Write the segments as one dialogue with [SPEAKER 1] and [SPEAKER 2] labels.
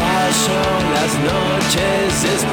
[SPEAKER 1] Paso las noches.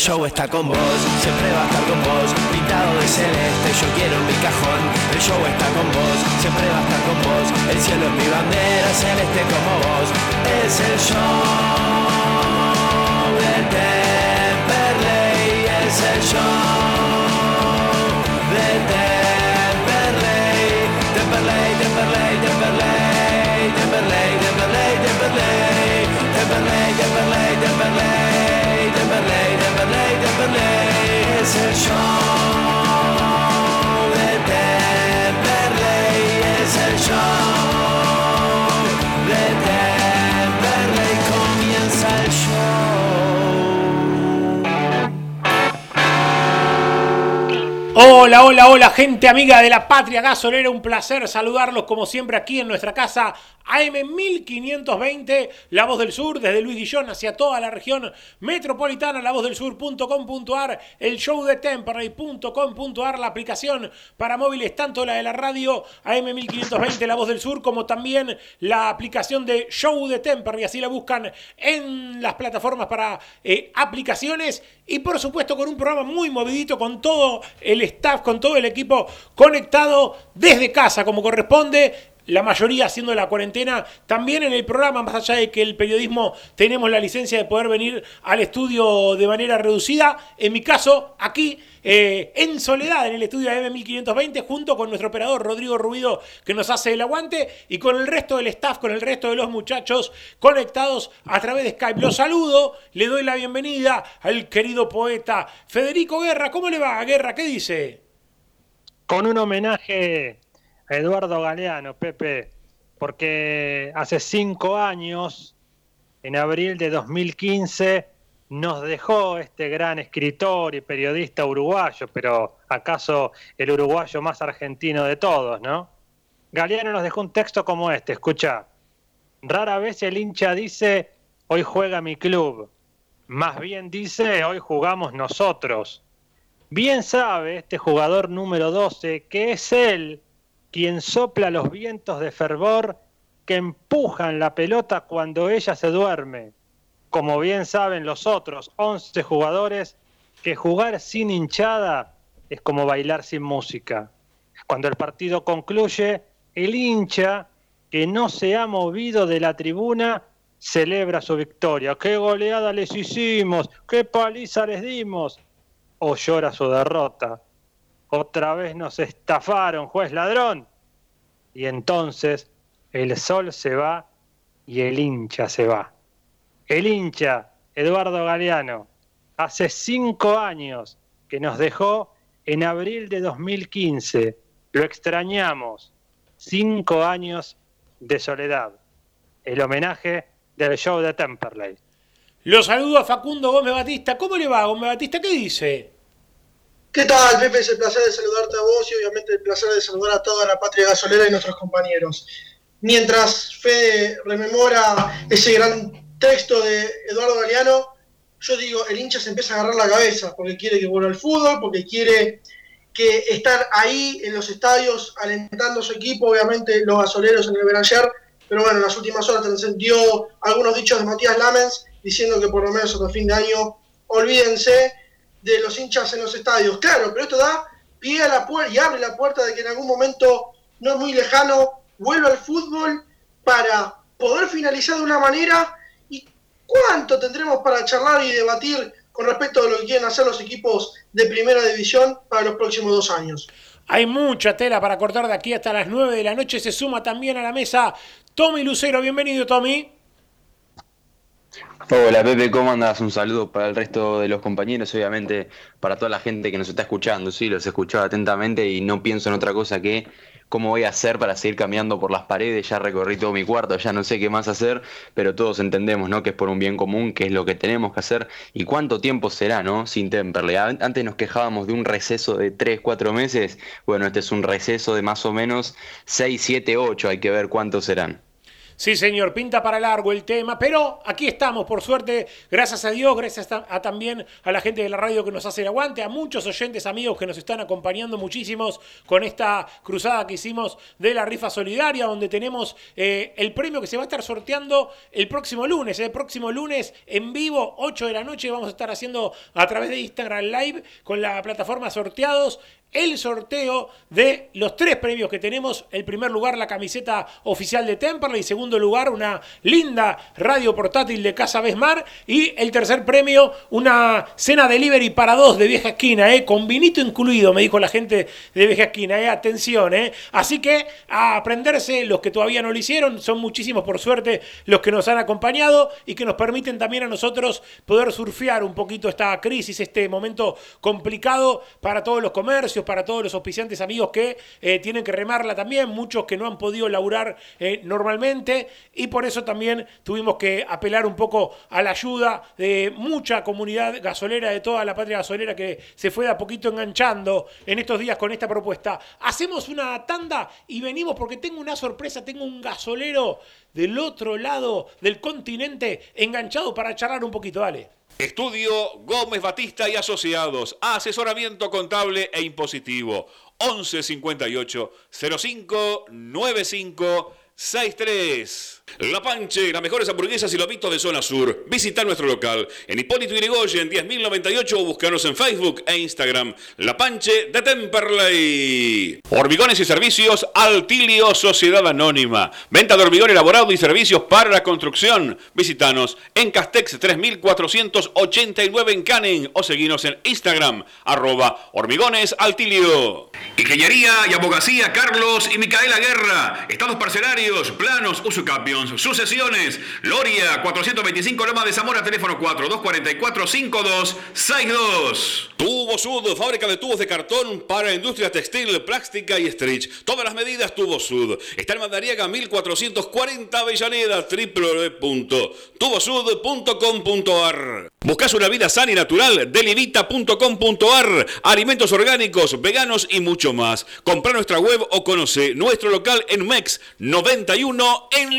[SPEAKER 1] Show está con vos, siempre va a estar con vos, pintado de celeste, yo quiero mi cajón. El show está con vos, siempre va a estar con vos, el cielo es mi bandera, celeste como vos. Es el show de Temperley, es el show de Temperley, Temperley, Temperley, Temperley, Temperley, Temperley, Temperley, Temperley, Temperley, Temperley. Temperley, Temperley es el show de Temperley, es el show de Temperley, comienza el show.
[SPEAKER 2] Hola, hola, hola, gente amiga de la patria gasolera, un placer saludarlos como siempre aquí en nuestra casa AM 1520, La Voz del Sur, desde Luis Guillón hacia toda la región metropolitana, lavozdelSur.com.ar, el show de Temperley.com.ar, la aplicación para móviles, tanto la de la radio AM 1520, La Voz del Sur, como también la aplicación de Show de Temperley, así la buscan en las plataformas para eh, aplicaciones y por supuesto con un programa muy movidito, con todo el staff, con todo el equipo conectado desde casa como corresponde la mayoría haciendo la cuarentena, también en el programa, más allá de que el periodismo tenemos la licencia de poder venir al estudio de manera reducida, en mi caso, aquí eh, en soledad, en el estudio de M1520, junto con nuestro operador Rodrigo Rubido, que nos hace el aguante, y con el resto del staff, con el resto de los muchachos conectados a través de Skype. Los saludo, le doy la bienvenida al querido poeta Federico Guerra. ¿Cómo le va, Guerra? ¿Qué dice?
[SPEAKER 3] Con un homenaje Eduardo Galeano, Pepe, porque hace cinco años, en abril de 2015, nos dejó este gran escritor y periodista uruguayo, pero acaso el uruguayo más argentino de todos, ¿no? Galeano nos dejó un texto como este, escucha, rara vez el hincha dice, hoy juega mi club, más bien dice, hoy jugamos nosotros. Bien sabe este jugador número 12 que es él quien sopla los vientos de fervor que empujan la pelota cuando ella se duerme. Como bien saben los otros 11 jugadores, que jugar sin hinchada es como bailar sin música. Cuando el partido concluye, el hincha que no se ha movido de la tribuna celebra su victoria. ¡Qué goleada les hicimos! ¡Qué paliza les dimos! O llora su derrota otra vez nos estafaron, juez ladrón. Y entonces el sol se va y el hincha se va. El hincha, Eduardo Galeano, hace cinco años que nos dejó en abril de 2015. Lo extrañamos. Cinco años de soledad. El homenaje del show de Temperley.
[SPEAKER 2] Lo saludo a Facundo Gómez Batista. ¿Cómo le va, Gómez Batista? ¿Qué dice?
[SPEAKER 4] ¿Qué tal, Pepe? Es el placer de saludarte a vos y obviamente el placer de saludar a toda la patria gasolera y nuestros compañeros. Mientras Fede rememora ese gran texto de Eduardo Galeano, yo digo, el hincha se empieza a agarrar la cabeza porque quiere que vuelva al fútbol, porque quiere que estar ahí en los estadios alentando a su equipo, obviamente los gasoleros en el Beranger, pero bueno, en las últimas horas trascendió algunos dichos de Matías Lamens diciendo que por lo menos hasta fin de año olvídense de los hinchas en los estadios. Claro, pero esto da pie a la puerta y abre la puerta de que en algún momento no muy lejano vuelva al fútbol para poder finalizar de una manera y cuánto tendremos para charlar y debatir con respecto a lo que quieren hacer los equipos de primera división para los próximos dos años.
[SPEAKER 2] Hay mucha tela para cortar de aquí hasta las 9 de la noche. Se suma también a la mesa Tommy Lucero. Bienvenido, Tommy.
[SPEAKER 5] Hola Pepe, ¿cómo andas? Un saludo para el resto de los compañeros, obviamente para toda la gente que nos está escuchando, sí, los he escuchado atentamente y no pienso en otra cosa que cómo voy a hacer para seguir caminando por las paredes, ya recorrí todo mi cuarto, ya no sé qué más hacer, pero todos entendemos, ¿no? Que es por un bien común, que es lo que tenemos que hacer y cuánto tiempo será, ¿no? Sin Temperley. Antes nos quejábamos de un receso de 3, 4 meses, bueno, este es un receso de más o menos 6, 7, 8, hay que ver cuántos serán.
[SPEAKER 2] Sí, señor, pinta para largo el tema, pero aquí estamos, por suerte, gracias a Dios, gracias también a la gente de la radio que nos hace el aguante, a muchos oyentes, amigos que nos están acompañando muchísimos con esta cruzada que hicimos de la rifa solidaria, donde tenemos eh, el premio que se va a estar sorteando el próximo lunes, el próximo lunes en vivo, 8 de la noche, vamos a estar haciendo a través de Instagram Live con la plataforma sorteados el sorteo de los tres premios que tenemos. El primer lugar, la camiseta oficial de Temperley. Segundo lugar, una linda radio portátil de Casa Besmar. Y el tercer premio, una cena delivery para dos de vieja esquina, ¿eh? con vinito incluido, me dijo la gente de vieja esquina. ¿eh? Atención, ¿eh? Así que a aprenderse los que todavía no lo hicieron. Son muchísimos, por suerte, los que nos han acompañado y que nos permiten también a nosotros poder surfear un poquito esta crisis, este momento complicado para todos los comercios para todos los auspiciantes amigos que eh, tienen que remarla también, muchos que no han podido laburar eh, normalmente y por eso también tuvimos que apelar un poco a la ayuda de mucha comunidad gasolera, de toda la patria gasolera que se fue de a poquito enganchando en estos días con esta propuesta. Hacemos una tanda y venimos porque tengo una sorpresa, tengo un gasolero del otro lado del continente enganchado para charlar un poquito, dale.
[SPEAKER 6] Estudio Gómez Batista y Asociados. Asesoramiento contable e impositivo. 11 58 05 95 63. La Panche, las mejores hamburguesas y lobitos de zona sur. Visita nuestro local en Hipólito Yrigoyen 10.098 o búscanos en Facebook e Instagram. La Panche de Temperley. Hormigones y servicios Altilio Sociedad Anónima. Venta de hormigón elaborado y servicios para la construcción. Visítanos en Castex 3489 en Canning o seguinos en Instagram arroba hormigones altilio. Ingeniería y abogacía Carlos y Micaela Guerra. Estados parcelarios, planos, usucapios sucesiones. Loria, 425 Loma de Zamora, teléfono 4242-5262. Tubo Sud, fábrica de tubos de cartón para industria textil, plástica y stretch. Todas las medidas Tubo Sud. Está en Mandariaga 1440 Avellaneda, www.tubosud.com.ar. Buscas una vida sana y natural, delivita.com.ar. Alimentos orgánicos, veganos y mucho más. Compra nuestra web o conoce nuestro local en MEX 91 en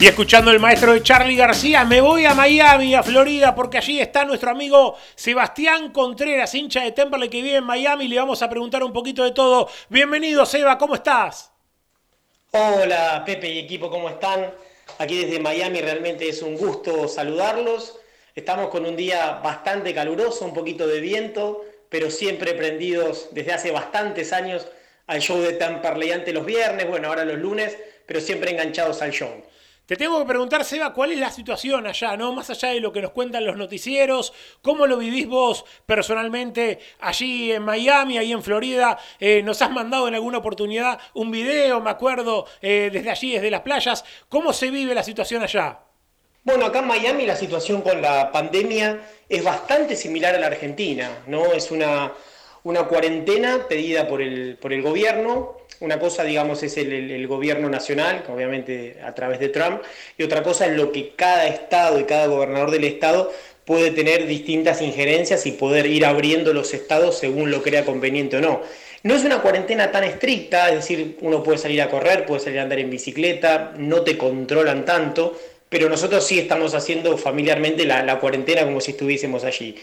[SPEAKER 2] Y escuchando el maestro de Charlie García, me voy a Miami, a Florida, porque allí está nuestro amigo Sebastián Contreras, hincha de Temple que vive en Miami. Le vamos a preguntar un poquito de todo. Bienvenido, Seba, ¿cómo estás?
[SPEAKER 7] Hola, Pepe y equipo, ¿cómo están? Aquí desde Miami realmente es un gusto saludarlos. Estamos con un día bastante caluroso, un poquito de viento, pero siempre prendidos desde hace bastantes años al show de Temperley antes los viernes, bueno, ahora los lunes, pero siempre enganchados al show.
[SPEAKER 2] Te tengo que preguntar, Seba, ¿cuál es la situación allá, no? Más allá de lo que nos cuentan los noticieros, ¿cómo lo vivís vos personalmente allí en Miami, ahí en Florida? Eh, nos has mandado en alguna oportunidad un video, me acuerdo, eh, desde allí, desde las playas. ¿Cómo se vive la situación allá?
[SPEAKER 7] Bueno, acá en Miami la situación con la pandemia es bastante similar a la Argentina, ¿no? Es una, una cuarentena pedida por el, por el gobierno, una cosa, digamos, es el, gobierno nacional, obviamente a través de Trump, y otra cosa es lo que cada estado y cada gobernador del estado puede tener distintas injerencias y poder ir abriendo los estados según lo crea conveniente o no. No es una cuarentena tan estricta, es decir, uno puede salir a correr, puede salir a andar en bicicleta, no te controlan tanto, pero nosotros sí estamos haciendo familiarmente la, cuarentena como si estuviésemos allí.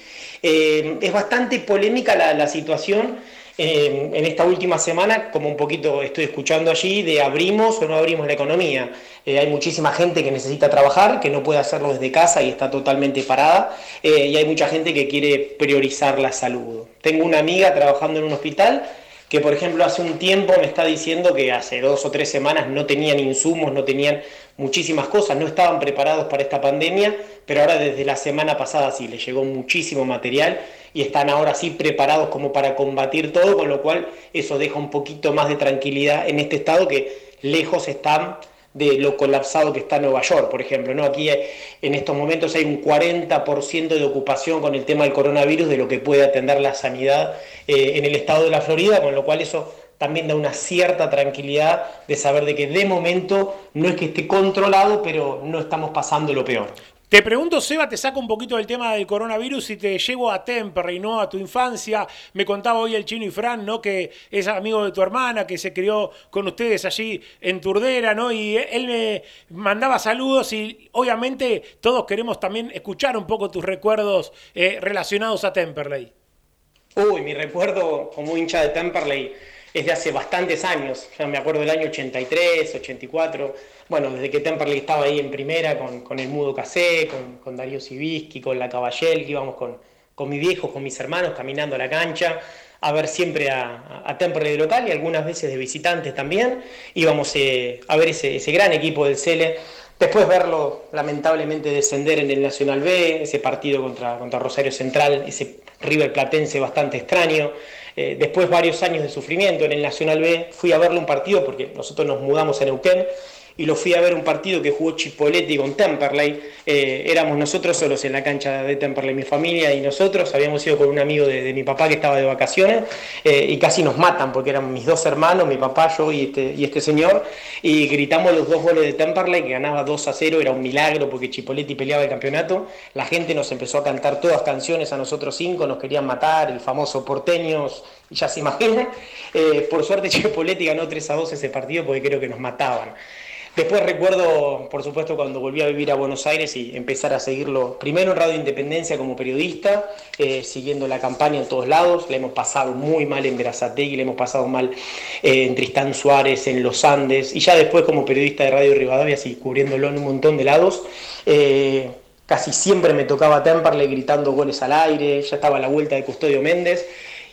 [SPEAKER 7] Eh, es bastante polémica la, situación eh, en esta última semana, como un poquito estoy escuchando allí, de abrimos o no abrimos la economía. Eh, hay muchísima gente que necesita trabajar, que no puede hacerlo desde casa y está totalmente parada, y hay mucha gente que quiere priorizar la salud. Tengo una amiga trabajando en un hospital que por ejemplo hace un tiempo me está diciendo que hace dos o tres semanas no tenían insumos, no tenían muchísimas cosas, no estaban preparados para esta pandemia, pero ahora desde la semana pasada sí, les llegó muchísimo material y están ahora sí preparados como para combatir todo, con lo cual eso deja un poquito más de tranquilidad en este estado que lejos están de lo colapsado que está Nueva York, por ejemplo. ¿no? Aquí en estos momentos hay un 40% de ocupación con el tema del coronavirus de lo que puede atender la sanidad eh, en el estado de la Florida, con lo cual eso también da una cierta tranquilidad de saber de que de momento no es que esté controlado, pero no estamos pasando lo peor.
[SPEAKER 2] Te pregunto, Seba, te saco un poquito del tema del coronavirus y te llevo a Temperley, ¿no? A tu infancia. Me contaba hoy el chino y Fran, ¿no? Que es amigo de tu hermana, que se crió con ustedes allí en Turdera, ¿no? Y él me mandaba saludos y obviamente todos queremos también escuchar un poco tus recuerdos eh, relacionados a Temperley.
[SPEAKER 7] Uy, mi recuerdo como hincha de Temperley es de hace bastantes años. Ya me acuerdo del año 83, 84 bueno, desde que Temperley estaba ahí en primera con, el Mudo Casé, con, Darío Sibiski, con la Caballel, que íbamos con, con mis viejos, con mis hermanos caminando a la cancha, a ver siempre a, a Temperley de local y algunas veces de visitantes también. Íbamos eh, a ver ese, gran equipo del Cele. Después verlo lamentablemente descender en el Nacional B, ese partido contra, contra Rosario Central, ese River Platense bastante extraño. Eh, después varios años de sufrimiento en el Nacional B, fui a verle un partido porque nosotros nos mudamos a Neuquén y lo fui a ver un partido que jugó Chipoletti con Temperley. Eh, éramos nosotros solos en la cancha de Temperley, mi familia y nosotros. Habíamos ido con un amigo de, mi papá que estaba de vacaciones eh, y casi nos matan porque eran mis dos hermanos, mi papá, yo y este, y este señor. Y gritamos los dos goles de Temperley que ganaba 2 a 0. Era un milagro porque Chipoletti peleaba el campeonato. La gente nos empezó a cantar todas canciones a nosotros cinco, nos querían matar, el famoso porteños, ya se imaginan. Eh, por suerte Chipoletti ganó 3 a 2 ese partido porque creo que nos mataban. Después recuerdo, por supuesto, cuando volví a vivir a Buenos Aires y empezar a seguirlo, primero en Radio Independencia como periodista, eh, siguiendo la campaña en todos lados, le hemos pasado muy mal en Verazategui, le hemos pasado mal eh, en Tristán Suárez, en Los Andes, y ya después como periodista de Radio Rivadavia, así cubriéndolo en un montón de lados. Eh, casi siempre me tocaba Temperley gritando goles al aire, ya estaba la vuelta de Custodio Méndez.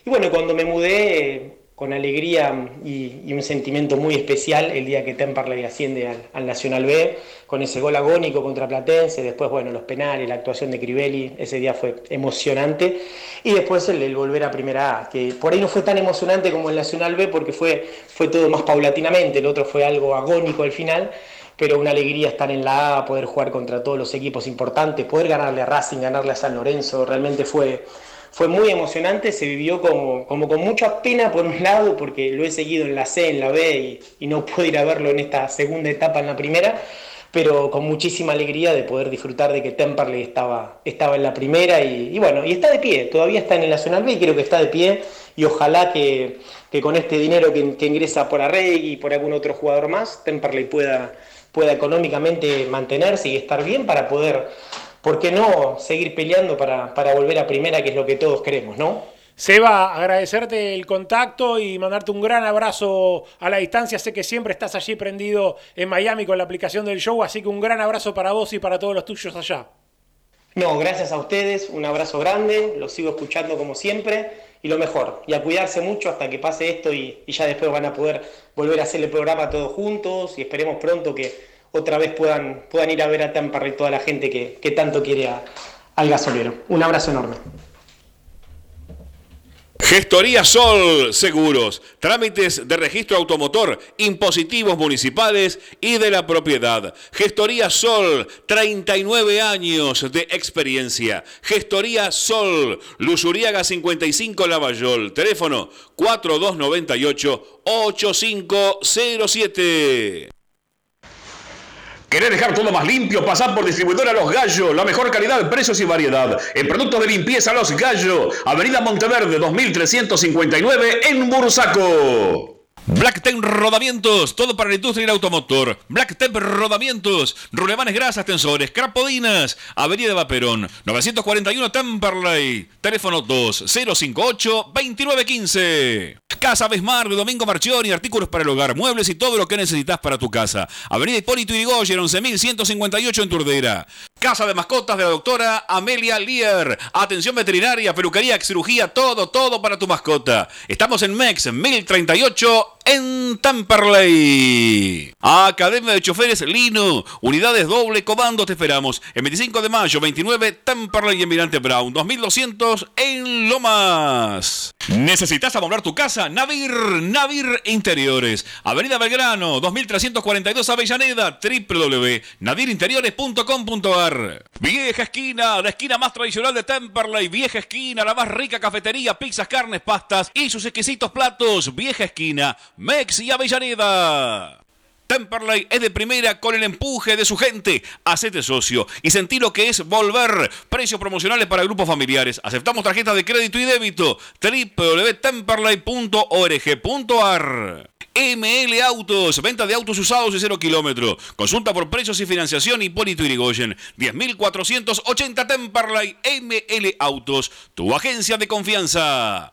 [SPEAKER 7] Y bueno, cuando me mudé con alegría y, un sentimiento muy especial el día que Temperley asciende al, Nacional B, con ese gol agónico contra Platense, después, bueno, los penales, la actuación de Crivelli, ese día fue emocionante, y después el, volver a Primera A, que por ahí no fue tan emocionante como el Nacional B, porque fue, fue todo más paulatinamente, el otro fue algo agónico al final, pero una alegría estar en la A, poder jugar contra todos los equipos importantes, poder ganarle a Racing, ganarle a San Lorenzo, realmente fue fue muy emocionante, se vivió como, como con mucha pena por un lado, porque lo he seguido en la C, en la B y, no pude ir a verlo en esta segunda etapa, en la primera, pero con muchísima alegría de poder disfrutar de que Temperley estaba, estaba en la primera y, bueno, y está de pie, todavía está en el Nacional B y creo que está de pie y ojalá que, con este dinero que, que, ingresa por Arregui y por algún otro jugador más, Temperley pueda, pueda económicamente mantenerse y estar bien para poder ¿por qué no seguir peleando para, volver a primera, que es lo que todos queremos, ¿no?
[SPEAKER 2] Seba, agradecerte el contacto y mandarte un gran abrazo a la distancia. Sé que siempre estás allí prendido en Miami con la aplicación del show, así que un gran abrazo para vos y para todos los tuyos allá.
[SPEAKER 7] No, gracias a ustedes, un abrazo grande, los sigo escuchando como siempre y lo mejor, y a cuidarse mucho hasta que pase esto y, y ya después van a poder volver a hacer el programa todos juntos y esperemos pronto que, otra vez puedan, puedan ir a ver a Tampa y toda la gente que, tanto quiere al gasolero. Un abrazo enorme.
[SPEAKER 6] Gestoría Sol Seguros, trámites de registro automotor, impositivos municipales y de la propiedad. Gestoría Sol, 39 años de experiencia. Gestoría Sol, Lusuriaga 55 Lavallol, teléfono 4298 8507. ¿Querés dejar todo más limpio? Pasar por distribuidora Los Gallos, la mejor calidad, precios y variedad. En productos de limpieza Los Gallos, Avenida Monteverde 2359 en Bursaco. Blacktep Rodamientos, todo para la industria del automotor. Blacktep Rodamientos, rulemanes grasas, tensores, crapodinas, Avenida de Vaperón, 941 Temperley, teléfono 2058-2915. Casa Besmar Domingo Marchioni, artículos para el hogar, muebles y todo lo que necesitas para tu casa. Avenida Hipólito Yrigoyen, 11158 en Turdera. Casa de mascotas de la doctora Amelia Lear. Atención veterinaria, peluquería, cirugía, todo, todo para tu mascota. Estamos en MEX 1038 en Tamperley. Academia de Choferes Lino. Unidades doble comando te esperamos. El 25 de mayo, 29, Tamperley y Mirante Brown. 2200 en Lomas. ¿Necesitas amoblar tu casa? Navir, Navir Interiores. Avenida Belgrano, 2342 Avellaneda. www.navirinteriores.com.ar Vieja esquina, la esquina más tradicional de Temperley. Vieja esquina, la más rica cafetería, pizzas, carnes, pastas y sus exquisitos platos. Vieja esquina, Mex y Avellaneda. Temperley es de primera con el empuje de su gente. Hacete socio y sentí lo que es volver. Precios promocionales para grupos familiares. Aceptamos tarjetas de crédito y débito. www.temperley.org.ar ML Autos, venta de autos usados y cero kilómetro. Consulta por precios y financiación Hipólito Irigoyen. 10.480 Temperley ML Autos, tu agencia de confianza.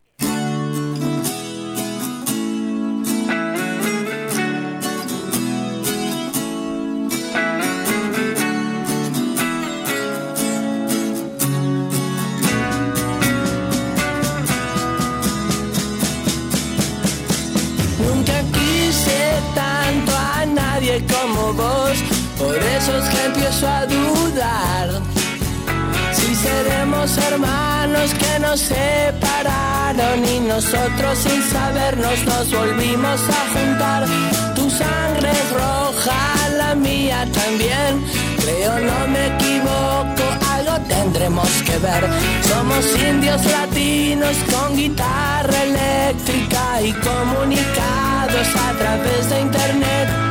[SPEAKER 1] nadie como vos, por eso es que empiezo a dudar. Si seremos hermanos que nos separaron y nosotros sin sabernos nos volvimos a juntar. Tu sangre es roja, la mía también. Creo no me equivoco, algo tendremos que ver. Somos indios latinos con guitarra eléctrica y comunicados a través de internet.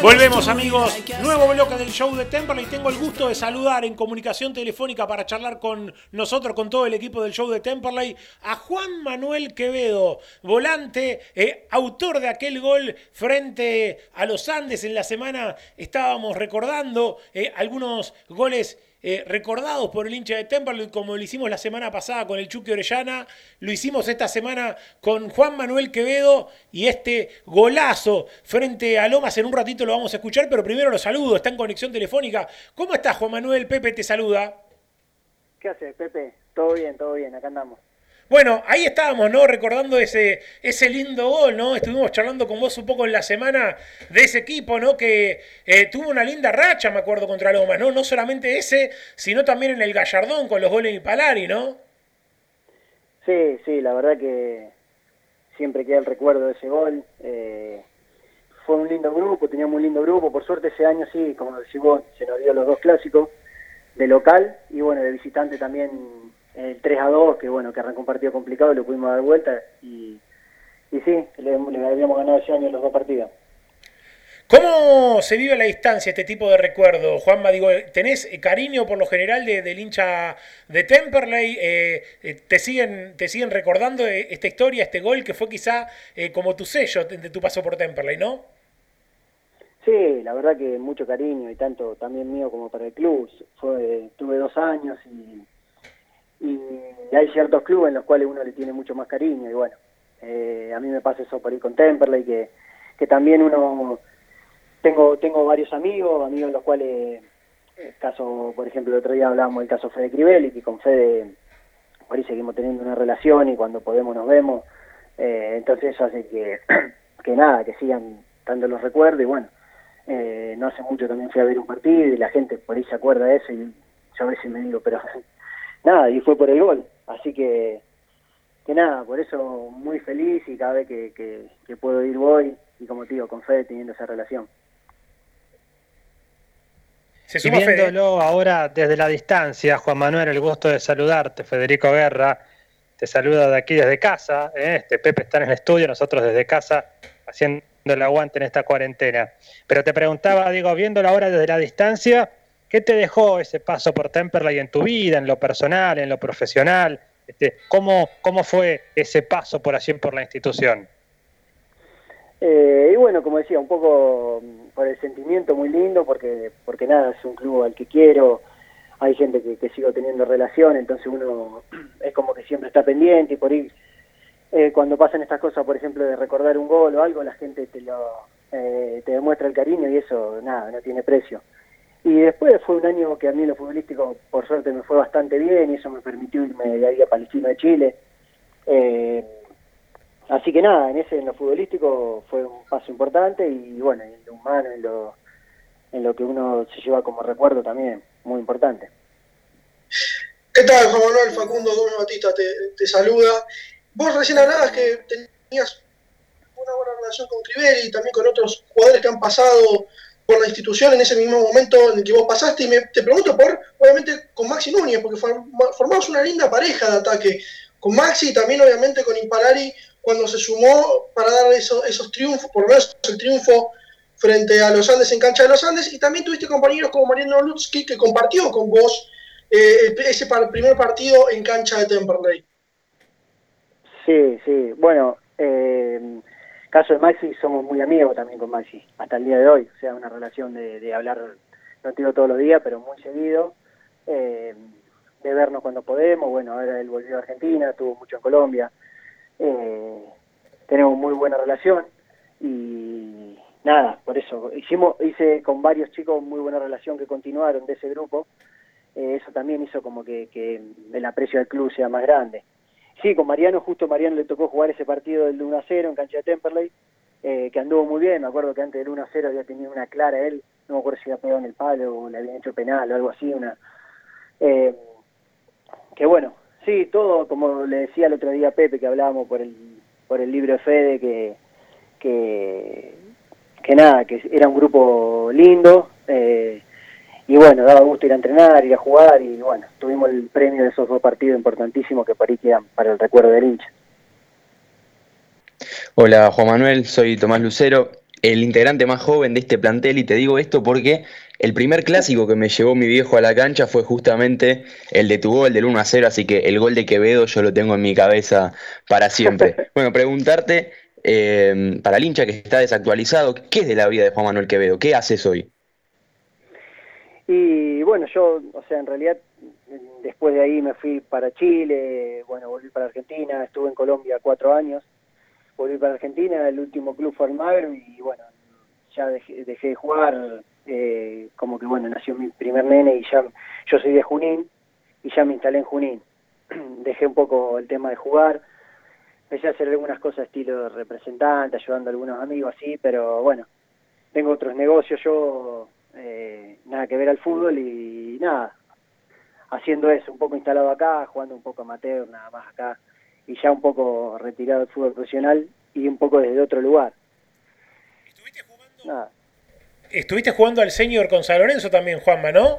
[SPEAKER 2] Volvemos amigos, nuevo bloque del show de Temperley. Tengo el gusto de saludar en comunicación telefónica para charlar con nosotros, con todo el equipo del show de Temperley, a Juan Manuel Quevedo, volante, eh, autor de aquel gol frente a los Andes. En la semana estábamos recordando eh, algunos goles eh, recordados por el hincha de Temperley, como lo hicimos la semana pasada con el Chucky Orellana, lo hicimos esta semana con Juan Manuel Quevedo y este golazo frente a Lomas en un ratito lo vamos a escuchar, pero primero lo saludo, está en conexión telefónica. ¿Cómo estás Juan Manuel? Pepe te saluda.
[SPEAKER 8] ¿Qué haces, Pepe? Todo bien, todo bien, acá andamos.
[SPEAKER 2] Bueno, ahí estábamos, ¿no? Recordando ese, ese lindo gol, ¿no? Estuvimos charlando con vos un poco en la semana de ese equipo, ¿no? Que eh, tuvo una linda racha, me acuerdo, contra Lomas, ¿no? No solamente ese, sino también en el Gallardón con los goles de Palari, ¿no?
[SPEAKER 8] Sí, sí, la verdad que siempre queda el recuerdo de ese gol. Eh, fue un lindo grupo, teníamos un lindo grupo. Por suerte ese año sí, como decís vos, se nos dio los dos clásicos de local y bueno, de visitante también el 3 a 2, que bueno, que arrancó un partido complicado y lo pudimos dar vuelta y, y sí, le, le habíamos ganado ese año los dos partidos.
[SPEAKER 2] ¿Cómo se vive a la distancia este tipo de recuerdo, Juanma? Digo, ¿tenés cariño por lo general de, del hincha de Temperley? Eh, eh, ¿te, siguen, ¿Te siguen recordando esta historia, este gol que fue quizá eh, como tu sello de, tu paso por Temperley, no?
[SPEAKER 8] Sí, la verdad que mucho cariño y tanto también mío como para el club. Fue, tuve dos años y, y hay ciertos clubes en los cuales uno le tiene mucho más cariño y bueno, a mí me pasa eso por ir con Temperley que, que también uno tengo, tengo varios amigos, amigos en los cuales, caso, por ejemplo, el otro día hablábamos del caso Fede Crivelli, que con Fede por ahí seguimos teniendo una relación y cuando podemos nos vemos. Eh, entonces eso hace que, que nada, que sigan dando los recuerdos y bueno, eh, no hace mucho también fui a ver un partido y la gente por ahí se acuerda de eso y yo a veces me digo, pero nada, y fue por el gol. Así que, que nada, por eso muy feliz y cada vez que, que, que puedo ir voy y como te digo, con Fede teniendo esa relación
[SPEAKER 3] y viéndolo ahora desde la distancia, Juan Manuel, el gusto de saludarte, Federico Guerra, te saluda de aquí desde casa, ¿eh? este Pepe está en el estudio, nosotros desde casa haciendo el aguante en esta cuarentena. Pero te preguntaba, digo, viéndolo ahora desde la distancia, ¿qué te dejó ese paso por Temperley en tu vida, en lo personal, en lo profesional? Este, ¿cómo, ¿Cómo fue ese paso por allí por la institución?
[SPEAKER 8] Eh, y bueno, como decía, un poco mm, por el sentimiento muy lindo, porque porque nada, es un club al que quiero, hay gente que, sigo teniendo relación, entonces uno es como que siempre está pendiente y por ahí eh, cuando pasan estas cosas, por ejemplo, de recordar un gol o algo, la gente te lo eh, te demuestra el cariño y eso, nada, no tiene precio. Y después fue un año que a mí lo futbolístico, por suerte, me fue bastante bien y eso me permitió irme de ahí a Palestina de Chile. Eh, Así que nada, en ese en lo futbolístico fue un paso importante y bueno, en lo humano, en lo, en lo que uno se lleva como recuerdo también, muy importante.
[SPEAKER 4] ¿Qué tal, Juan Manuel Facundo Gómez Batista? Te, saluda. Vos recién hablabas que tenías una buena relación con Crivelli y también con otros jugadores que han pasado por la institución en ese mismo momento en el que vos pasaste. Y me, te pregunto por, obviamente, con Maxi Núñez, porque formamos una linda pareja de ataque. Con Maxi y también, obviamente, con Impalari cuando se sumó para dar esos, triunfos, por lo menos el triunfo frente a los Andes en cancha de los Andes, y también tuviste compañeros como Mariano Lutsky que compartió con vos eh, ese primer partido en cancha de Temperley.
[SPEAKER 8] Sí, sí, bueno, eh, caso de Maxi somos muy amigos también con Maxi, hasta el día de hoy, o sea, una relación de, hablar, no digo todos los días, pero muy seguido, eh, de vernos cuando podemos, bueno, ahora él volvió a Argentina, estuvo mucho en Colombia, eh, tenemos muy buena relación y nada, por eso hicimos hice con varios chicos muy buena relación que continuaron de ese grupo. Eh, eso también hizo como que, el aprecio del club sea más grande. Sí, con Mariano, justo Mariano le tocó jugar ese partido del 1 0 en cancha de Temperley, eh, que anduvo muy bien. Me acuerdo que antes del 1 0 había tenido una clara él, no me acuerdo si había pegado en el palo o le habían hecho penal o algo así. una eh, Que bueno, Sí, todo, como le decía el otro día a Pepe, que hablábamos por el, por el libro de Fede, que, que, nada, que era un grupo lindo, eh, y bueno, daba gusto ir a entrenar, ir a jugar, y bueno, tuvimos el premio de esos dos partidos importantísimos que para quedan para el recuerdo del hincha.
[SPEAKER 5] Hola Juan Manuel, soy Tomás Lucero, el integrante más joven de este plantel, y te digo esto porque el primer clásico que me llevó mi viejo a la cancha fue justamente el de tu gol del 1 a 0, así que el gol de Quevedo yo lo tengo en mi cabeza para siempre. Bueno, preguntarte, eh, para el hincha que está desactualizado, ¿qué es de la vida de Juan Manuel Quevedo? ¿Qué haces hoy?
[SPEAKER 8] Y bueno, yo, o sea, en realidad después de ahí me fui para Chile, bueno, volví para Argentina, estuve en Colombia cuatro años, volví para Argentina, el último club fue Almagro y bueno, ya dejé de jugar eh, como que bueno, nació mi primer nene y ya yo soy de Junín y ya me instalé en Junín. Dejé un poco el tema de jugar, empecé a hacer algunas cosas estilo representante, ayudando a algunos amigos así, pero bueno, tengo otros negocios yo, eh, nada que ver al fútbol y nada, haciendo eso, un poco instalado acá, jugando un poco amateur, nada más acá, y ya un poco retirado del fútbol profesional y un poco desde otro lugar.
[SPEAKER 2] ¿Estuviste jugando? Nada estuviste jugando al senior con San Lorenzo también, Juanma, ¿no?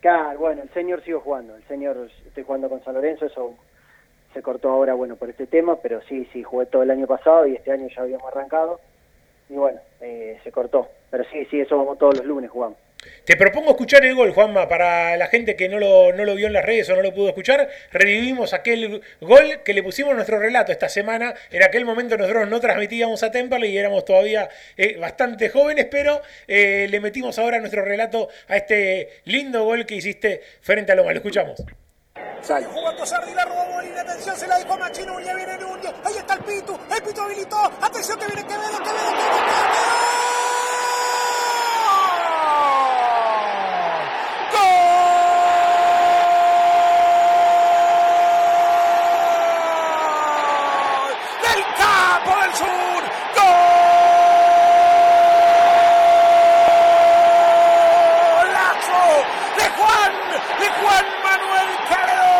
[SPEAKER 8] Claro, bueno, el senior sigo jugando, el senior estoy jugando con San Lorenzo, eso se cortó ahora, bueno, por este tema, pero sí, sí, jugué todo el año pasado y este año ya habíamos arrancado. Y bueno, eh, se cortó. Pero sí, sí, eso vamos todos los lunes jugamos.
[SPEAKER 2] Te propongo escuchar el gol, Juanma, para la gente que no lo, no lo vio en las redes o no lo pudo escuchar. Revivimos aquel gol que le pusimos nuestro relato esta semana. En aquel momento nosotros no transmitíamos a Temperley y éramos todavía eh, bastante jóvenes, pero eh, le metimos ahora nuestro relato a este lindo gol que hiciste frente a Loma. Lo escuchamos.
[SPEAKER 9] Sale. Jugando Sardi, la robó Molina, atención, se la dejó Machi Núñez, viene Núñez, ahí está el Pitu, el Pitu habilitó, atención que viene Quevedo, Quevedo, Quevedo, Quevedo. ¡Gol! ¡Del campo del sur! ¡Golazo! De Juan, de Juan Manuel Quevedo,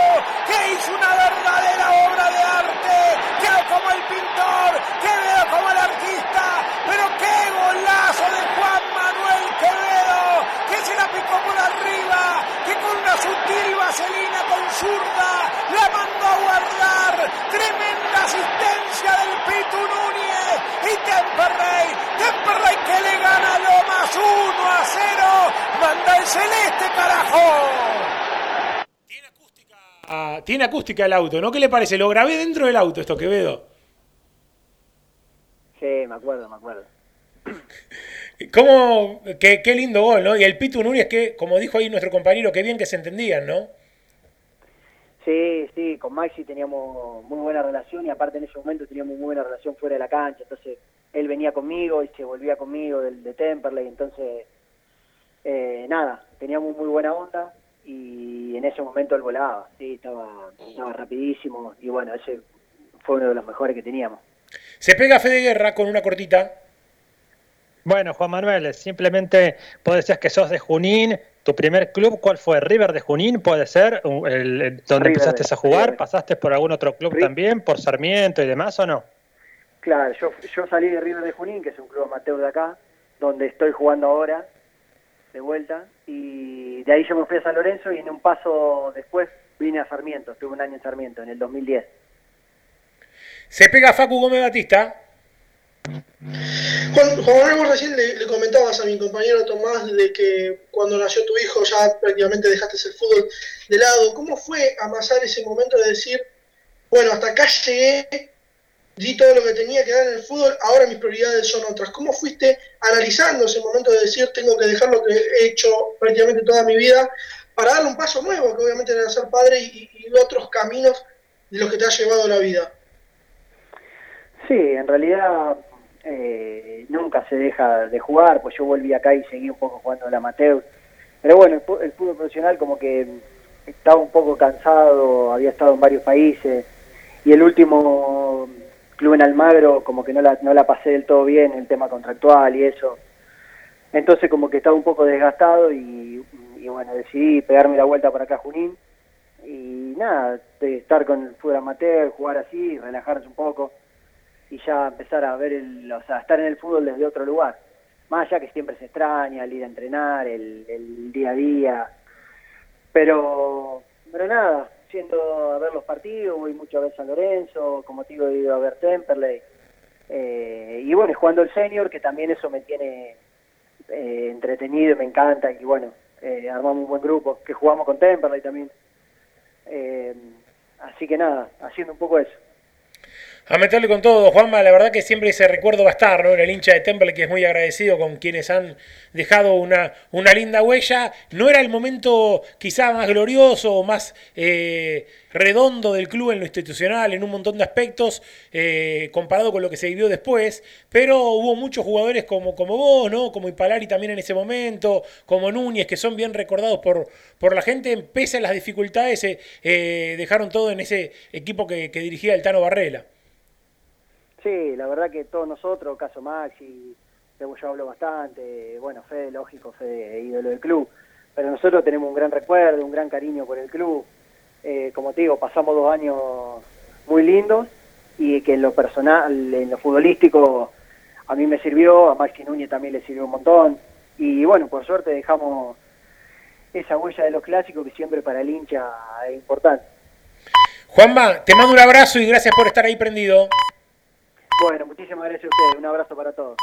[SPEAKER 9] que hizo una verdadera obra de arte. Quedó como el pintor, quedó como el artista, pero qué golazo de Juan Manuel Quevedo, que se la picó por arriba, que con una sutil vaselina con zurda la mandó a guardar. Tremenda asistencia del Pitu Núñez y Temperley, Temperley que le gana lo más 1 a 0. Manda el celeste, carajo.
[SPEAKER 2] Ah, tiene acústica auto, ¿no? ¿Qué le parece? Lo grabé dentro del auto esto, Quevedo.
[SPEAKER 8] Sí, me acuerdo, me acuerdo.
[SPEAKER 2] ¿Cómo? Qué, qué lindo gol, ¿no? Y el Pitu Núñez, que, como dijo ahí nuestro compañero, qué bien que se entendían, ¿no?
[SPEAKER 8] Sí, sí, con Maxi teníamos muy buena relación y aparte en ese momento teníamos muy buena relación fuera de la cancha, entonces él venía conmigo y se volvía conmigo del, de Temperley, entonces eh, nada, teníamos muy buena onda y en ese momento él volaba, sí, estaba, estaba rapidísimo y bueno, ese fue uno de los mejores que teníamos.
[SPEAKER 2] Se pega Fede Guerra con una cortita.
[SPEAKER 3] Bueno, Juan Manuel, simplemente vos decías que sos de Junín. ¿Tu primer club cuál fue? ¿River de Junín puede ser? ¿El, el- ¿Donde
[SPEAKER 8] River
[SPEAKER 3] empezaste a jugar?
[SPEAKER 8] River.
[SPEAKER 3] ¿Pasaste por algún otro club también? ¿Por Sarmiento y demás o no?
[SPEAKER 8] Claro, yo, yo salí de River de Junín, que es un club amateur de acá, donde estoy jugando ahora, de vuelta, y de ahí yo me fui a San Lorenzo y en un paso después vine a Sarmiento, estuve un año en Sarmiento, en el 2010.
[SPEAKER 2] Se pega Facu Gómez Batista.
[SPEAKER 4] Juan, Juan vos recién le, le comentabas a mi compañero Tomás de que cuando nació tu hijo ya prácticamente dejaste el fútbol de lado. ¿Cómo fue amasar ese momento de decir, bueno, hasta acá llegué, di todo lo que tenía que dar en el fútbol, ahora mis prioridades son otras? ¿Cómo fuiste analizando ese momento de decir, tengo que dejar lo que he hecho prácticamente toda mi vida para darle un paso nuevo, que obviamente era ser padre y, otros caminos de los que te ha llevado la vida?
[SPEAKER 8] Sí, en realidad eh, nunca se deja de jugar, pues yo volví acá y seguí un poco jugando al amateur. Pero bueno, el fútbol profesional como que estaba un poco cansado, había estado en varios países y el último club en Almagro como que no la, no la pasé del todo bien, el tema contractual y eso. Entonces como que estaba un poco desgastado y, y bueno, decidí pegarme la vuelta para acá a Junín y nada, de estar con el fútbol amateur, jugar así, relajarse un poco y ya empezar a ver, el, o sea, estar en el fútbol desde otro lugar. Más allá que siempre se extraña el ir a entrenar, el, el día a día. Pero, pero nada, yendo a ver los partidos, voy veces a San Lorenzo, como te digo, he ido a ver Temperley. Eh, y bueno, jugando el senior, que también eso me tiene eh, entretenido, me encanta. Y bueno, eh, armamos un buen grupo, que jugamos con Temperley también. Eh, así que nada, haciendo un poco eso.
[SPEAKER 2] A meterle con todo, Juanma, la verdad que siempre ese recuerdo va a estar, ¿no? El hincha de Temple que es muy agradecido con quienes han dejado una, una linda huella. No era el momento quizá más glorioso o más eh, redondo del club en lo institucional, en un montón de aspectos, eh, comparado con lo que se vivió después, pero hubo muchos jugadores como, como vos, ¿no? Como Ipalari también en ese momento, como Núñez, que son bien recordados por, por la gente, pese a las dificultades, eh, eh, dejaron todo en ese equipo que, que dirigía el Tano Barrela.
[SPEAKER 8] Sí, la verdad que todos nosotros, caso Maxi, yo hablo bastante, bueno, Fede, lógico, Fede, ídolo del club, pero nosotros tenemos un gran recuerdo, un gran cariño por el club. Eh, como te digo, pasamos dos años muy lindos y que en lo personal, en lo futbolístico, a mí me sirvió, a Maxi Núñez también le sirvió un montón. Y bueno, por suerte dejamos esa huella de los clásicos que siempre para el hincha es importante.
[SPEAKER 2] Juanma, te mando un abrazo y gracias por estar ahí prendido.
[SPEAKER 8] Bueno, muchísimas gracias a ustedes. Un abrazo para todos.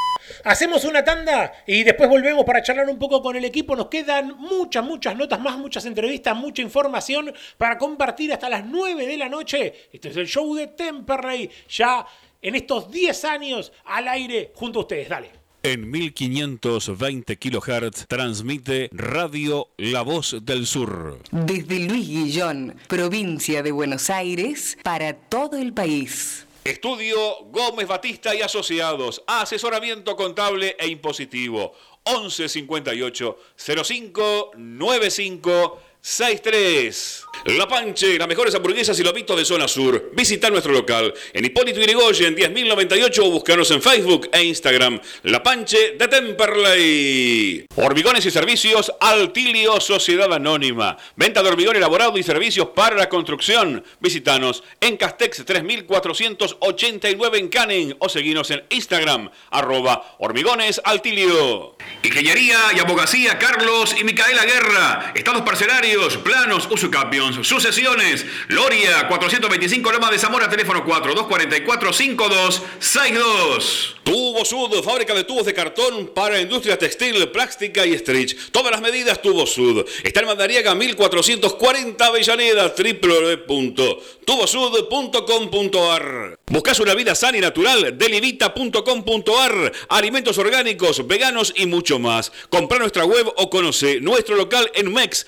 [SPEAKER 2] Hacemos una tanda y después volvemos para charlar un poco con el equipo. Nos quedan muchas, muchas notas más, muchas entrevistas, mucha información para compartir hasta las 9 de la noche. Este es el show de Temperley, ya en estos 10 años al aire junto a ustedes. Dale.
[SPEAKER 6] En 1520 kHz transmite Radio La Voz del Sur.
[SPEAKER 10] Desde Luis Guillón, provincia de Buenos Aires, para todo el país.
[SPEAKER 6] Estudio Gómez Batista y Asociados. Asesoramiento contable e impositivo. 11 58 05 95 63. La Panche, las mejores hamburguesas y lomitos de zona sur. Visita nuestro local en Hipólito Yrigoyen 10.098 o búscanos en Facebook e Instagram. La Panche de Temperley. Hormigones y servicios Altilio Sociedad Anónima. Venta de hormigón elaborado y servicios para la construcción. Visítanos en Castex 3489 en Canning o seguinos en Instagram arroba hormigones Altilio. Ingeniería y abogacía Carlos y Micaela Guerra. Estados parcelarios, planos, usucapions, sucesiones. Loria 425 Loma de Zamora, teléfono 4242-5262. Tubo Sud, fábrica de tubos de cartón para industria textil, plástica y stretch. Todas las medidas Tubo Sud. Está en Mandariaga 1440 Avellaneda, www.tubosud.com.ar. Buscas una vida sana y natural, delivita.com.ar. Alimentos orgánicos, veganos y mucho más. Compra nuestra web o conoce nuestro local en MEX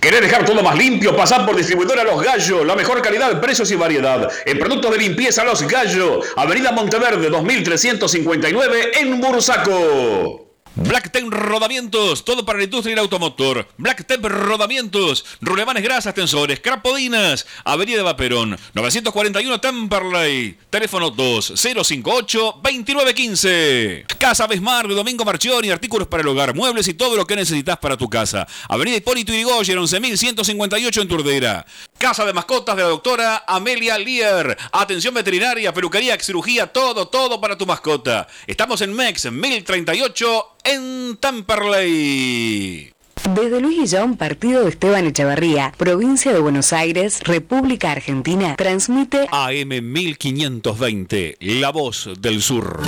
[SPEAKER 6] ¿Querés dejar todo más limpio? Pasar por distribuidora Los Gallos. La mejor calidad, precios y variedad. En productos de limpieza Los Gallos. Avenida Monteverde 2359 en Bursaco. Blacktep Rodamientos, todo para la industria del automotor. Blacktep Rodamientos, rulemanes grasas, tensores, crapodinas. Avenida Vaperón, 941 Temperley. Teléfono 2058-2915. Casa Besmar de Domingo Marchioni, artículos para el hogar, muebles y todo lo que necesitas para tu casa. Avenida Hipólito Yrigoyen, 11158 en Turdera. Casa de mascotas de la doctora Amelia Lier. Atención veterinaria, peluquería, cirugía, todo, todo para tu mascota. Estamos en MEX 1038 en Temperley.
[SPEAKER 10] Desde Luis Guillón, partido de Esteban Echevarría, provincia de Buenos Aires, República Argentina, transmite
[SPEAKER 6] AM 1520, La Voz del Sur.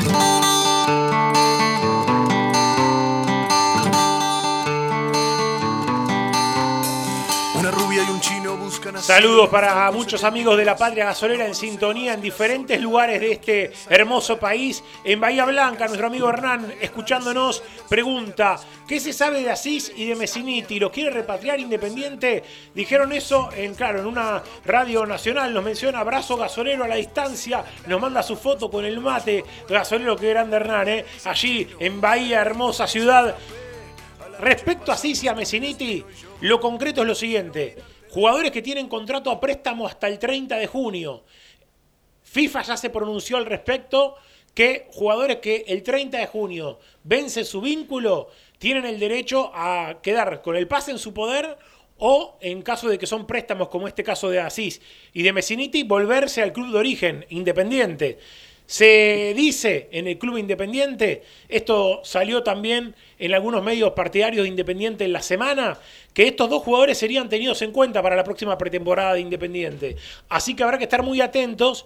[SPEAKER 2] Saludos para muchos amigos de la Patria Gasolera en sintonía en diferentes lugares de este hermoso país. En Bahía Blanca, nuestro amigo Hernán, escuchándonos, pregunta, ¿qué se sabe de Asís y de Messiniti? ¿Los quiere repatriar Independiente? Dijeron eso en, claro, en una radio nacional. Nos menciona abrazo gasolero a la distancia. Nos manda su foto con el mate. Gasolero, qué grande Hernán, ¿eh? Allí en Bahía, hermosa ciudad. Respecto a Asís y a Messiniti, lo concreto es lo siguiente. Jugadores que tienen contrato a préstamo hasta el 30 de junio. FIFA ya se pronunció al respecto que jugadores que el 30 de junio vence su vínculo tienen el derecho a quedar con el pase en su poder o, en caso de que son préstamos como este caso de Asís y de Messiniti, volverse al club de origen independiente. Se dice en el club independiente, esto salió también en algunos medios partidarios de Independiente en la semana, que estos dos jugadores serían tenidos en cuenta para la próxima pretemporada de Independiente. Así que habrá que estar muy atentos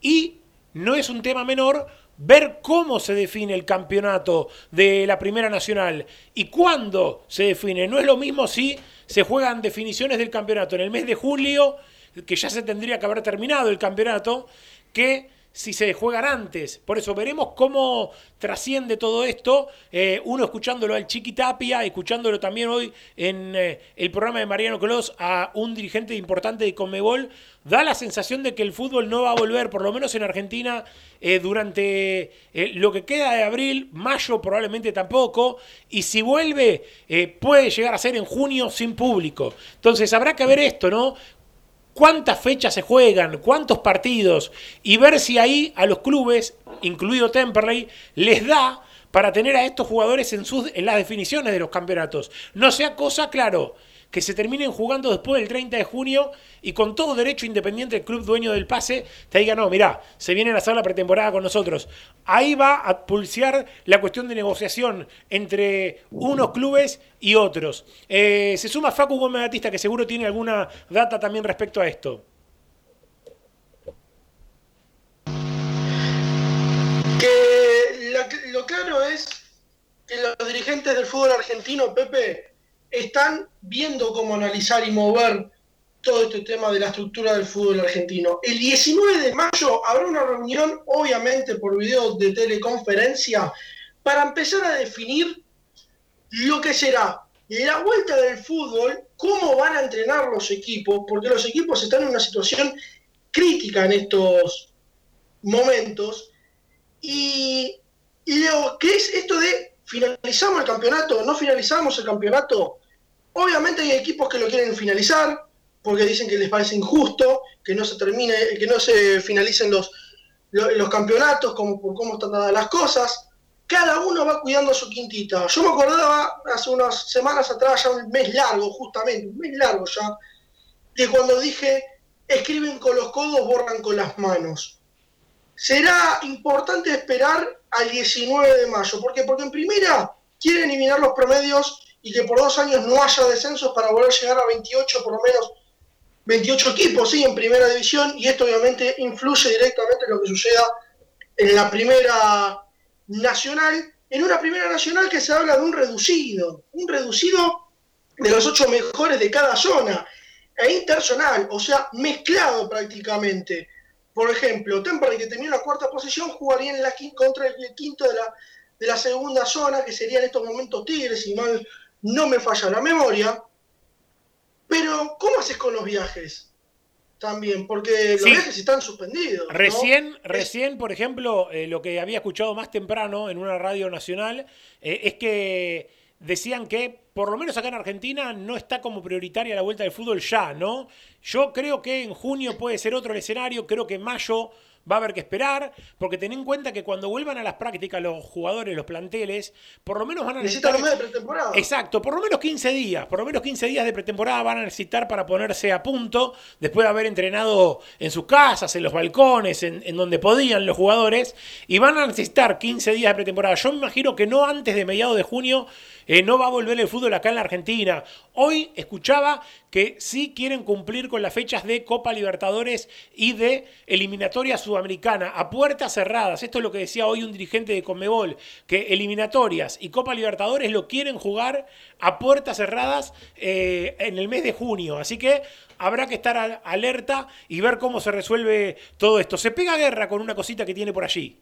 [SPEAKER 2] y no es un tema menor ver cómo se define el campeonato de la Primera Nacional y cuándo se define. No es lo mismo si se juegan definiciones del campeonato en el mes de julio, que ya se tendría que haber terminado el campeonato, que si se juegan antes. Por eso veremos cómo trasciende todo esto. Eh, uno escuchándolo al Chiqui Tapia, escuchándolo también hoy en eh, el programa de Mariano Clos a un dirigente importante de Conmebol, da la sensación de que el fútbol no va a volver, por lo menos en Argentina, eh, durante lo que queda de abril, mayo probablemente tampoco, y si vuelve puede llegar a ser en junio sin público. Entonces habrá que ver esto, ¿no? Cuántas fechas se juegan, cuántos partidos, y ver si ahí a los clubes, incluido Temperley, les da para tener a estos jugadores en, sus, en las definiciones de los campeonatos. No sea cosa, claro, que se terminen jugando después del 30 de junio y con todo derecho independiente el club dueño del pase te diga, no, mirá, se vienen a hacer la pretemporada con nosotros. Ahí va a pulsear la cuestión de negociación entre unos clubes y otros. Eh, se suma Facu Gómez Batista, que seguro tiene alguna data también respecto a esto.
[SPEAKER 4] Que lo claro es que los dirigentes del fútbol argentino, Pepe, están viendo cómo analizar y mover todo este tema de la estructura del fútbol argentino. El 19 de mayo habrá una reunión, obviamente por video de teleconferencia, para empezar a definir lo que será la vuelta del fútbol, cómo van a entrenar los equipos, porque los equipos están en una situación crítica en estos momentos, y, lo que es esto de ¿Finalizamos el campeonato? ¿No finalizamos el campeonato? Obviamente hay equipos que lo quieren finalizar porque dicen que les parece injusto que no se termine, que no se finalicen los, los, campeonatos como por cómo están dadas las cosas. Cada uno va cuidando su quintita. Yo me acordaba hace unas semanas atrás, ya un mes largo, justamente, un mes largo ya, de cuando dije, escriben con los codos, borran con las manos. Será importante esperar al 19 de mayo. ¿Por qué? Porque en primera quiere eliminar los promedios y que por dos años no haya descensos para volver a llegar a 28, por lo menos 28 equipos, sí, en primera división, y esto obviamente influye directamente en lo que suceda en la primera nacional, en una primera nacional que se habla de un reducido, un reducido de los ocho mejores de cada zona, e interzonal, o sea, mezclado prácticamente. Por ejemplo, Temperley, que tenía la cuarta posición, jugaría en la contra el quinto de la, de la segunda zona, que sería en estos momentos Tigres, si mal no me falla la memoria. Pero, ¿cómo haces con los viajes? También, porque los viajes están suspendidos.
[SPEAKER 2] Recién, recién por ejemplo, eh, lo que había escuchado más temprano en una radio nacional eh, es que decían que, por lo menos acá en Argentina, no está como prioritaria la vuelta del fútbol ya, ¿no? Yo creo que en junio puede ser otro el escenario, creo que en mayo va a haber que esperar, porque ten en cuenta que cuando vuelvan a las prácticas los jugadores, los planteles, por lo menos van a
[SPEAKER 4] necesitar... Necesitan de pretemporada.
[SPEAKER 2] Exacto, por lo menos 15 días, por lo menos 15 días de pretemporada van a necesitar para ponerse a punto, después de haber entrenado en sus casas, en los balcones, en, en donde podían los jugadores, y van a necesitar 15 días de pretemporada. Yo me imagino que no antes de mediados de junio eh, no va a volver el fútbol acá en la Argentina. Hoy escuchaba que sí quieren cumplir con las fechas de Copa Libertadores y de eliminatoria sudamericana a puertas cerradas. Esto es lo que decía hoy un dirigente de Conmebol, que eliminatorias y Copa Libertadores lo quieren jugar a puertas cerradas eh, en el mes de junio. Así que habrá que estar alerta y ver cómo se resuelve todo esto. Se pega guerra con una cosita que tiene por allí.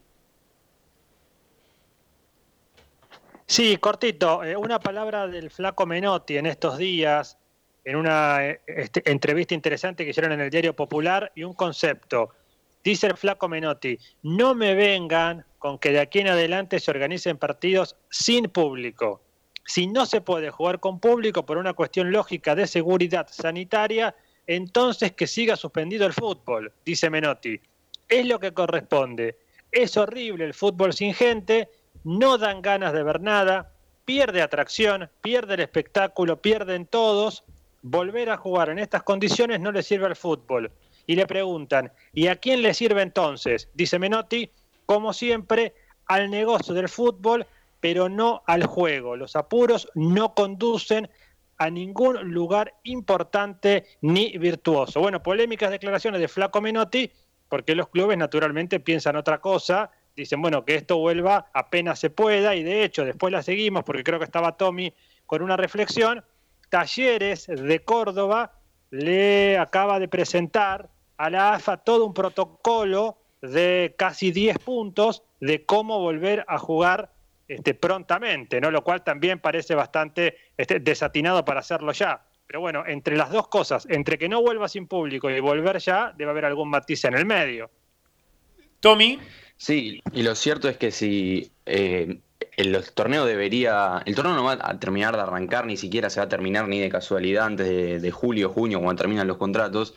[SPEAKER 3] Sí, cortito. Eh, una palabra del flaco Menotti en estos días, en una eh, este, entrevista interesante que hicieron en el Diario Popular, y un concepto. Dice el flaco Menotti, no me vengan con que de aquí en adelante se organicen partidos sin público. Si no se puede jugar con público por una cuestión lógica de seguridad sanitaria, entonces que siga suspendido el fútbol, dice Menotti. Es lo que corresponde. Es horrible el fútbol sin gente no dan ganas de ver nada, pierde atracción, pierde el espectáculo, pierden todos. Volver a jugar en estas condiciones no le sirve al fútbol. Y le preguntan, ¿y a quién le sirve entonces? Dice Menotti, como siempre, al negocio del fútbol, pero no al juego. Los apuros no conducen a ningún lugar importante ni virtuoso. Bueno, polémicas declaraciones de Flaco Menotti, porque los clubes naturalmente piensan otra cosa, dicen, bueno, que esto vuelva apenas se pueda, y de hecho después la seguimos, porque creo que estaba Tommy con una reflexión, Talleres de Córdoba le acaba de presentar a la AFA todo un protocolo de casi 10 puntos de cómo volver a jugar este, prontamente, ¿no? Lo cual también parece bastante este, desatinado para hacerlo ya. Pero bueno, entre las dos cosas, entre que no vuelva sin público y volver ya, debe haber algún matiz en el medio.
[SPEAKER 2] Tommy.
[SPEAKER 5] Sí, y lo cierto es que si eh, el torneo debería. El torneo no va a terminar de arrancar, ni siquiera se va a terminar ni de casualidad antes de, de julio, junio, cuando terminan los contratos.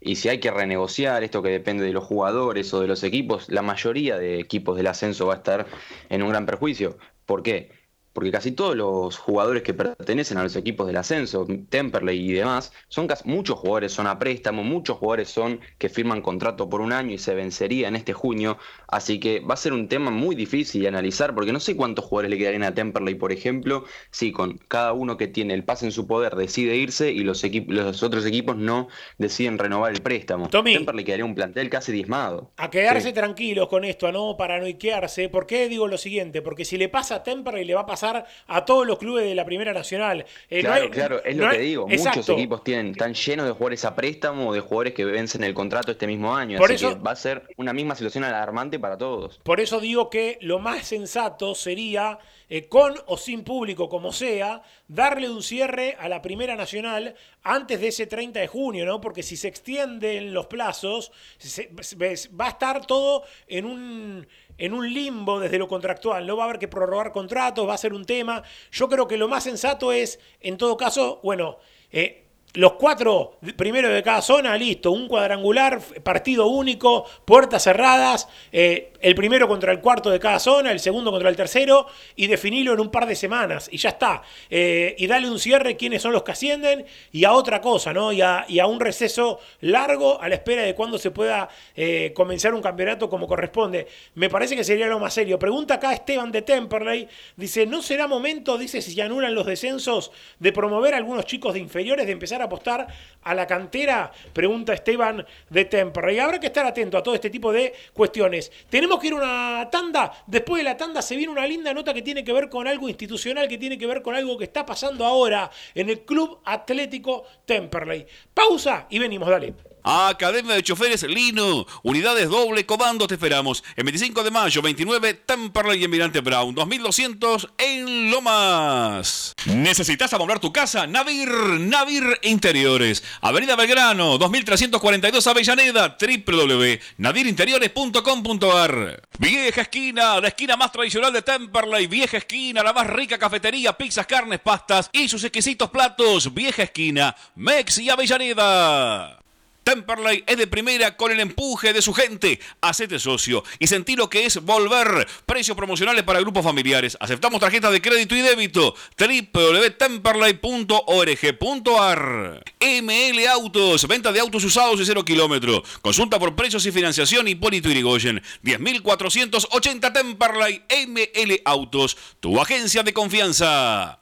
[SPEAKER 5] Y si hay que renegociar esto que depende de los jugadores o de los equipos, la mayoría de equipos del ascenso va a estar en un gran perjuicio. ¿Por qué? Porque casi todos los jugadores que pertenecen a los equipos del ascenso, Temperley y demás, son casi, muchos jugadores son a préstamo, muchos jugadores son que firman contrato por un año y se vencería en este junio, así que va a ser un tema muy difícil de analizar, porque no sé cuántos jugadores le quedarían a Temperley, por ejemplo, si con cada uno que tiene el pase en su poder decide irse y los, los otros equipos no deciden renovar el préstamo.
[SPEAKER 2] Tommy,
[SPEAKER 5] Temperley quedaría un plantel casi diezmado.
[SPEAKER 2] A quedarse tranquilos con esto, a no paranoiquearse, ¿por qué digo lo siguiente? Porque si le pasa a Temperley le va a pasar a todos los clubes de la Primera Nacional.
[SPEAKER 5] Eh, claro, claro, es lo que digo. Muchos equipos tienen, están llenos de jugadores a préstamo o de jugadores que vencen el contrato este mismo año.
[SPEAKER 2] Por
[SPEAKER 5] así
[SPEAKER 2] eso,
[SPEAKER 5] que va a ser una misma situación alarmante para todos.
[SPEAKER 2] Por eso digo que lo más sensato sería, eh, con o sin público, como sea, darle un cierre a la Primera Nacional antes de ese 30 de junio, ¿no? Porque si se extienden los plazos, se, va a estar todo en un en un limbo desde lo contractual. No va a haber que prorrogar contratos, va a ser un tema. Yo creo que lo más sensato es, en todo caso, bueno, eh, los cuatro primeros de cada zona, listo, un cuadrangular, partido único, puertas cerradas, eh, el primero contra el cuarto de cada zona, el segundo contra el tercero, y definirlo en un par de semanas, y ya está. Eh, y darle un cierre quiénes son los que ascienden, y a otra cosa, ¿no? Y a, y a un receso largo a la espera de cuándo se pueda eh, comenzar un campeonato como corresponde. Me parece que sería lo más serio. Pregunta acá Esteban de Temperley, dice, ¿no será momento, dice, si anulan los descensos, de promover a algunos chicos de inferiores, de empezar a apostar a la cantera? Pregunta Esteban de Temperley. Habrá que estar atento a todo este tipo de cuestiones. Tenemos que ir a una tanda. Después de la tanda se viene una linda nota que tiene que ver con algo institucional, que tiene que ver con algo que está pasando ahora en el Club Atlético Temperley. Pausa y venimos, dale.
[SPEAKER 6] Academia de Choferes Lino. Unidades doble comando te esperamos. El 25 de mayo, 29, Temperley y Emirante Brown. 2200 en Lomas. ¿Necesitas amoblar tu casa? Navir, Navir Interiores. Avenida Belgrano, 2342 Avellaneda. www.navirinteriores.com.ar Vieja esquina, la esquina más tradicional de Temperley. Vieja esquina, la más rica cafetería, pizzas, carnes, pastas y sus exquisitos platos. Vieja esquina, Mex y Avellaneda. Temperley es de primera con el empuje de su gente. Hacete socio y sentí lo que es volver. Precios promocionales para grupos familiares. Aceptamos tarjetas de crédito y débito. www.temperley.org.ar ML Autos. Venta de autos usados y cero kilómetro. Consulta por precios y financiación Hipólito Irigoyen. 10.480 Temperley. ML Autos. Tu agencia de confianza.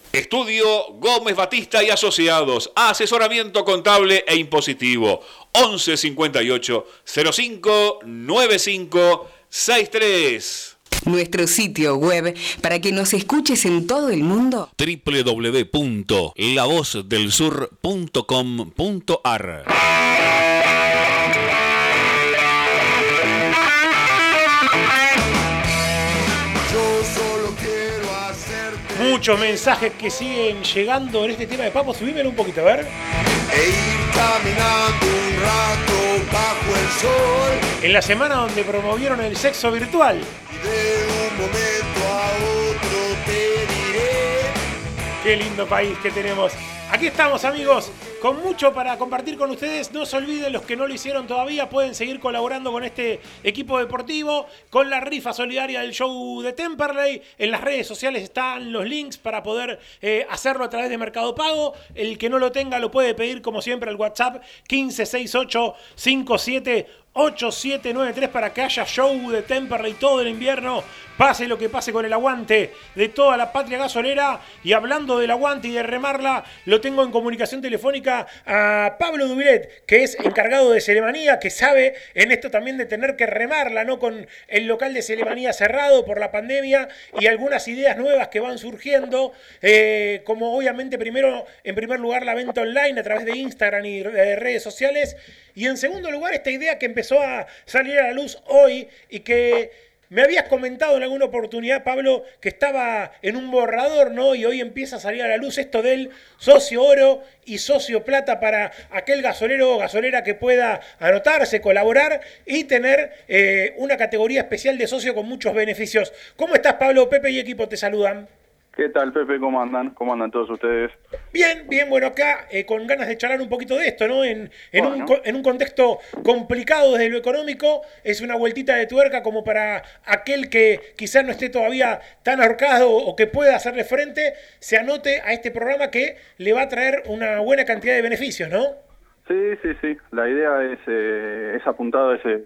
[SPEAKER 6] Estudio Gómez Batista y Asociados. Asesoramiento contable e impositivo. 11 58 05 95 63.
[SPEAKER 10] Nuestro sitio web para que nos escuches en todo el mundo.
[SPEAKER 6] www.lavozdelsur.com.ar
[SPEAKER 2] Muchos mensajes que siguen llegando en este tema de Papo. Subímelo un poquito, a ver.
[SPEAKER 1] E ir caminando un rato bajo el sol.
[SPEAKER 2] En la semana donde promovieron el sexo virtual.
[SPEAKER 1] Y de un momento a otro te diré
[SPEAKER 2] Qué lindo país que tenemos. Aquí estamos amigos, con mucho para compartir con ustedes. No se olviden los que no lo hicieron todavía, pueden seguir colaborando con este equipo deportivo, con la rifa solidaria del show de Temperley. En las redes sociales están los links para poder eh, hacerlo a través de Mercado Pago. El que no lo tenga lo puede pedir como siempre al WhatsApp 1568 57 8793 para que haya show de Temperley todo el invierno. Pase lo que pase con el aguante de toda la patria gasolera. Y hablando del aguante y de remarla, lo tengo en comunicación telefónica a Pablo Dubilet, que es encargado de Celemanía, que sabe en esto también de tener que remarla, ¿no? Con el local de Celemanía cerrado por la pandemia y algunas ideas nuevas que van surgiendo, eh, como obviamente primero, en primer lugar, la venta online a través de Instagram y de redes sociales. Y en segundo lugar, esta idea que empezó a salir a la luz hoy y que me habías comentado en alguna oportunidad, Pablo, que estaba en un borrador, ¿no? Y hoy empieza a salir a la luz esto del socio oro y socio plata para aquel gasolero o gasolera que pueda anotarse, colaborar y tener eh, una categoría especial de socio con muchos beneficios. ¿Cómo estás, Pablo? Pepe y equipo te saludan.
[SPEAKER 11] ¿Qué tal, Pepe? ¿Cómo andan? ¿Cómo andan todos ustedes?
[SPEAKER 2] Bien, bien, bueno, acá eh, con ganas de charlar un poquito de esto, ¿no? En, en, un, co- en un contexto complicado desde lo económico, es una vueltita de tuerca como para aquel que quizás no esté todavía tan ahorcado o que pueda hacerle frente, se anote a este programa que le va a traer una buena cantidad de beneficios, ¿no?
[SPEAKER 11] Sí, sí, sí. La idea es, eh, es apuntado a ese...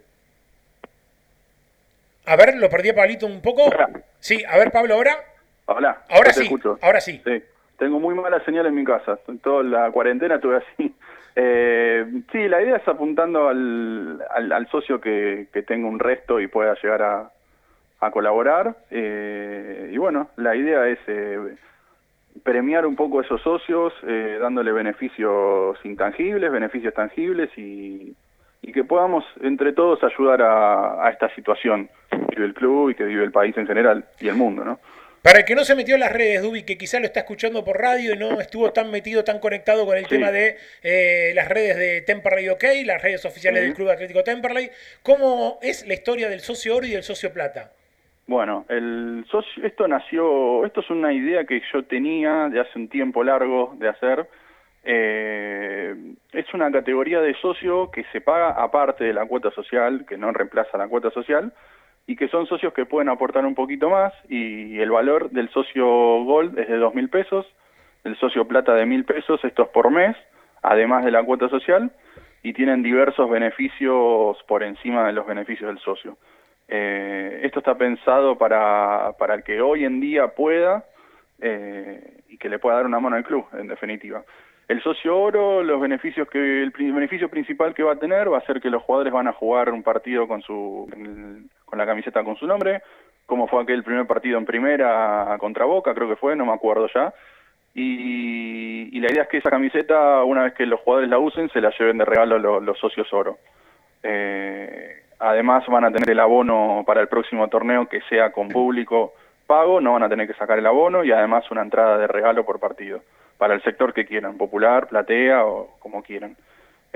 [SPEAKER 2] A ver, lo perdí a Pablito un poco. Sí, a ver, Pablo, ahora.
[SPEAKER 11] Hola.
[SPEAKER 2] Ahora sí,
[SPEAKER 11] escucho.
[SPEAKER 2] ahora sí.
[SPEAKER 11] Sí. Tengo muy mala señal en mi casa. Toda la cuarentena estuve así. Eh, sí, la idea es apuntando al, al, al socio que, que tenga un resto y pueda llegar a, a colaborar. Eh, y bueno, la idea es eh, premiar un poco a esos socios, eh, dándole beneficios intangibles, beneficios tangibles y, y que podamos entre todos ayudar a, a esta situación que vive el club y que vive el país en general y el mundo, ¿no?
[SPEAKER 2] Para el que no se metió en las redes, Dubi, que quizá lo está escuchando por radio y no estuvo tan metido, tan conectado con el
[SPEAKER 11] Sí.
[SPEAKER 2] tema de eh, las redes de Temperley OK, las redes oficiales del Club Atlético Temperley, ¿cómo es la historia del socio oro y del socio plata?
[SPEAKER 11] Bueno, el socio, esto nació, esto es una idea que yo tenía de hace un tiempo largo de hacer. Eh, es una categoría de socio que se paga aparte de la cuota social, que no reemplaza la cuota social, y que son socios que pueden aportar un poquito más, y el valor del socio Gold es de dos mil pesos, el socio Plata de mil pesos, esto es por mes, además de la cuota social, y tienen diversos beneficios por encima de los beneficios del socio. Eh, esto está pensado para, para el que hoy en día pueda eh, y que le pueda dar una mano al club, en definitiva. El socio oro, los beneficios que el, beneficio principal que va a tener va a ser que los jugadores van a jugar un partido con su con la camiseta con su nombre, como fue aquel primer partido en primera contra Boca, creo que fue, no me acuerdo ya. Y, la idea es que esa camiseta, una vez que los jugadores la usen, se la lleven de regalo los, los socios oro. Eh, además van a tener el abono para el próximo torneo que sea con público pago, no van a tener que sacar el abono y además una entrada de regalo por partido, para el sector que quieran, popular, platea o como quieran.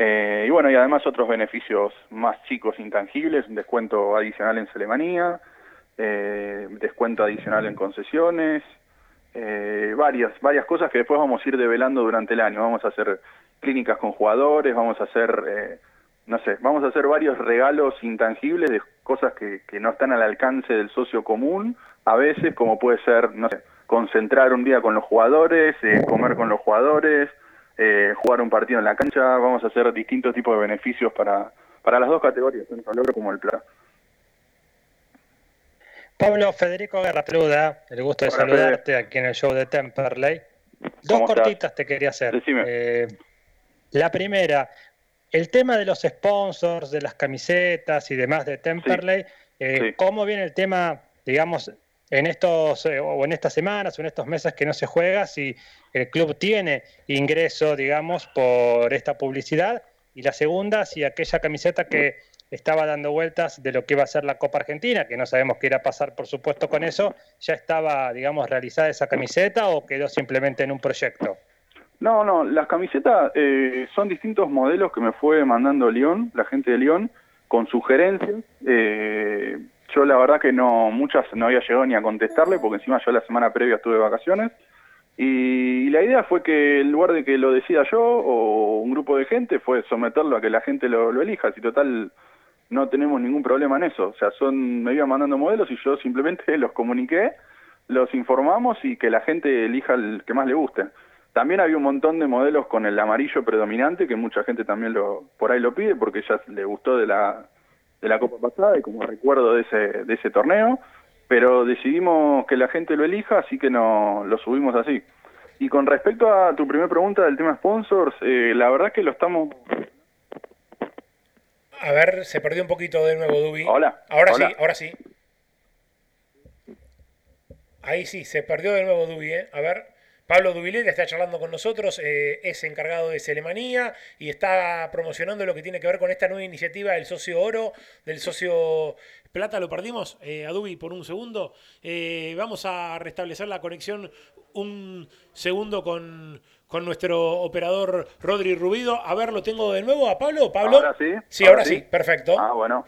[SPEAKER 11] Eh, y bueno, y además otros beneficios más chicos intangibles, un descuento adicional en Celemanía, eh, descuento adicional en concesiones, eh, varias, varias cosas que después vamos a ir develando durante el año. Vamos a hacer clínicas con jugadores, vamos a hacer, eh, no sé, vamos a hacer varios regalos intangibles de cosas que, que no están al alcance del socio común, a veces como puede ser, no sé, concentrar un día con los jugadores, eh, comer con los jugadores, eh, jugar un partido en la cancha, vamos a hacer distintos tipos de beneficios para, para las dos categorías, tanto el oro como el plata.
[SPEAKER 3] Pablo Federico Guerra el gusto de
[SPEAKER 11] Hola,
[SPEAKER 3] saludarte aquí en el show de Temperley. Dos cortitas te quería hacer.
[SPEAKER 11] Decime.
[SPEAKER 3] Eh, la primera, el tema de los sponsors, de las camisetas y demás de Temperley, eh,
[SPEAKER 11] Sí.
[SPEAKER 3] ¿cómo viene el tema, digamos, en estos eh, o en estas semanas o en estos meses que no se juega, si el club tiene ingreso, digamos, por esta publicidad? Y la segunda, si aquella camiseta que estaba dando vueltas de lo que iba a ser la Copa Argentina, que no sabemos qué irá a pasar, por supuesto, con eso, ¿ya estaba, digamos, realizada esa camiseta o quedó simplemente en un proyecto?
[SPEAKER 11] No, no, las camisetas eh, son distintos modelos que me fue mandando León, la gente de León, con sugerencias. Eh, yo la verdad que no, muchas no había llegado ni a contestarle, porque encima yo la semana previa estuve de vacaciones. Y, la idea fue que en lugar de que lo decida yo o un grupo de gente, fue someterlo a que la gente lo, lo elija. Si total no tenemos ningún problema en eso. O sea, son me iban mandando modelos y yo simplemente los comuniqué, los informamos y que la gente elija el que más le guste. También había un montón de modelos con el amarillo predominante, que mucha gente también lo por ahí lo pide porque ya le gustó de la, de la Copa pasada y como recuerdo de ese, de ese torneo, pero decidimos que la gente lo elija, así que no lo subimos así. Y con respecto a tu primera pregunta del tema sponsors, eh, la verdad que lo estamos...
[SPEAKER 2] A ver, se perdió un poquito de nuevo, Dubi.
[SPEAKER 11] Hola.
[SPEAKER 2] Ahora
[SPEAKER 11] Hola.
[SPEAKER 2] sí, ahora sí. Ahí sí, se perdió de nuevo Dubi, ¿eh? A ver. Pablo Dubilet está charlando con nosotros, eh, es encargado de Celemanía y está promocionando lo que tiene que ver con esta nueva iniciativa del socio oro, del socio plata. Lo perdimos, eh, a Dubi, por un segundo. Eh, vamos a restablecer la conexión un segundo con, con nuestro operador Rodri Rubido. A ver, lo tengo de nuevo a Pablo. Pablo.
[SPEAKER 11] Ahora sí.
[SPEAKER 2] Sí, ahora, sí. perfecto.
[SPEAKER 11] Ah, bueno.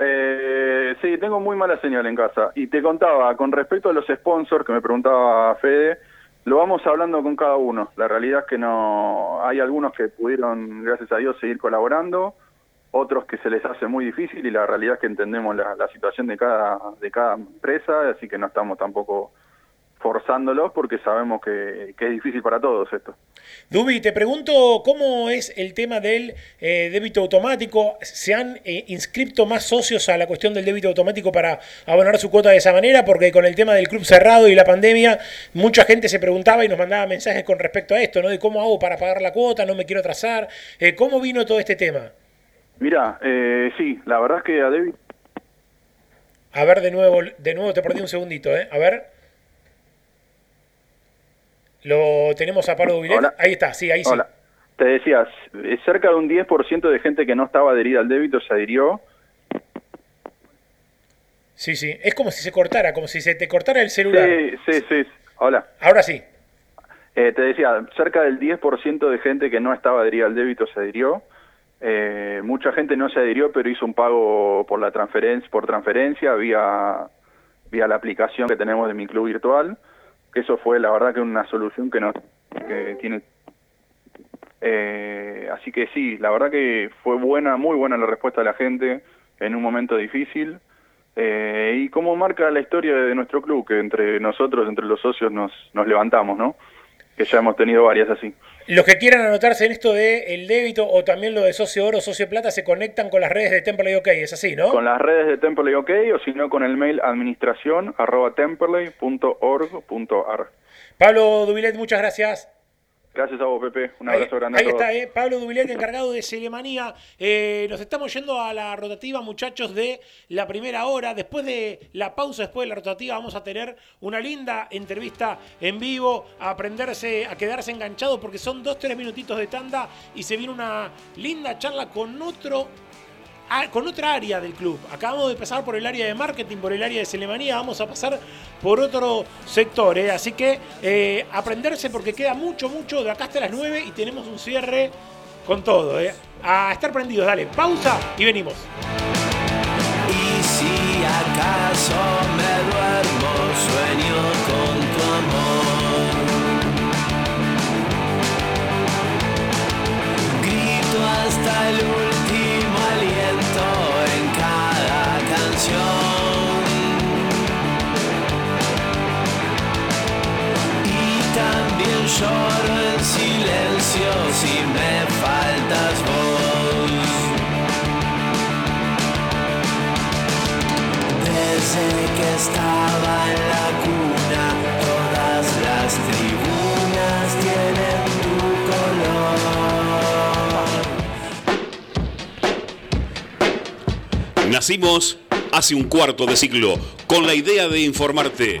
[SPEAKER 11] Eh, sí, tengo muy mala señal en casa. Y te contaba, con respecto a los sponsors que me preguntaba Fede, lo vamos hablando con cada uno. La realidad es que no hay algunos que pudieron, gracias a Dios, seguir colaborando, otros que se les hace muy difícil y la realidad es que entendemos la, la situación de cada, de cada empresa, así que no estamos tampoco forzándolos porque sabemos que, que es difícil para todos esto.
[SPEAKER 2] Dubi, te pregunto cómo es el tema del eh, débito automático. ¿Se han eh, inscrito más socios a la cuestión del débito automático para abonar su cuota de esa manera? Porque con el tema del club cerrado y la pandemia, mucha gente se preguntaba y nos mandaba mensajes con respecto a esto, ¿no? De cómo hago para pagar la cuota, no me quiero atrasar. Eh, ¿Cómo vino todo este tema?
[SPEAKER 11] Mira, eh, sí, la verdad es que a David
[SPEAKER 2] A ver, de nuevo, de nuevo te perdí un segundito, ¿eh? A ver. Lo tenemos a Pablo Dubilet. Ahí está, sí, ahí sí.
[SPEAKER 11] Hola. Te decías, eh, cerca de un 10% de gente que no estaba adherida al débito se adhirió.
[SPEAKER 2] Sí, sí. Es como si se cortara, como si se te cortara el celular.
[SPEAKER 11] Sí, sí, sí. Hola.
[SPEAKER 2] Ahora sí.
[SPEAKER 11] Eh, te decía, cerca del 10% de gente que no estaba adherida al débito se adhirió. Eh, mucha gente no se adhirió, pero hizo un pago por la transferencia, por transferencia vía, vía la aplicación que tenemos de mi club virtual. Que eso fue, la verdad, que una solución que no que tiene. Eh, así que sí, la verdad que fue buena, muy buena la respuesta de la gente en un momento difícil. Eh, y como marca la historia de nuestro club, que entre nosotros, entre los socios, nos, nos levantamos, ¿no? Que ya hemos tenido varias así.
[SPEAKER 2] Los que quieran anotarse en esto de el débito o también lo de socio oro, socio plata, se conectan con las redes de Temple OK, es así, ¿no?
[SPEAKER 11] Con las redes de Temperley OK o si no con el mail administración arroba temperley.org.ar.
[SPEAKER 2] Pablo Dubilet, muchas gracias.
[SPEAKER 11] Gracias a vos, Pepe. Un
[SPEAKER 2] Ahí,
[SPEAKER 11] abrazo grande
[SPEAKER 2] ahí
[SPEAKER 11] a todos.
[SPEAKER 2] está, ¿eh? Pablo Dubilet, encargado de Celemanía. Eh, nos estamos yendo a la rotativa, muchachos, de la primera hora. Después de la pausa, después de la rotativa, vamos a tener una linda entrevista en vivo, a aprenderse, a quedarse enganchados, porque son dos, tres minutitos de tanda y se viene una linda charla con otro con otra área del club. Acabamos de pasar por el área de marketing, por el área de Celemanía, vamos a pasar por otro sector. ¿eh? Así que eh, aprenderse porque queda mucho, mucho de acá hasta las 9 y tenemos un cierre con todo. ¿eh? A estar prendidos, dale, pausa y venimos.
[SPEAKER 1] Y si acaso me duermo, sueño con tu amor. Grito hasta el lloro en silencio si me faltas vos. Desde que estaba en la cuna, todas las tribunas tienen tu color.
[SPEAKER 6] Nacimos hace un cuarto de siglo con la idea de informarte,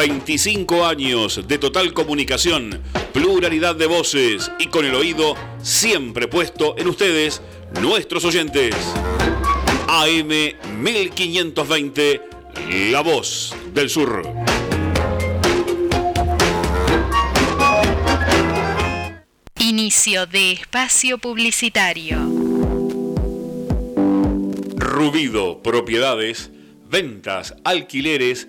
[SPEAKER 6] 25 años de total comunicación, pluralidad de voces y con el oído siempre puesto en ustedes, nuestros oyentes. AM 1520, La Voz del Sur.
[SPEAKER 10] Inicio de espacio publicitario.
[SPEAKER 6] Rubido Propiedades, ventas, alquileres,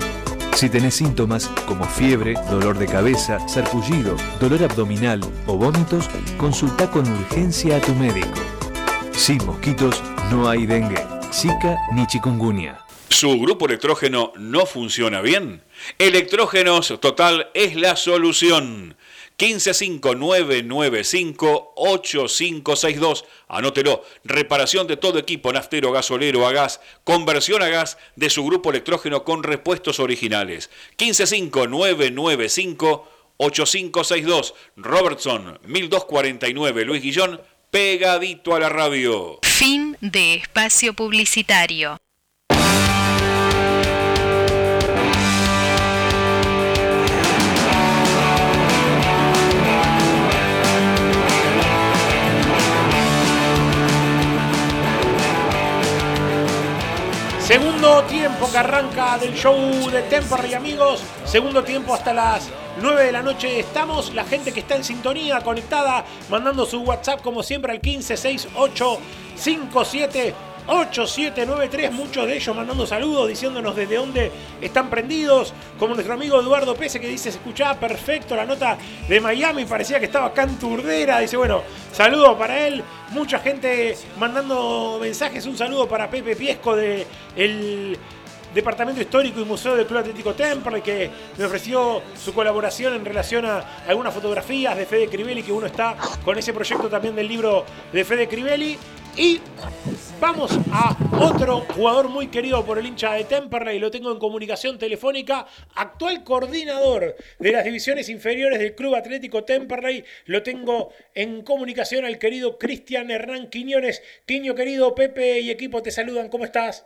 [SPEAKER 12] Si tenés síntomas como fiebre, dolor de cabeza, sarpullido, dolor abdominal o vómitos, consulta con urgencia a tu médico. Sin mosquitos no hay dengue, zika ni chikungunya.
[SPEAKER 6] ¿Su grupo electrógeno no funciona bien? Electrógenos Total es la solución. 1559958562. Anótelo. Reparación de todo equipo naftero, gasolero, a gas. Conversión a gas de su grupo electrógeno con repuestos originales. 1559958562. Robertson 1249 Luis Guillón. Pegadito a la radio.
[SPEAKER 10] Fin de espacio publicitario.
[SPEAKER 2] Segundo tiempo que arranca del show de Temporary amigos. Segundo tiempo hasta las 9 de la noche estamos. La gente que está en sintonía, conectada, mandando su WhatsApp como siempre al 1568 57 8793, muchos de ellos mandando saludos, diciéndonos desde dónde están prendidos, como nuestro amigo Eduardo Pese que dice se escuchaba perfecto la nota de Miami, parecía que estaba canturdera, dice bueno, saludos para él, mucha gente mandando mensajes, un saludo para Pepe Piesco de el Departamento Histórico y Museo del Club Atlético Temperley, que me ofreció su colaboración en relación a algunas fotografías de Fede Crivelli, que uno está con ese proyecto también del libro de Fede Crivelli. Y vamos a otro jugador muy querido por el hincha de Temperley, lo tengo en comunicación telefónica, actual coordinador de las divisiones inferiores del Club Atlético Temperley, lo tengo en comunicación al querido Cristian Hernán Quiñones. Quiño querido, Pepe y equipo te saludan, ¿cómo estás?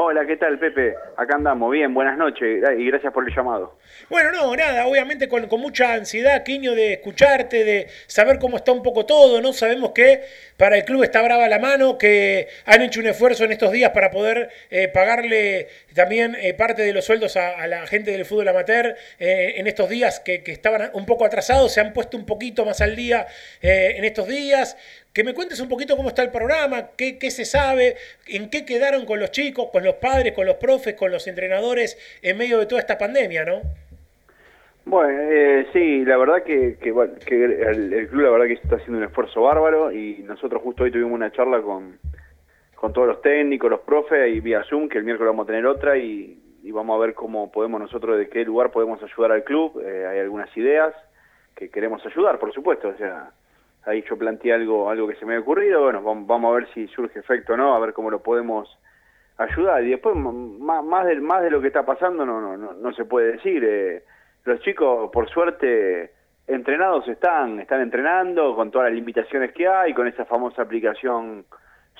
[SPEAKER 13] Hola, ¿qué tal, Pepe? Acá andamos, bien, buenas noches y gracias por el llamado.
[SPEAKER 2] Bueno, no, nada, obviamente con, mucha ansiedad, Quiño, de escucharte, de saber cómo está un poco todo, ¿no? Sabemos que para el club está brava la mano, que han hecho un esfuerzo en estos días para poder eh, pagarle también eh, parte de los sueldos a, la gente del fútbol amateur eh, en estos días que, que, estaban un poco atrasados, se han puesto un poquito más al día en estos días que me cuentes un poquito cómo está el programa, qué, se sabe, en qué quedaron con los chicos, con los padres, con los profes, con los entrenadores en medio de toda esta pandemia, ¿no?
[SPEAKER 13] Bueno, eh, sí, la verdad que, el, club la verdad que está haciendo un esfuerzo bárbaro y nosotros justo hoy tuvimos una charla con, con todos los técnicos, los profes y vía Zoom, que el miércoles vamos a tener otra y, vamos a ver cómo podemos nosotros, de qué lugar podemos ayudar al club. Eh, hay algunas ideas que queremos ayudar, por supuesto, o sea, ahí yo planteé algo, algo que se me ha ocurrido, bueno, vamos, a ver si surge efecto o no, a ver cómo lo podemos ayudar. Y después, más, más, de, más de lo que está pasando, no, no, no, no se puede decir. Eh, los chicos, por suerte, entrenados están, están entrenando con todas las limitaciones que hay, con esa famosa aplicación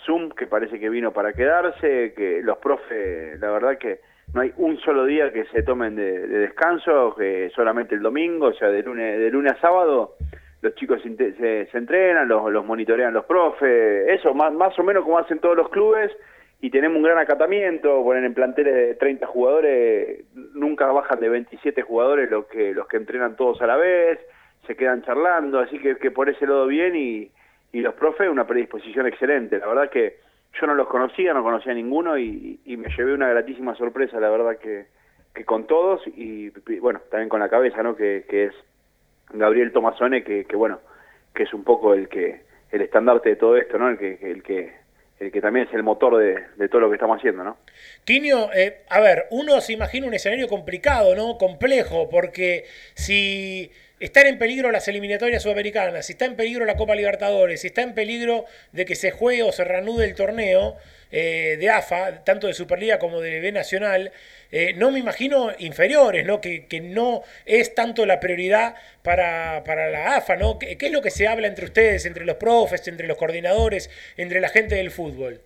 [SPEAKER 13] Zoom que parece que vino para quedarse, que los profes, la verdad que no hay un solo día que se tomen de, de descanso, que solamente el domingo, o sea, de lunes, de lunes a sábado los chicos se, se, entrenan, los, los, monitorean los profes, eso, más, más o menos como hacen todos los clubes, y tenemos un gran acatamiento, ponen en planteles de 30 jugadores, nunca bajan de 27 jugadores los que, los que entrenan todos a la vez, se quedan charlando, así que, que por ese lado bien, y, y los profes una predisposición excelente, la verdad que yo no los conocía, no conocía a ninguno, y, y me llevé una gratísima sorpresa, la verdad que, que con todos, y bueno, también con la cabeza, ¿no? que, que es Gabriel Tomasone, que, que bueno, que es un poco el que el estandarte de todo esto, ¿no? El que, el que, el que también es el motor de, de todo lo que estamos haciendo, ¿no?
[SPEAKER 2] Quinio, eh, a ver, uno se imagina un escenario complicado, ¿no? Complejo, porque si están en peligro las eliminatorias sudamericanas, si está en peligro la Copa Libertadores, si está en peligro de que se juegue o se reanude el torneo eh, de AFA, tanto de Superliga como de B Nacional, eh, no me imagino inferiores, ¿no? Que, que, no es tanto la prioridad para, para la AFA, ¿no? ¿Qué, es lo que se habla entre ustedes, entre los profes, entre los coordinadores, entre la gente del fútbol?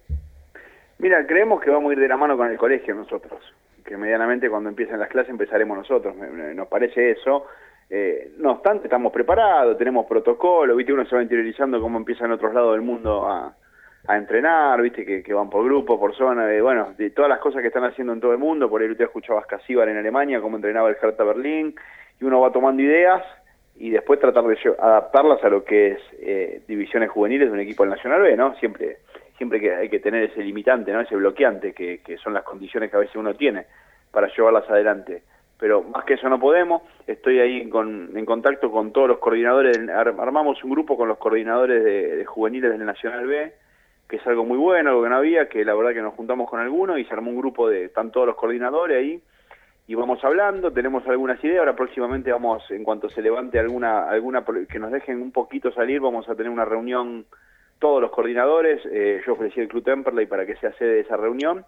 [SPEAKER 13] Mira, creemos que vamos a ir de la mano con el colegio nosotros, que medianamente cuando empiecen las clases empezaremos nosotros, nos parece eso. Eh, no obstante, estamos preparados, tenemos protocolo, ¿viste? Uno se va interiorizando cómo empieza en otros lados del mundo a, entrenar, ¿viste? Que, que, van por grupo, por zona, de, bueno, de todas las cosas que están haciendo en todo el mundo. Por ahí usted escuchaba a en Alemania, cómo entrenaba el Hertha Berlín, y uno va tomando ideas y después tratar de adaptarlas a lo que es eh, divisiones juveniles de un equipo Nacional B, ¿no? Siempre siempre que hay que tener ese limitante, ¿no? Ese bloqueante que, que son las condiciones que a veces uno tiene para llevarlas adelante pero más que eso no podemos. Estoy ahí con, en contacto con todos los coordinadores, armamos un grupo con los coordinadores de, juveniles del Nacional B, que es algo muy bueno, algo que no había, que la verdad que nos juntamos con algunos y se armó un grupo de, están todos los coordinadores ahí, y vamos hablando, tenemos algunas ideas, ahora próximamente vamos, en cuanto se levante alguna, alguna que nos dejen un poquito salir, vamos a tener una reunión todos los coordinadores, eh, yo ofrecí el Club Temperley para que sea sede de esa reunión,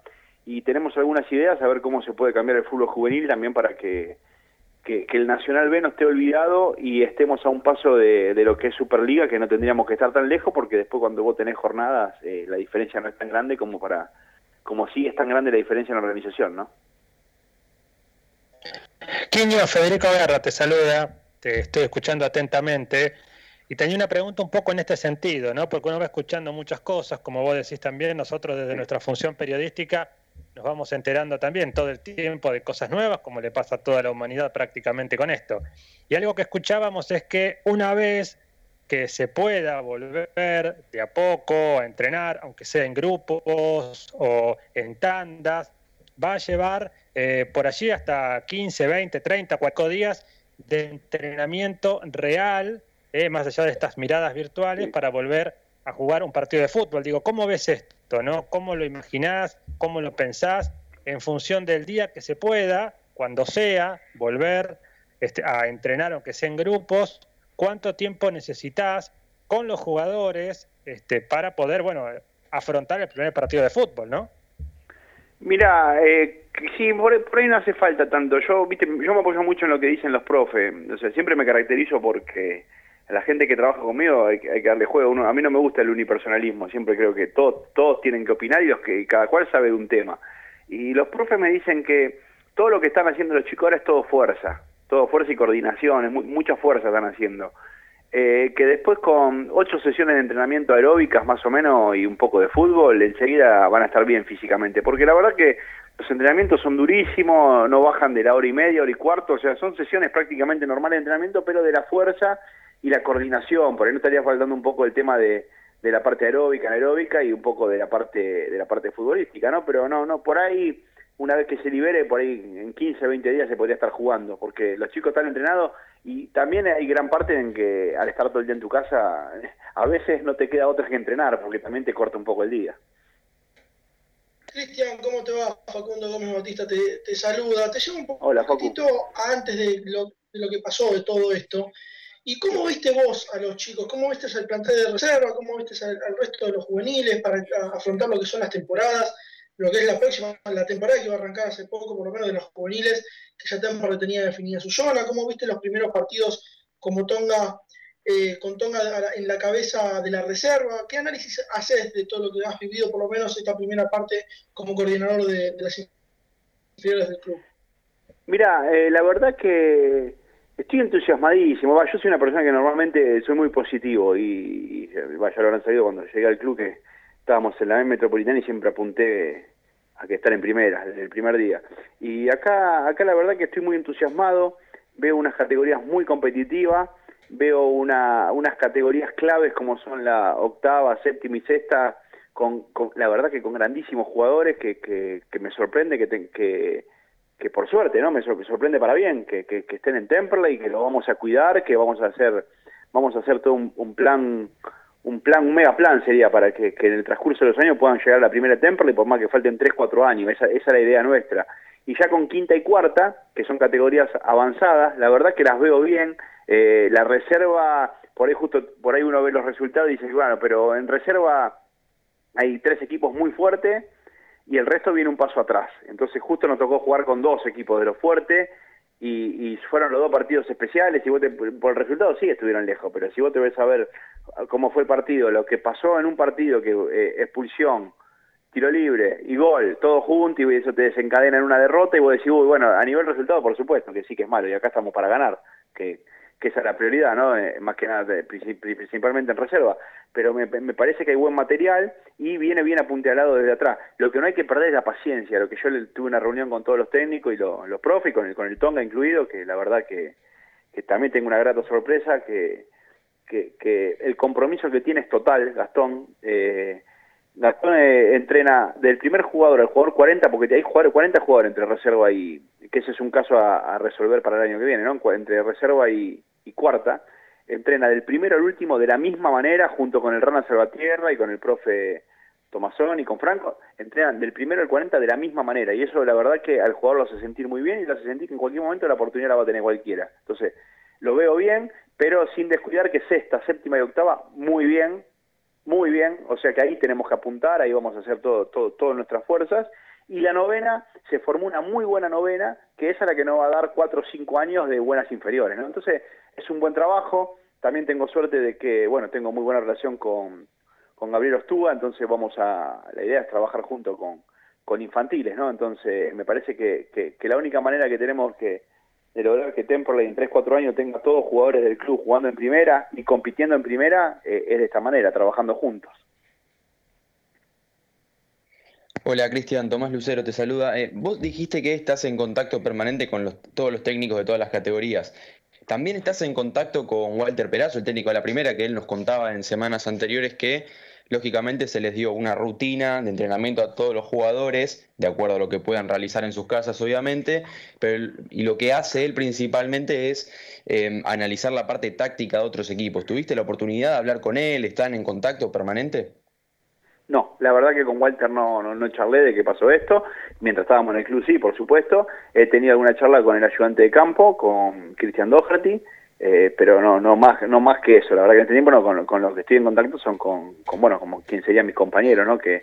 [SPEAKER 13] y tenemos algunas ideas a ver cómo se puede cambiar el fútbol juvenil también para que, que, el Nacional B no esté olvidado y estemos a un paso de, lo que es Superliga, que no tendríamos que estar tan lejos porque después cuando vos tenés jornadas eh, la diferencia no es tan grande como para como sí es tan grande la diferencia en la organización, ¿no?
[SPEAKER 3] Quiño, Federico Guerra te saluda, te estoy escuchando atentamente. Y tenía una pregunta un poco en este sentido, ¿no? Porque uno va escuchando muchas cosas, como vos decís también, nosotros desde nuestra función periodística nos vamos enterando también todo el tiempo de cosas nuevas, como le pasa a toda la humanidad prácticamente con esto. Y algo que escuchábamos es que una vez que se pueda volver de a poco a entrenar, aunque sea en grupos o en tandas, va a llevar eh, por allí hasta 15, 20, 30, 4 días de entrenamiento real, eh, más allá de estas miradas virtuales, para volver a jugar un partido de fútbol. Digo, ¿cómo ves esto? ¿Cómo lo imaginás? ¿Cómo lo pensás? En función del día que se pueda, cuando sea, volver este, a entrenar, aunque sea en grupos, cuánto tiempo necesitas con los jugadores este, para poder, bueno, afrontar el primer partido de fútbol, ¿no?
[SPEAKER 13] Mira, eh, sí, por, ahí no hace falta tanto. Yo, viste, yo me apoyo mucho en lo que dicen los profes. O sea, siempre me caracterizo porque a la gente que trabaja conmigo hay, que darle juego. Uno, a mí no me gusta el unipersonalismo. Siempre creo que todos, todos tienen que opinar y los que cada cual sabe de un tema. Y los profes me dicen que todo lo que están haciendo los chicos ahora es todo fuerza todo fuerza y coordinación, es mucha fuerza están haciendo. Eh, que después con ocho sesiones de entrenamiento aeróbicas más o menos y un poco de fútbol, enseguida van a estar bien físicamente, porque la verdad que los entrenamientos son durísimos, no bajan de la hora y media, hora y cuarto, o sea, son sesiones prácticamente normales de entrenamiento, pero de la fuerza y la coordinación, por ahí no estaría faltando un poco el tema de, de la parte aeróbica, aeróbica y un poco de la parte de la parte futbolística, ¿no? Pero no, no, por ahí una vez que se libere, por ahí en 15, 20 días se podría estar jugando, porque los chicos están entrenados y también hay gran parte en que al estar todo el día en tu casa, a veces no te queda otra que entrenar, porque también te corta un poco el día.
[SPEAKER 4] Cristian, ¿cómo te va? Facundo Gómez Batista te, saluda. Te llevo un poquito antes de lo, de lo que pasó de todo esto. ¿Y cómo viste vos a los chicos? ¿Cómo viste al plantel de reserva? ¿Cómo viste al, resto de los juveniles para afrontar lo que son las temporadas? lo que es la próxima, la temporada que va a arrancar hace poco, por lo menos de los juveniles, que ya Temple tenía definida su zona. ¿Cómo viste los primeros partidos como Tonga, eh, con Tonga en la cabeza de la reserva? ¿Qué análisis haces de todo lo que has vivido, por lo menos esta primera parte, como coordinador de, las inferiores del club?
[SPEAKER 13] Mira, eh, la verdad que estoy entusiasmadísimo. yo soy una persona que normalmente soy muy positivo y, vaya, lo habrán sabido cuando llegué al club que estábamos en la M metropolitana y siempre apunté a que estar en primera, desde el primer día. Y acá, acá la verdad que estoy muy entusiasmado, veo unas categorías muy competitivas, veo una, unas categorías claves como son la octava, séptima y sexta, con, la verdad que con grandísimos jugadores que, que, que me sorprende que, que, que por suerte, ¿no? Me sorprende para bien, que, estén en Temple y que lo vamos a cuidar, que vamos a hacer, vamos a hacer todo un, un plan un plan, un mega plan sería para que, en el transcurso de los años puedan llegar a la primera Temple y por más que falten 3, 4 años, esa, esa es la idea nuestra. Y ya con quinta y cuarta, que son categorías avanzadas, la verdad que las veo bien, eh, la reserva, por ahí justo, por ahí uno ve los resultados y dice, bueno, pero en reserva hay tres equipos muy fuertes y el resto viene un paso atrás. Entonces justo nos tocó jugar con dos equipos de los fuertes y, fueron los dos partidos especiales y vos por el resultado sí estuvieron lejos, pero si vos te ves a ver cómo fue el partido, lo que pasó en un partido que eh, expulsión, tiro libre y gol, todo junto y eso te desencadena en una derrota y vos decís, uy, bueno, a nivel resultado por supuesto que sí que es malo y acá estamos para ganar, que que esa es la prioridad, ¿no? Eh, más que nada, principalmente en reserva. Pero me, me, parece que hay buen material y viene bien apuntalado desde atrás. Lo que no hay que perder es la paciencia. Lo que yo tuve una reunión con todos los técnicos y los profes, con el, con el Tonga incluido, que la verdad que, que también tengo una grata sorpresa, que, que, que, el compromiso que tiene es total, Gastón. Eh, Gastón eh, entrena del primer jugador al jugador 40, porque hay jugadores, 40 jugadores entre reserva y, que ese es un caso a, resolver para el año que viene, ¿no? Entre reserva y, cuarta, entrena del primero al último de la misma manera, junto con el Rana Salvatierra y con el profe Tomazón y con Franco, entrenan del primero al 40 de la misma manera, y eso la verdad que al jugador lo hace sentir muy bien y lo hace sentir que en cualquier momento la oportunidad la va a tener cualquiera. Entonces, lo veo bien, pero sin descuidar que sexta, séptima y octava, muy bien, muy bien, o sea que ahí tenemos que apuntar, ahí vamos a hacer todo, todo, todas nuestras fuerzas. Y la novena, se formó una muy buena novena, que es a la que nos va a dar cuatro o cinco años de buenas inferiores, ¿no? Entonces, es un buen trabajo, también tengo suerte de que, bueno, tengo muy buena relación con, con Gabriel Ostúa, entonces vamos a, la idea es trabajar junto con, con infantiles, ¿no? Entonces, me parece que, que, que la única manera que tenemos que, de lograr que Temperley en 3-4 años tenga todos jugadores del club jugando en primera y compitiendo en primera eh, es de esta manera, trabajando juntos.
[SPEAKER 5] Hola Cristian, Tomás Lucero te saluda. Eh, vos dijiste que estás en contacto permanente con los, todos los técnicos de todas las categorías. También estás en contacto con Walter Perazo, el técnico de la primera, que él nos contaba en semanas anteriores que lógicamente se les dio una rutina de entrenamiento a todos los jugadores, de acuerdo a lo que puedan realizar en sus casas, obviamente, pero y lo que hace él principalmente es eh, analizar la parte táctica de otros equipos. ¿Tuviste la oportunidad de hablar con él? ¿Están en contacto permanente?
[SPEAKER 13] No, la verdad que con Walter no, no, no, charlé de qué pasó esto. Mientras estábamos en el club, sí, por supuesto. He tenido alguna charla con el ayudante de campo, con Cristian Doherty, eh, pero no no más no más que eso. La verdad que en este tiempo con, con, los que estoy en contacto son con, con, bueno, como quien sería mis compañeros, ¿no? Que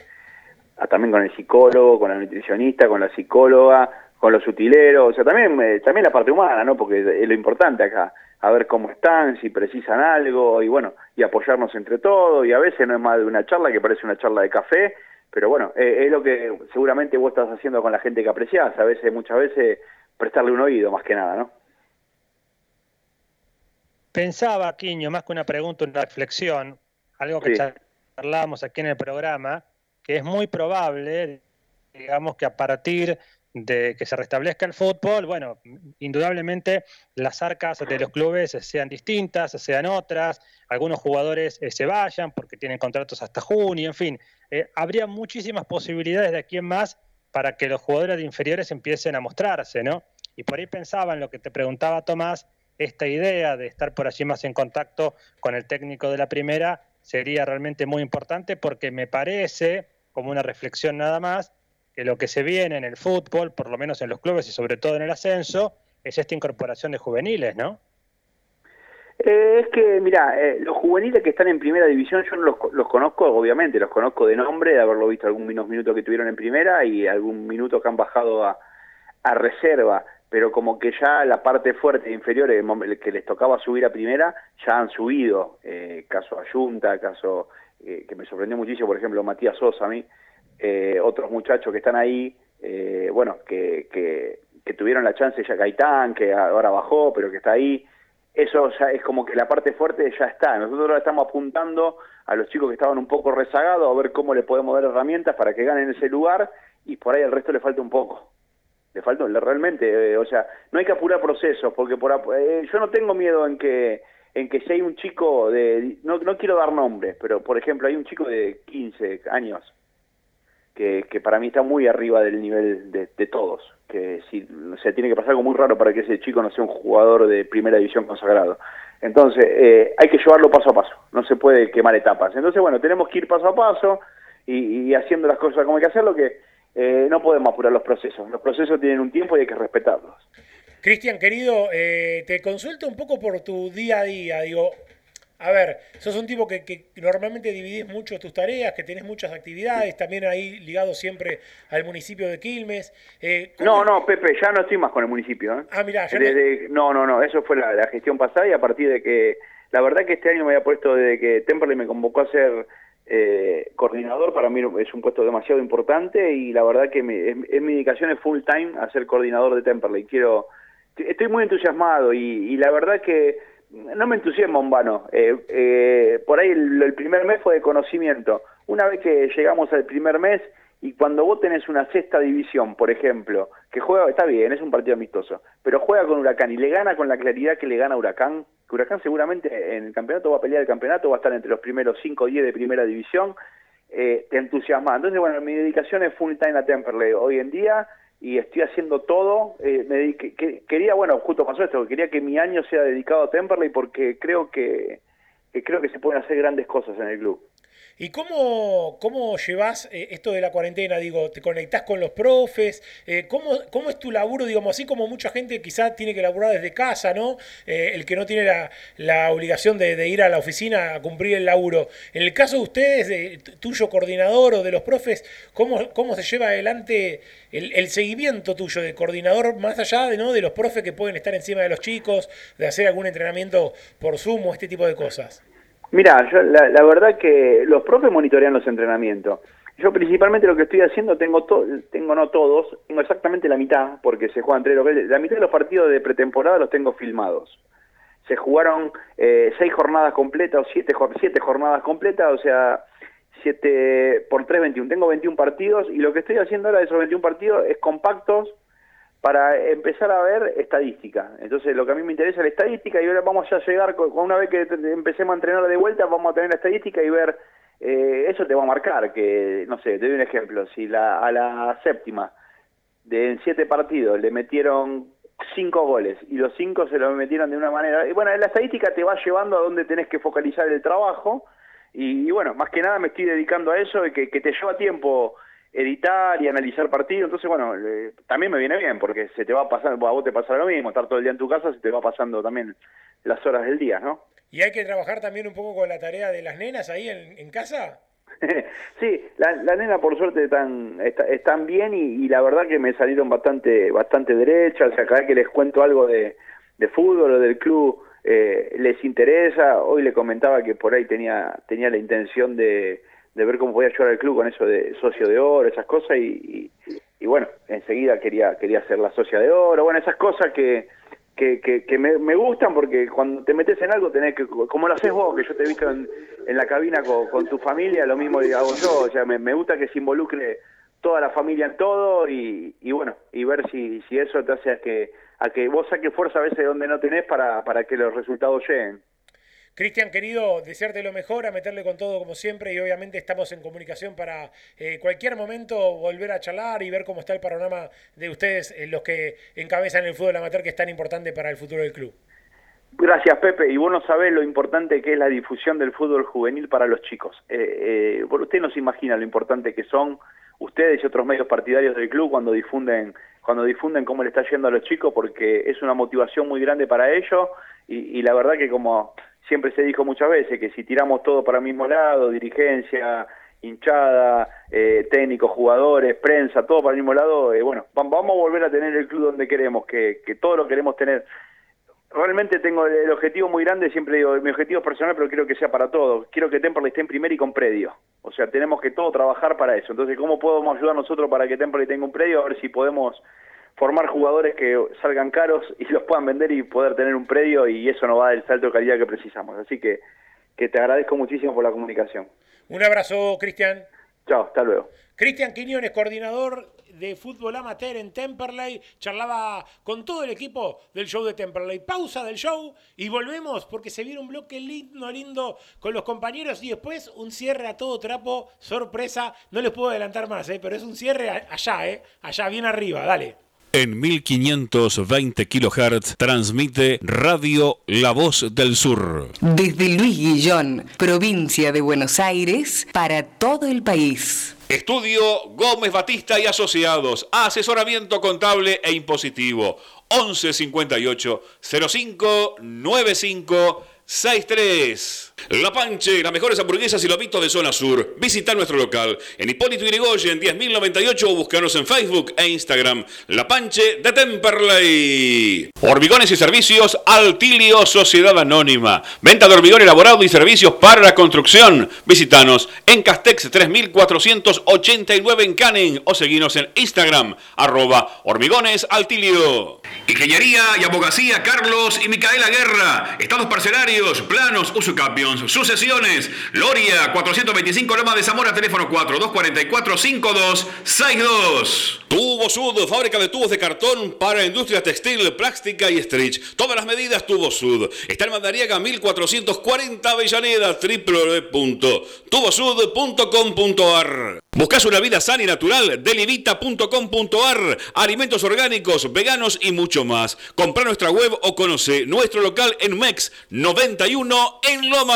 [SPEAKER 13] ah, también con el psicólogo, con la nutricionista, con la psicóloga, con los utileros, o sea, también, eh, también la parte humana, ¿no? Porque es lo importante acá a ver cómo están, si precisan algo y bueno, y apoyarnos entre todos y a veces no es más de una charla que parece una charla de café, pero bueno, eh, es lo que seguramente vos estás haciendo con la gente que apreciás, a veces, muchas veces, prestarle un oído más que nada, ¿no?
[SPEAKER 3] Pensaba, Quiño, más que una pregunta, una reflexión, algo que sí. charlábamos aquí en el programa, que es muy probable, digamos, que a partir de que se restablezca el fútbol, bueno, indudablemente las arcas de los clubes sean distintas, sean otras, algunos jugadores eh, se vayan porque tienen contratos hasta junio, en fin, eh, habría muchísimas posibilidades de aquí en más para que los jugadores de inferiores empiecen a mostrarse, ¿no? Y por ahí pensaba en lo que te preguntaba Tomás, esta idea de estar por allí más en contacto con el técnico de la primera sería realmente muy importante porque me parece, como una reflexión nada más, que lo que se viene en el fútbol, por lo menos en los clubes y sobre todo en el ascenso, es esta incorporación de juveniles, ¿no?
[SPEAKER 13] Eh, es que, mira, eh, los juveniles que están en primera división yo no los, conozco, obviamente, los conozco de nombre, de haberlo visto algunos minutos que tuvieron en primera y algún minuto que han bajado a, a reserva, pero como que ya la parte fuerte e inferior que les tocaba subir a primera, ya han subido, eh, caso Ayunta, caso eh, que me sorprendió muchísimo, por ejemplo, Matías Sosa a mí, eh, otros muchachos que están ahí, eh, bueno, que, que, que, tuvieron la chance, ya Gaitán, que ahora bajó, pero que está ahí, eso ya es como que la parte fuerte ya está. Nosotros ahora estamos apuntando a los chicos que estaban un poco rezagados a ver cómo le podemos dar herramientas para que ganen ese lugar y por ahí al resto le falta un poco. Le falta realmente, eh, o sea, no hay que apurar procesos porque por eh, yo no tengo miedo en que en que si hay un chico de no, no quiero dar nombres, pero por ejemplo hay un chico de 15 años que, que para mí está muy arriba del nivel de, de todos, que si o sea, tiene que pasar algo muy raro para que ese chico no sea un jugador de primera división consagrado. Entonces, eh, hay que llevarlo paso a paso, no se puede quemar etapas. Entonces, bueno, tenemos que ir paso a paso y, y haciendo las cosas como hay que hacerlo, que eh, no podemos apurar los procesos. Los procesos tienen un tiempo y hay que respetarlos.
[SPEAKER 2] Cristian, querido, eh, te consulto un poco por tu día a día. Digo, a ver, sos un tipo que, que, normalmente dividís mucho tus tareas, que tenés muchas actividades, también ahí ligado siempre al municipio de Quilmes.
[SPEAKER 13] Eh, no, no, Pepe, ya no estoy más con el municipio. ¿eh?
[SPEAKER 2] Ah, mirá, ya
[SPEAKER 13] desde, no... no, no, eso fue la, la, gestión pasada y a partir de que, la verdad que este año me había puesto desde que Temperley me convocó a ser eh, coordinador, para mí es un puesto demasiado importante y la verdad que me, es, mi dedicación es full time a ser coordinador de Temperley. Quiero, estoy muy entusiasmado y, y la verdad que no me entusiasma un vano. Eh, eh, por ahí el, primer mes fue de conocimiento. Una vez que llegamos al primer mes y cuando vos tenés una sexta división, por ejemplo, que juega, está bien, es un partido amistoso, pero juega con Huracán y le gana con la claridad que le gana Huracán, que Huracán seguramente en el campeonato va a pelear el campeonato, va a estar entre los primeros 5 o 10 de primera división, eh, te entusiasma. Entonces, bueno, mi dedicación es full time a Temperley hoy en día y estoy haciendo todo. Eh, me dediqué, que, quería, bueno, justo pasó esto, quería que mi año sea dedicado a Temperley porque creo que, que creo que se pueden hacer grandes cosas en el club.
[SPEAKER 2] ¿Y cómo, cómo llevas eh, esto de la cuarentena? Digo, ¿te conectás con los profes? Eh, ¿cómo, ¿Cómo es tu laburo? Digamos, así como mucha gente quizá tiene que laburar desde casa, ¿no? Eh, el que no tiene la, la obligación de, ir a la oficina a cumplir el laburo. En el caso de ustedes, de tuyo coordinador o de los profes, ¿cómo, cómo se lleva adelante el, el seguimiento tuyo de coordinador más allá de, ¿no? de los profes que pueden estar encima de los chicos, de hacer algún entrenamiento por Zoom o este tipo de cosas?
[SPEAKER 13] Mira, la, la, verdad que los profes monitorean los entrenamientos. Yo principalmente lo que estoy haciendo, tengo to, tengo no todos, tengo exactamente la mitad, porque se juegan tres, la mitad de los partidos de pretemporada los tengo filmados. Se jugaron eh, seis jornadas completas o siete, siete jornadas completas, o sea, siete por tres, 21. Tengo 21 partidos y lo que estoy haciendo ahora de esos 21 partidos es compactos para empezar a ver estadística. Entonces, lo que a mí me interesa es la estadística y ahora vamos a llegar, con, una vez que empecemos a entrenar de vuelta, vamos a tener la estadística y ver, eh, eso te va a marcar, que, no sé, te doy un ejemplo, si la, a la séptima de en siete partidos le metieron cinco goles y los cinco se los metieron de una manera. Y bueno, la estadística te va llevando a donde tenés que focalizar el trabajo. Y, y bueno, más que nada me estoy dedicando a eso, y que, que te lleva tiempo editar y analizar partidos. Entonces, bueno, eh, también me viene bien porque se te va pasando, a vos te pasa lo mismo, estar todo el día en tu casa, se te va pasando también las horas del día, ¿no?
[SPEAKER 2] ¿Y hay que trabajar también un poco con la tarea de las nenas ahí en, en casa?
[SPEAKER 13] sí, la, la nena por suerte están, está- están bien y, y la verdad que me salieron bastante bastante derechas, o sea, cada vez que les cuento algo de, de fútbol o del club eh, les interesa, hoy le comentaba que por ahí tenía, tenía la intención de, de ver cómo podía ayudar al club con eso de socio de oro, esas cosas y, y- bueno, enseguida quería, quería ser la socia de oro, bueno, esas cosas que, que, que, que me, gustan porque cuando te metes en algo tenés que, como lo haces vos, que yo te he visto en, en la cabina con, tu familia, lo mismo hago yo, o sea, me, me gusta que se involucre toda la familia en todo y, y bueno, y ver si, si eso te hace a que, a que vos saques fuerza a veces donde no tenés para, para que los resultados lleguen.
[SPEAKER 2] Cristian, querido, desearte lo mejor, a meterle con todo como siempre y obviamente estamos en comunicación para eh, cualquier momento volver a charlar y ver cómo está el panorama de ustedes, eh, los que encabezan el fútbol amateur que es tan importante para el futuro del club.
[SPEAKER 13] Gracias, Pepe. Y vos no sabés lo importante que es la difusión del fútbol juvenil para los chicos. Eh, eh, usted no se imagina lo importante que son ustedes y otros medios partidarios del club cuando difunden cuando difunden cómo le está yendo a los chicos, porque es una motivación muy grande para ellos. Y la verdad que como siempre se dijo muchas veces, que si tiramos todo para el mismo lado, dirigencia, hinchada, eh, técnicos, jugadores, prensa, todo para el mismo lado, eh, bueno, vam- vamos a volver a tener el club donde queremos, que, que todo lo queremos tener realmente tengo el objetivo muy grande, siempre digo, mi objetivo es personal, pero quiero que sea para todo. Quiero que Temperley esté en primer y con predio. O sea, tenemos que todo trabajar para eso. Entonces, ¿cómo podemos ayudar nosotros para que Temperley tenga un predio? A ver si podemos formar jugadores que salgan caros y los puedan vender y poder tener un predio y eso nos va a dar el salto de calidad que precisamos. Así que, que te agradezco muchísimo por la comunicación.
[SPEAKER 2] Un abrazo, Cristian.
[SPEAKER 13] Chao, hasta luego.
[SPEAKER 2] Cristian Quiñones, coordinador de fútbol amateur en Temperley, charlaba con todo el equipo del show de Temperley. Pausa del show y volvemos porque se viene un bloque lindo, lindo con los compañeros y después un cierre a todo trapo, sorpresa. No les puedo adelantar más, ¿eh? pero es un cierre allá, ¿eh? allá, bien arriba, dale.
[SPEAKER 6] En 1520 kHz transmite Radio La Voz del Sur.
[SPEAKER 10] Desde Luis Guillón, provincia de Buenos Aires, para todo el país.
[SPEAKER 6] Estudio Gómez Batista y Asociados. Asesoramiento contable e impositivo. 11 58 05 95 63. La Panche, las mejores hamburguesas y lomitos de zona sur. Visita nuestro local en Hipólito Yrigoyen 10.098 o buscanos en Facebook e Instagram. La Panche de Temperley. Hormigones y servicios Altilio Sociedad Anónima. Venta de hormigón elaborado y servicios para la construcción. Visitanos en Castex 3489 en Canning o seguinos en Instagram arroba hormigones altilio. Ingeniería y abogacía Carlos y Micaela Guerra. Estados parcelarios, planos, sucesiones. Loria 425 Loma de Zamora, teléfono 4242-5262. Tubo Sud, fábrica de tubos de cartón para industria textil, plástica y stretch. Todas las medidas Tubo Sud. Está en Mandariaga 1440 Avellaneda, www.tubosud.com.ar. Buscas una vida sana y natural, delivita.com.ar, alimentos orgánicos, veganos y mucho más. Compra nuestra web o conoce nuestro local en MEX 91 en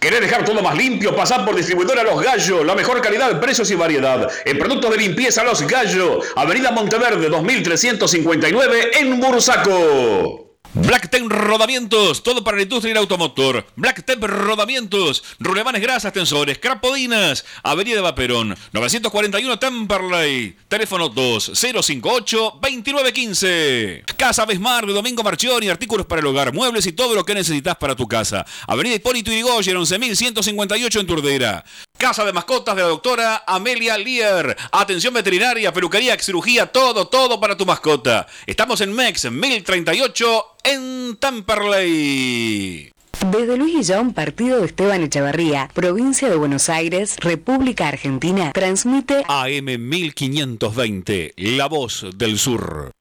[SPEAKER 6] ¿Querés dejar todo más limpio? Pasar por distribuidora Los Gallos. La mejor calidad, precios y variedad. En productos de limpieza Los Gallos. Avenida Monteverde 2359 en Bursaco. Black Temp Rodamientos, todo para la industria del automotor. Black Temp Rodamientos, rulemanes grasas, tensores, crapodinas, Avenida Vaperón, 941 Temperley, teléfono 2058-2915. Casa Besmar de Domingo Marchioni, artículos para el hogar, muebles y todo lo que necesitas para tu casa. Avenida Hipólito Yrigoyen, 11158 en Turdera. Casa de mascotas de la doctora Amelia Lear. Atención veterinaria, peluquería, cirugía, todo, todo para tu mascota. Estamos en MEX 1038 en Temperley.
[SPEAKER 10] Desde Luis Guillón, partido de Esteban Echeverría, provincia de Buenos Aires, República Argentina, transmite
[SPEAKER 6] AM 1520, La Voz del Sur.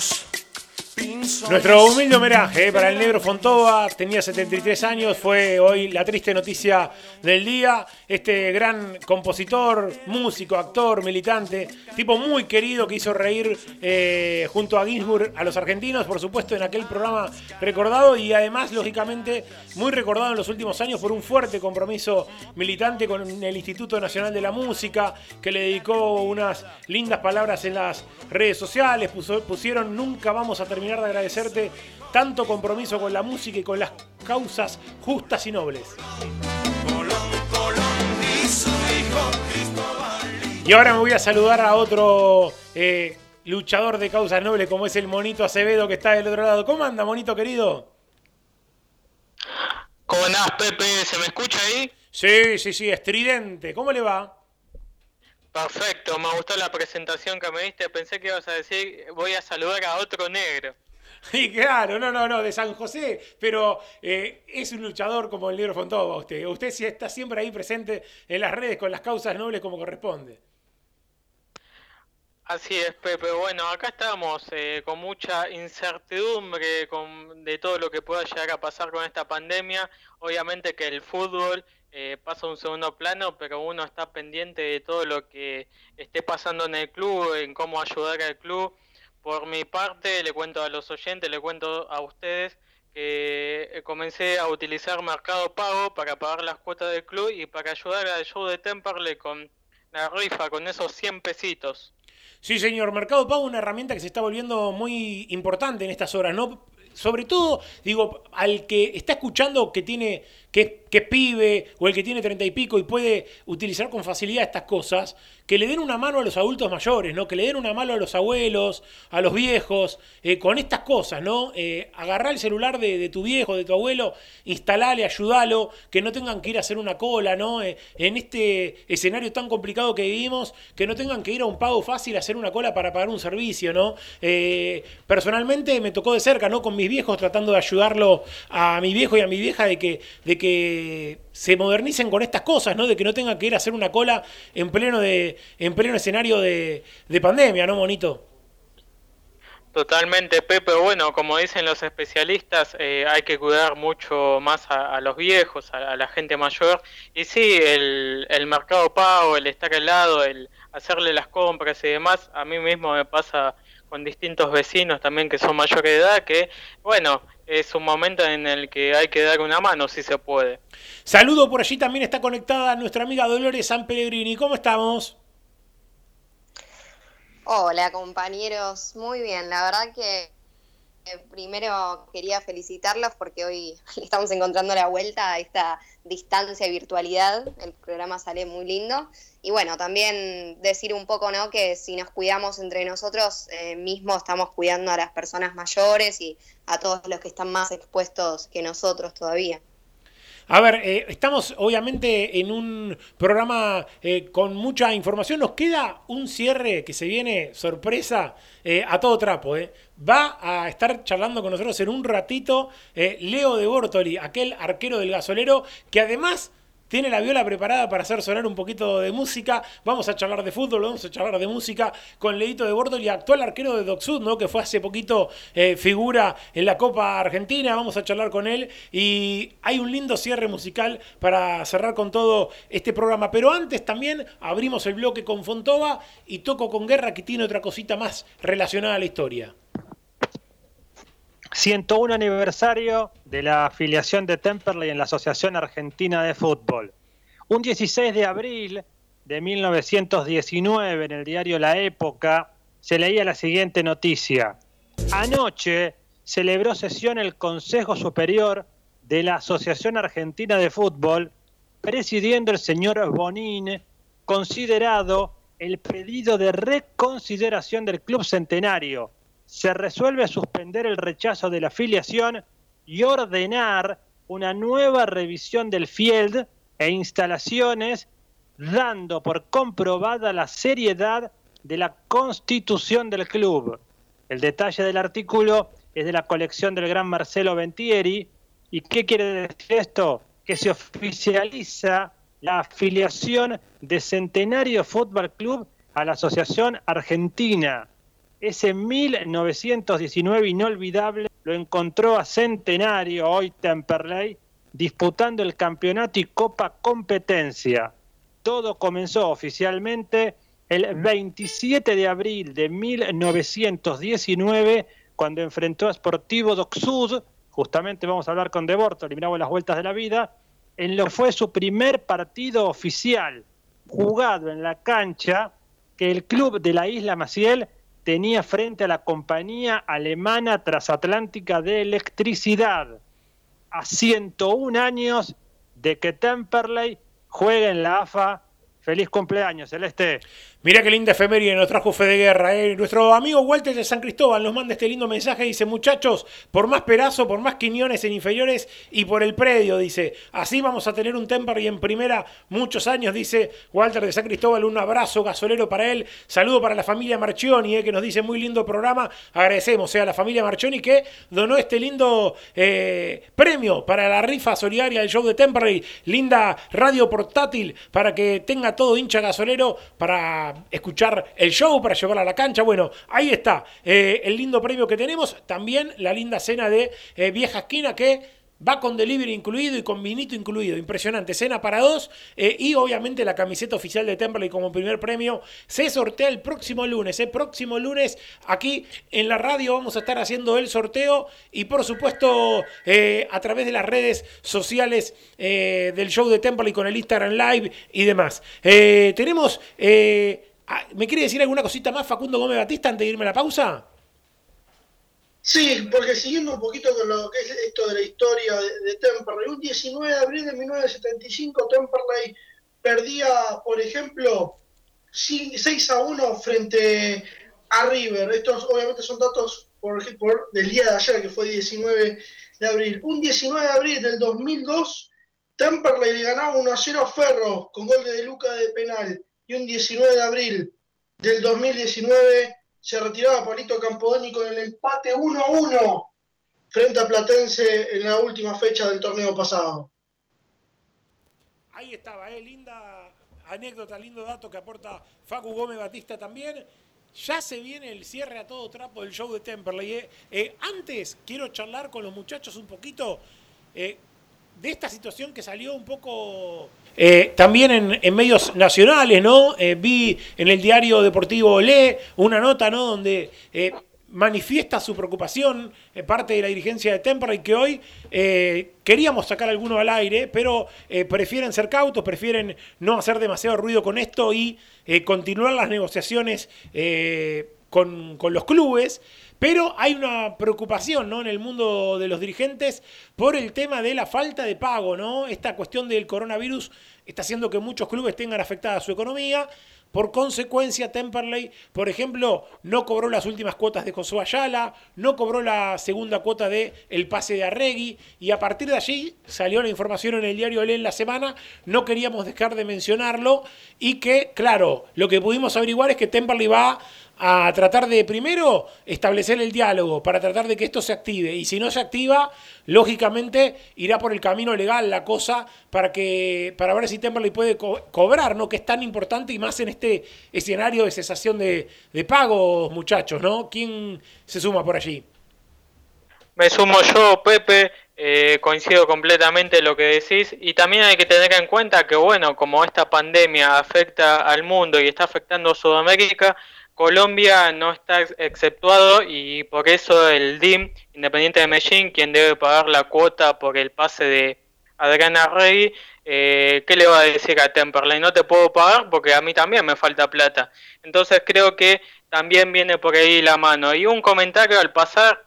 [SPEAKER 9] Hermanos
[SPEAKER 2] Nuestro humilde homenaje para el negro Fontova, tenía 73 años, fue hoy la triste noticia del día. Este gran compositor, músico, actor, militante, tipo muy querido que hizo reír eh, junto a Ginsburg a los argentinos, por supuesto, en aquel programa recordado y además, lógicamente, muy recordado en los últimos años por un fuerte compromiso militante con el Instituto Nacional de la Música, que le dedicó unas lindas palabras en las redes sociales, pusieron nunca vamos a terminar de agradecerte tanto compromiso con la música y con las causas justas y nobles. Y ahora me voy a saludar a otro eh, luchador de causas nobles como es el Monito Acevedo que está del otro lado. ¿Cómo anda, Monito querido?
[SPEAKER 14] ¿Cómo andás, Pepe? ¿Se me escucha ahí?
[SPEAKER 2] Sí, sí, sí, estridente. ¿Cómo le va?
[SPEAKER 14] Perfecto, me gustó la presentación que me diste. Pensé que ibas a decir, voy a saludar a otro negro.
[SPEAKER 2] Y claro, no, no, no, de San José, pero eh, es un luchador como el negro Fontova usted. Usted sí está siempre ahí presente en las redes con las causas nobles como corresponde.
[SPEAKER 14] Así es, Pepe. Bueno, acá estamos eh, con mucha incertidumbre con, de todo lo que pueda llegar a pasar con esta pandemia. Obviamente que el fútbol eh, pasa a un segundo plano, pero uno está pendiente de todo lo que esté pasando en el club, en cómo ayudar al club. Por mi parte, le cuento a los oyentes, le cuento a ustedes que eh, comencé a utilizar Mercado Pago para pagar las cuotas del club y para ayudar al show de Temperley con la rifa, con esos 100 pesitos.
[SPEAKER 2] Sí, señor, Mercado Pago una herramienta que se está volviendo muy importante en estas horas, ¿no? Sobre todo, digo, al que está escuchando que tiene, que, que es pibe, o el que tiene treinta y pico y puede utilizar con facilidad estas cosas, que le den una mano a los adultos mayores, ¿no? Que le den una mano a los abuelos, a los viejos, eh, con estas cosas, ¿no? Eh, agarrar el celular de, de tu viejo, de tu abuelo, instalale, ayudalo, que no tengan que ir a hacer una cola, ¿no? Eh, en este escenario tan complicado que vivimos, que no tengan que ir a un pago fácil a hacer una cola para pagar un servicio, ¿no? Personalmente me tocó de cerca, ¿no? Con mis viejos, tratando de ayudarlo a mi viejo y a mi vieja de que, que se modernicen con estas cosas, ¿no? De que no tengan que ir a hacer una cola en pleno, de, en pleno escenario de, de pandemia, ¿no, Monito?
[SPEAKER 14] Totalmente, Pepe. Bueno, como dicen los especialistas, eh, hay que cuidar mucho más a, los viejos, a, la gente mayor. Y sí, el, el mercado pago, el estar al lado, el hacerle las compras y demás, a mí mismo me pasa con distintos vecinos también que son mayores de edad, que, bueno, es un momento en el que hay que dar una mano si se puede.
[SPEAKER 2] Saludo por allí también está conectada nuestra amiga Dolores San Pellegrini. ¿Cómo estamos?
[SPEAKER 15] Hola compañeros, muy bien, la verdad que primero quería felicitarlos porque hoy le estamos encontrando la vuelta a esta distancia y virtualidad, el programa sale muy lindo y bueno, también decir un poco ¿no? que si nos cuidamos entre nosotros eh, mismos estamos cuidando a las personas mayores y a todos los que están más expuestos que nosotros todavía.
[SPEAKER 2] A ver, eh, estamos obviamente en un programa eh, con mucha información. Nos queda un cierre que se viene sorpresa eh, a todo trapo. Va a estar charlando con nosotros en un ratito Leo de Bortoli, aquel arquero del gasolero que además tiene la viola preparada para hacer sonar un poquito de música. Vamos a charlar de fútbol, vamos a charlar de música con Leito de Bordo y actual arquero de Docsud, ¿no? que fue hace poquito eh, figura en la Copa Argentina. Vamos a charlar con él y hay un lindo cierre musical para cerrar con todo este programa. Pero antes también abrimos el bloque con Fontova y toco con Guerra que tiene otra cosita más relacionada a la historia.
[SPEAKER 3] 101 aniversario de la afiliación de Temperley en la Asociación Argentina de Fútbol. Un 16 de abril de 1919 en el diario La Época se leía la siguiente noticia. Anoche celebró sesión el Consejo Superior de la Asociación Argentina de Fútbol, presidiendo el señor Bonín, considerado el pedido de reconsideración del Club Centenario se resuelve suspender el rechazo de la afiliación y ordenar una nueva revisión del field e instalaciones, dando por comprobada la seriedad de la constitución del club. El detalle del artículo es de la colección del gran Marcelo Ventieri. ¿Y qué quiere decir esto? Que se oficializa la afiliación de Centenario Fútbol Club a la Asociación Argentina ese 1919 inolvidable lo encontró a Centenario, hoy Temperley, disputando el campeonato y Copa Competencia. Todo comenzó oficialmente el 27 de abril de 1919, cuando enfrentó a Sportivo Docsud, justamente vamos a hablar con Deborto, eliminamos las vueltas de la vida, en lo fue su primer partido oficial, jugado en la cancha que el club de la isla Maciel tenía frente a la compañía alemana transatlántica de electricidad. A 101 años de que Temperley juega en la AFA. Feliz cumpleaños, Celeste.
[SPEAKER 2] Mira qué linda efeméride nos trajo Fede Guerra. ¿eh? Nuestro amigo Walter de San Cristóbal nos manda este lindo mensaje. Dice, muchachos, por más perazo, por más quiñones en inferiores y por el predio, dice, así vamos a tener un Temperley en primera muchos años, dice Walter de San Cristóbal. Un abrazo gasolero para él. Saludo para la familia Marchioni, ¿eh? que nos dice muy lindo programa. Agradecemos eh, a la familia Marchioni que donó este lindo eh, premio para la rifa solidaria del show de Temperley. Linda radio portátil para que tenga todo hincha gasolero para escuchar el show, para llevarla a la cancha. Bueno, ahí está eh, el lindo premio que tenemos. También la linda cena de eh, Vieja Esquina que Va con delivery incluido y con vinito incluido. Impresionante. Cena para dos. Eh, y obviamente la camiseta oficial de Temperley como primer premio. Se sortea el próximo lunes. El próximo lunes aquí en la radio vamos a estar haciendo el sorteo. Y por supuesto a través de las redes sociales del show de Temperley con el Instagram Live y demás. tenemos... Ah, ¿Me quiere decir alguna cosita más Facundo Gómez Batista antes de irme a la pausa?
[SPEAKER 4] Sí, porque siguiendo un poquito con lo que es esto de la historia de, Temperley, un 19 de abril de 1975 Temperley perdía, por ejemplo, 6 a 1 frente a River. Estos obviamente son datos por, por, del día de ayer, que fue 19 de abril. Un 19 de abril del 2002, Temperley le ganaba 1 a 0 a Ferro con gol de Luca de penal y un 19 de abril del 2019 se retiraba Paulito Campodoni con el empate 1-1 frente a Platense en la última fecha del torneo pasado.
[SPEAKER 2] Ahí estaba, ¿eh? linda anécdota, lindo dato que aporta Facu Gómez Batista también. Ya se viene el cierre a todo trapo del show de Temperley. ¿eh? Eh, antes quiero charlar con los muchachos un poquito eh, de esta situación que salió un poco eh, también en, medios nacionales, ¿no? Eh, vi en el diario deportivo Le una nota, ¿no? Donde eh, manifiesta su preocupación parte de la dirigencia de Temperley que hoy queríamos sacar alguno al aire, pero prefieren ser cautos, prefieren no hacer demasiado ruido con esto y continuar las negociaciones con, con los clubes. Pero hay una preocupación ¿no? en el mundo de los dirigentes por el tema de la falta de pago. ¿no? Esta cuestión del coronavirus está haciendo que muchos clubes tengan afectada su economía. Por consecuencia, Temperley, por ejemplo, no cobró las últimas cuotas de Josué Ayala, no cobró la segunda cuota de el pase de Arregui, y a partir de allí salió la información en el diario en la semana, no queríamos dejar de mencionarlo, y que, claro, lo que pudimos averiguar es que Temperley va a tratar de primero establecer el diálogo para tratar de que esto se active y si no se activa lógicamente irá por el camino legal la cosa para que para ver si Temperley puede co- cobrar, ¿no? Que es tan importante y más en este escenario de cesación de, de pagos, muchachos, ¿no? ¿Quién se suma por allí?
[SPEAKER 14] Me sumo yo, Pepe, eh, coincido completamente en lo que decís y también hay que tener en cuenta que, bueno, como esta pandemia afecta al mundo y está afectando a Sudamérica, Colombia no está ex- exceptuado y por eso el DIM, Independiente de Medellín, quien debe pagar la cuota por el pase de Adriana Rey, eh, ¿qué le va a decir a Temperley? No te puedo pagar porque a mí también me falta plata. Entonces creo que también viene por ahí la mano. Y un comentario al pasar,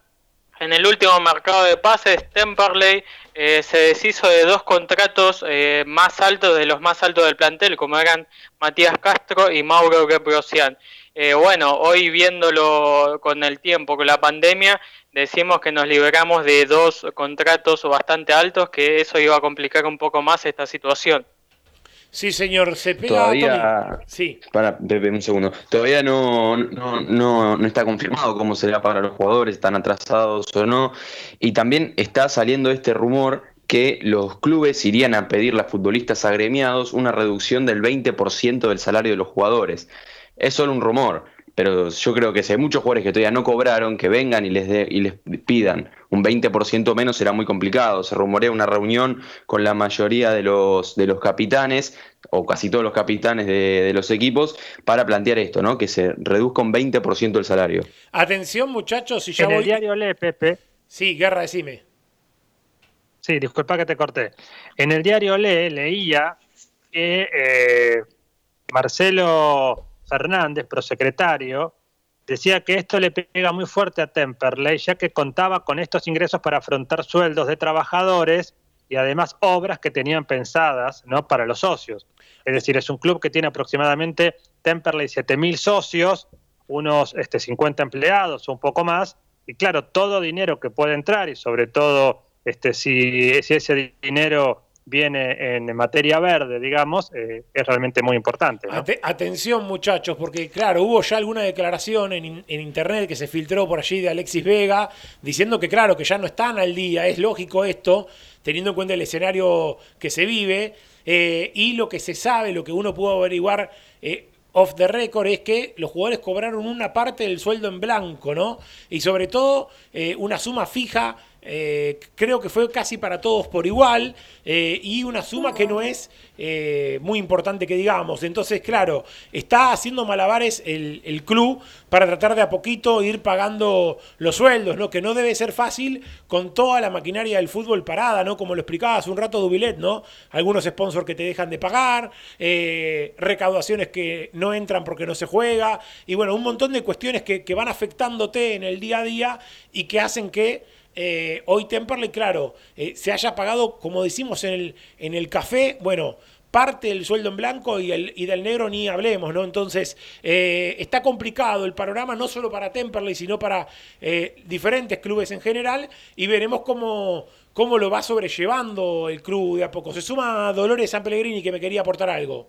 [SPEAKER 14] en el último mercado de pases, Temperley eh, se deshizo de dos contratos eh, más altos, de los más altos del plantel, como eran Matías Castro y Mauro Gebrosian. Eh, bueno, hoy viéndolo con el tiempo, con la pandemia, decimos que nos liberamos de dos contratos bastante altos, que eso iba a complicar un poco más esta situación.
[SPEAKER 2] Sí, señor, se pega
[SPEAKER 5] Todavía.
[SPEAKER 2] Sí.
[SPEAKER 5] Para, Pepe, un segundo. Todavía no, no, no, no está confirmado cómo será para los jugadores, están atrasados o no. Y también está saliendo este rumor que los clubes irían a pedirle a futbolistas agremiados una reducción del 20% del salario de los jugadores. Es solo un rumor, pero yo creo que si hay muchos jugadores que todavía no cobraron, que vengan y les, de- y les pidan un 20% menos será muy complicado. Se rumorea una reunión con la mayoría de los, de los capitanes, o casi todos los capitanes de, de los equipos, para plantear esto, ¿no? Que se reduzca un 20% el salario.
[SPEAKER 2] Atención, muchachos, y ya
[SPEAKER 3] en
[SPEAKER 2] voy.
[SPEAKER 3] el diario Le, Pepe.
[SPEAKER 2] Sí, Guerra, decime.
[SPEAKER 3] Sí, disculpa que te corté. En el diario Le leía que eh, Marcelo Fernández, prosecretario, decía que esto le pega muy fuerte a Temperley, ya que contaba con estos ingresos para afrontar sueldos de trabajadores y además obras que tenían pensadas ¿no? para los socios. Es decir, es un club que tiene aproximadamente Temperley 7.000 socios, unos este, 50 empleados un poco más, y claro, todo dinero que puede entrar y sobre todo este, si ese dinero viene en materia verde, digamos, eh, es realmente muy importante.
[SPEAKER 2] atención, muchachos, porque claro, hubo ya alguna declaración en, en internet que se filtró por allí de Alexis Vega diciendo que, claro, que ya no están al día. Es lógico esto, teniendo en cuenta el escenario que se vive eh, y lo que se sabe, lo que uno pudo averiguar. eh, Off the record es que los jugadores cobraron una parte del sueldo en blanco, ¿no? Y sobre todo una suma fija, eh, creo que fue casi para todos por igual, eh, y una suma que no es eh, muy importante que digamos. Entonces, claro, está haciendo malabares el, club para tratar de a poquito ir pagando los sueldos, ¿no? Que no debe ser fácil con toda la maquinaria del fútbol parada, ¿no? Como lo explicaba hace un rato Dubilet, ¿no? Algunos sponsors que te dejan de pagar, recaudaciones que no entran porque no se juega, y bueno, un montón de cuestiones que van afectándote en el día a día y que hacen que eh, hoy Temperley, claro, eh, se haya pagado, como decimos en el, en el café, bueno, parte del sueldo en blanco y, el, y del negro ni hablemos, ¿no? Entonces, eh, está complicado el panorama no solo para Temperley, sino para diferentes clubes en general, y veremos cómo, cómo lo va sobrellevando el club de a poco. Se suma Dolores San Pellegrini, que me quería aportar algo.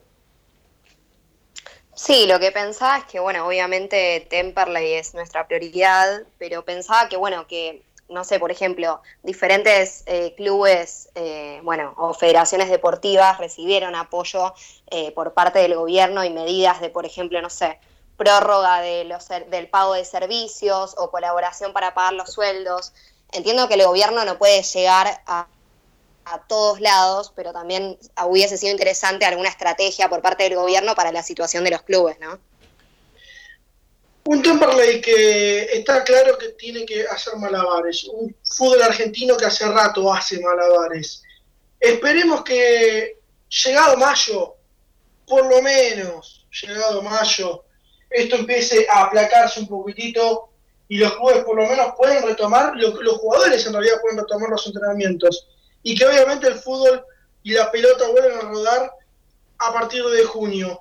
[SPEAKER 15] Sí, lo que pensaba es que, bueno, obviamente Temperley es nuestra prioridad, pero pensaba que, bueno, que, no sé, por ejemplo, diferentes eh, clubes, eh, bueno, o federaciones deportivas recibieron apoyo eh, por parte del gobierno y medidas de, por ejemplo, no sé, prórroga de los, del pago de servicios o colaboración para pagar los sueldos. Entiendo que el gobierno no puede llegar a, a todos lados, pero también hubiese sido interesante alguna estrategia por parte del gobierno para la situación de los clubes, ¿no?
[SPEAKER 4] Un Temperley que está claro que tiene que hacer malabares. Un fútbol argentino que hace rato hace malabares. Esperemos que llegado mayo, por lo menos llegado mayo, esto empiece a aplacarse un poquitito y los clubes por lo menos pueden retomar, lo- los jugadores en realidad pueden retomar los entrenamientos. Y que obviamente el fútbol y la pelota vuelvan a rodar a partir de junio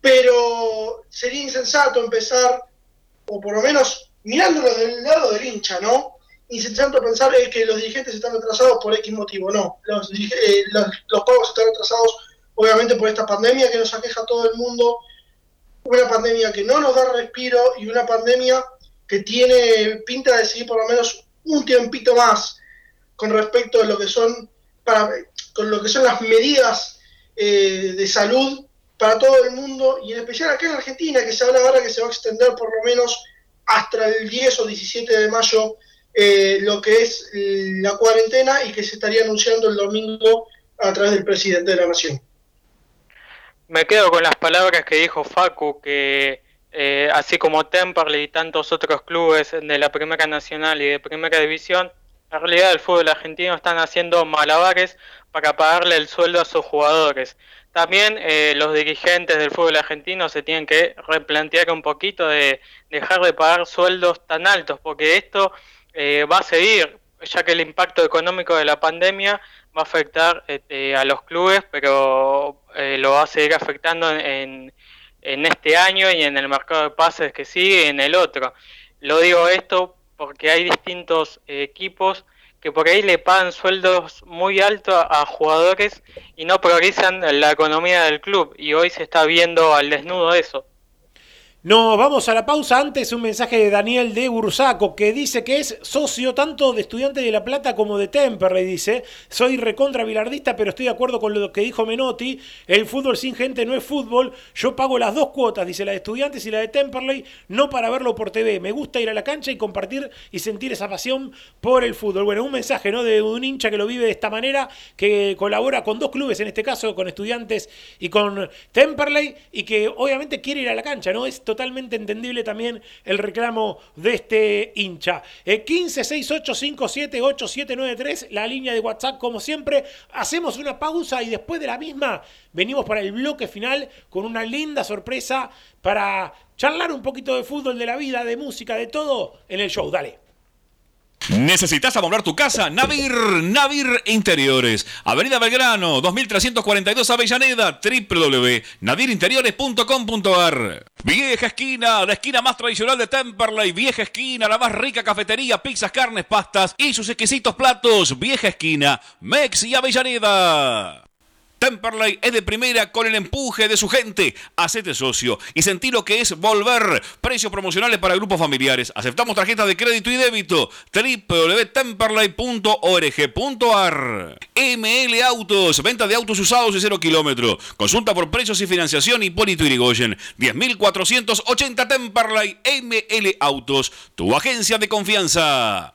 [SPEAKER 4] pero sería insensato empezar, o por lo menos mirándolo del lado del hincha, ¿no? Insensato pensar eh, que los dirigentes están atrasados por X motivo, no. Los, eh, los, los pagos están atrasados obviamente por esta pandemia que nos aqueja a todo el mundo, una pandemia que no nos da respiro y una pandemia que tiene pinta de seguir por lo menos un tiempito más. con respecto a lo que son, para, con lo que son las medidas eh, de salud para todo el mundo y en especial acá en Argentina, que se habla ahora que se va a extender por lo menos hasta el 10 o 17 de mayo eh, lo que es la cuarentena y que se estaría anunciando el domingo a través del presidente de la Nación.
[SPEAKER 14] Me quedo con las palabras que dijo Facu, que eh, así como Temperley y tantos otros clubes de la Primera Nacional y de Primera División, en realidad el fútbol argentino están haciendo malabares para pagarle el sueldo a sus jugadores. También eh, los dirigentes del fútbol argentino se tienen que replantear un poquito de dejar de pagar sueldos tan altos, porque esto eh, va a seguir, ya que el impacto económico de la pandemia va a afectar este, a los clubes, pero eh, lo va a seguir afectando en, en este año y en el mercado de pases que sigue en el otro. Lo digo esto porque hay distintos equipos que por ahí le pagan sueldos muy altos a jugadores y no priorizan la economía del club y hoy se está viendo al desnudo eso.
[SPEAKER 2] Nos vamos a la pausa. Antes un mensaje de Daniel de Bursaco que dice que es socio tanto de Estudiante de La Plata como de Temperley. Dice, soy recontra bilardista, pero estoy de acuerdo con lo que dijo Menotti. El fútbol sin gente no es fútbol. Yo pago las dos cuotas, dice la de Estudiantes y la de Temperley, no para verlo por TV. Me gusta ir a la cancha y compartir y sentir esa pasión por el fútbol. Bueno, un mensaje ¿no? de un hincha que lo vive de esta manera, que colabora con dos clubes, en este caso con Estudiantes y con Temperley, y que obviamente quiere ir a la cancha, ¿no? Totalmente entendible también el reclamo de este hincha. Eh, 1568578793, la línea de WhatsApp, como siempre. Hacemos una pausa y después de la misma venimos para el bloque final con una linda sorpresa para charlar un poquito de fútbol, de la vida, de música, de todo en el show. Dale.
[SPEAKER 6] ¿Necesitas amoblar tu casa? Navir, Navir Interiores. Avenida Belgrano, 2342 Avellaneda, www.nadirinteriores.com.ar. Vieja esquina, la esquina más tradicional de Temperley. Vieja esquina, la más rica cafetería, pizzas, carnes, pastas y sus exquisitos platos. Vieja esquina, Mex y Avellaneda. Temperley es de primera con el empuje de su gente. Hacete socio y sentí lo que es volver. Precios promocionales para grupos familiares. Aceptamos tarjetas de crédito y débito. www.temperley.org.ar ML Autos. Venta de autos usados y cero kilómetros. Consulta por precios y financiación Hipólito Irigoyen. 10.480 Temperley. ML Autos. Tu agencia de confianza.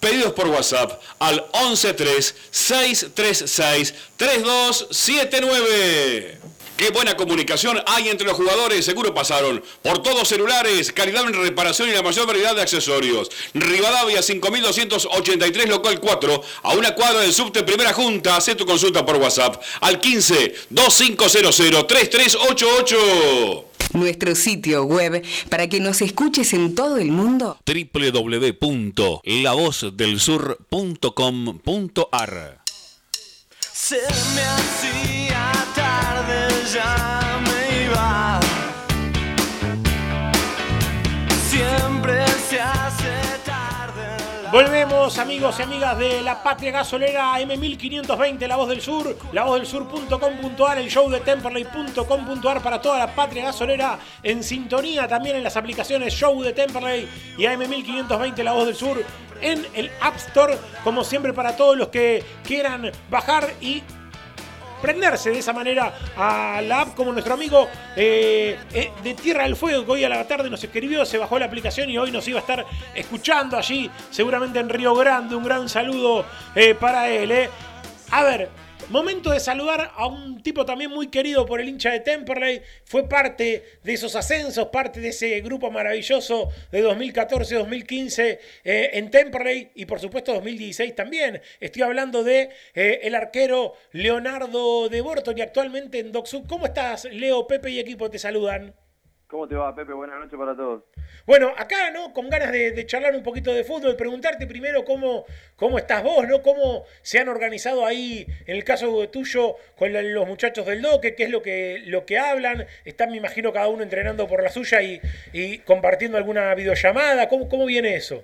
[SPEAKER 6] Pedidos por WhatsApp al 113-636-3279. Qué buena comunicación hay entre los jugadores, seguro pasaron por todos celulares, calidad en reparación y la mayor variedad de accesorios. Rivadavia 5283 local 4, a una cuadra del subte Primera Junta, haz tu consulta por WhatsApp al 15 2500 3388.
[SPEAKER 10] Nuestro sitio web para que nos escuches en todo el mundo.
[SPEAKER 6] www.lavozdelsur.com.ar
[SPEAKER 1] Se me hacía Siempre se hace tarde.
[SPEAKER 2] Volvemos, amigos y amigas de la Patria Gasolera M1520, La Voz del Sur, lavozdelSur.com.ar, el show de Temperley.com.ar para toda la Patria Gasolera en sintonía también en las aplicaciones Show de Temperley y AM1520, La Voz del Sur en el App Store, como siempre para todos los que quieran bajar y prenderse de esa manera a la app como nuestro amigo eh, eh, de Tierra del Fuego que hoy a la tarde nos escribió, se bajó la aplicación y hoy nos iba a estar escuchando allí, seguramente en Río Grande. Un gran saludo eh, para él. A ver, momento de saludar a un tipo también muy querido por el hincha de Temperley. Fue parte de esos ascensos, parte de ese grupo maravilloso de 2014-2015 eh, en Temperley y por supuesto 2016 también. Estoy hablando de eh, el arquero Leonardo de Bortoli actualmente en DocSub. ¿Cómo estás, Leo, Pepe y equipo? Te saludan.
[SPEAKER 16] ¿Cómo te va, Pepe? Buenas noches para todos.
[SPEAKER 2] Bueno, acá, ¿no? Con ganas de, de charlar un poquito de fútbol, preguntarte primero cómo, cómo estás vos, ¿no? Cómo se han organizado ahí, en el caso tuyo, con la- los muchachos del doque, qué es lo que, lo que hablan. Están, me imagino, cada uno entrenando por la suya y, y compartiendo alguna videollamada. ¿Cómo, ¿Cómo viene eso?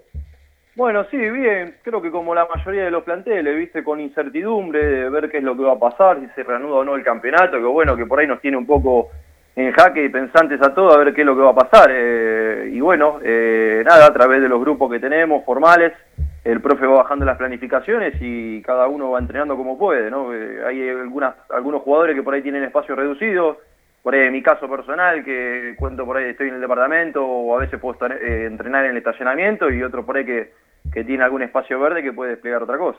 [SPEAKER 16] Bueno, sí, bien. Creo que como la mayoría de los planteles, viste, con incertidumbre de ver qué es lo que va a pasar, si se reanuda o no el campeonato, que bueno, que por ahí nos tiene un poco en jaque y pensantes a todos a ver qué es lo que va a pasar. Eh, y bueno, eh, nada, a través de los grupos que tenemos, formales, el profe va bajando las planificaciones y cada uno va entrenando como puede, ¿no? Eh, hay algunas, algunos jugadores que por ahí tienen espacio reducido, por ahí en mi caso personal, que cuento por ahí estoy en el departamento o a veces puedo estar, eh, entrenar en el estacionamiento y otro por ahí que, que tiene algún espacio verde que puede desplegar otra cosa.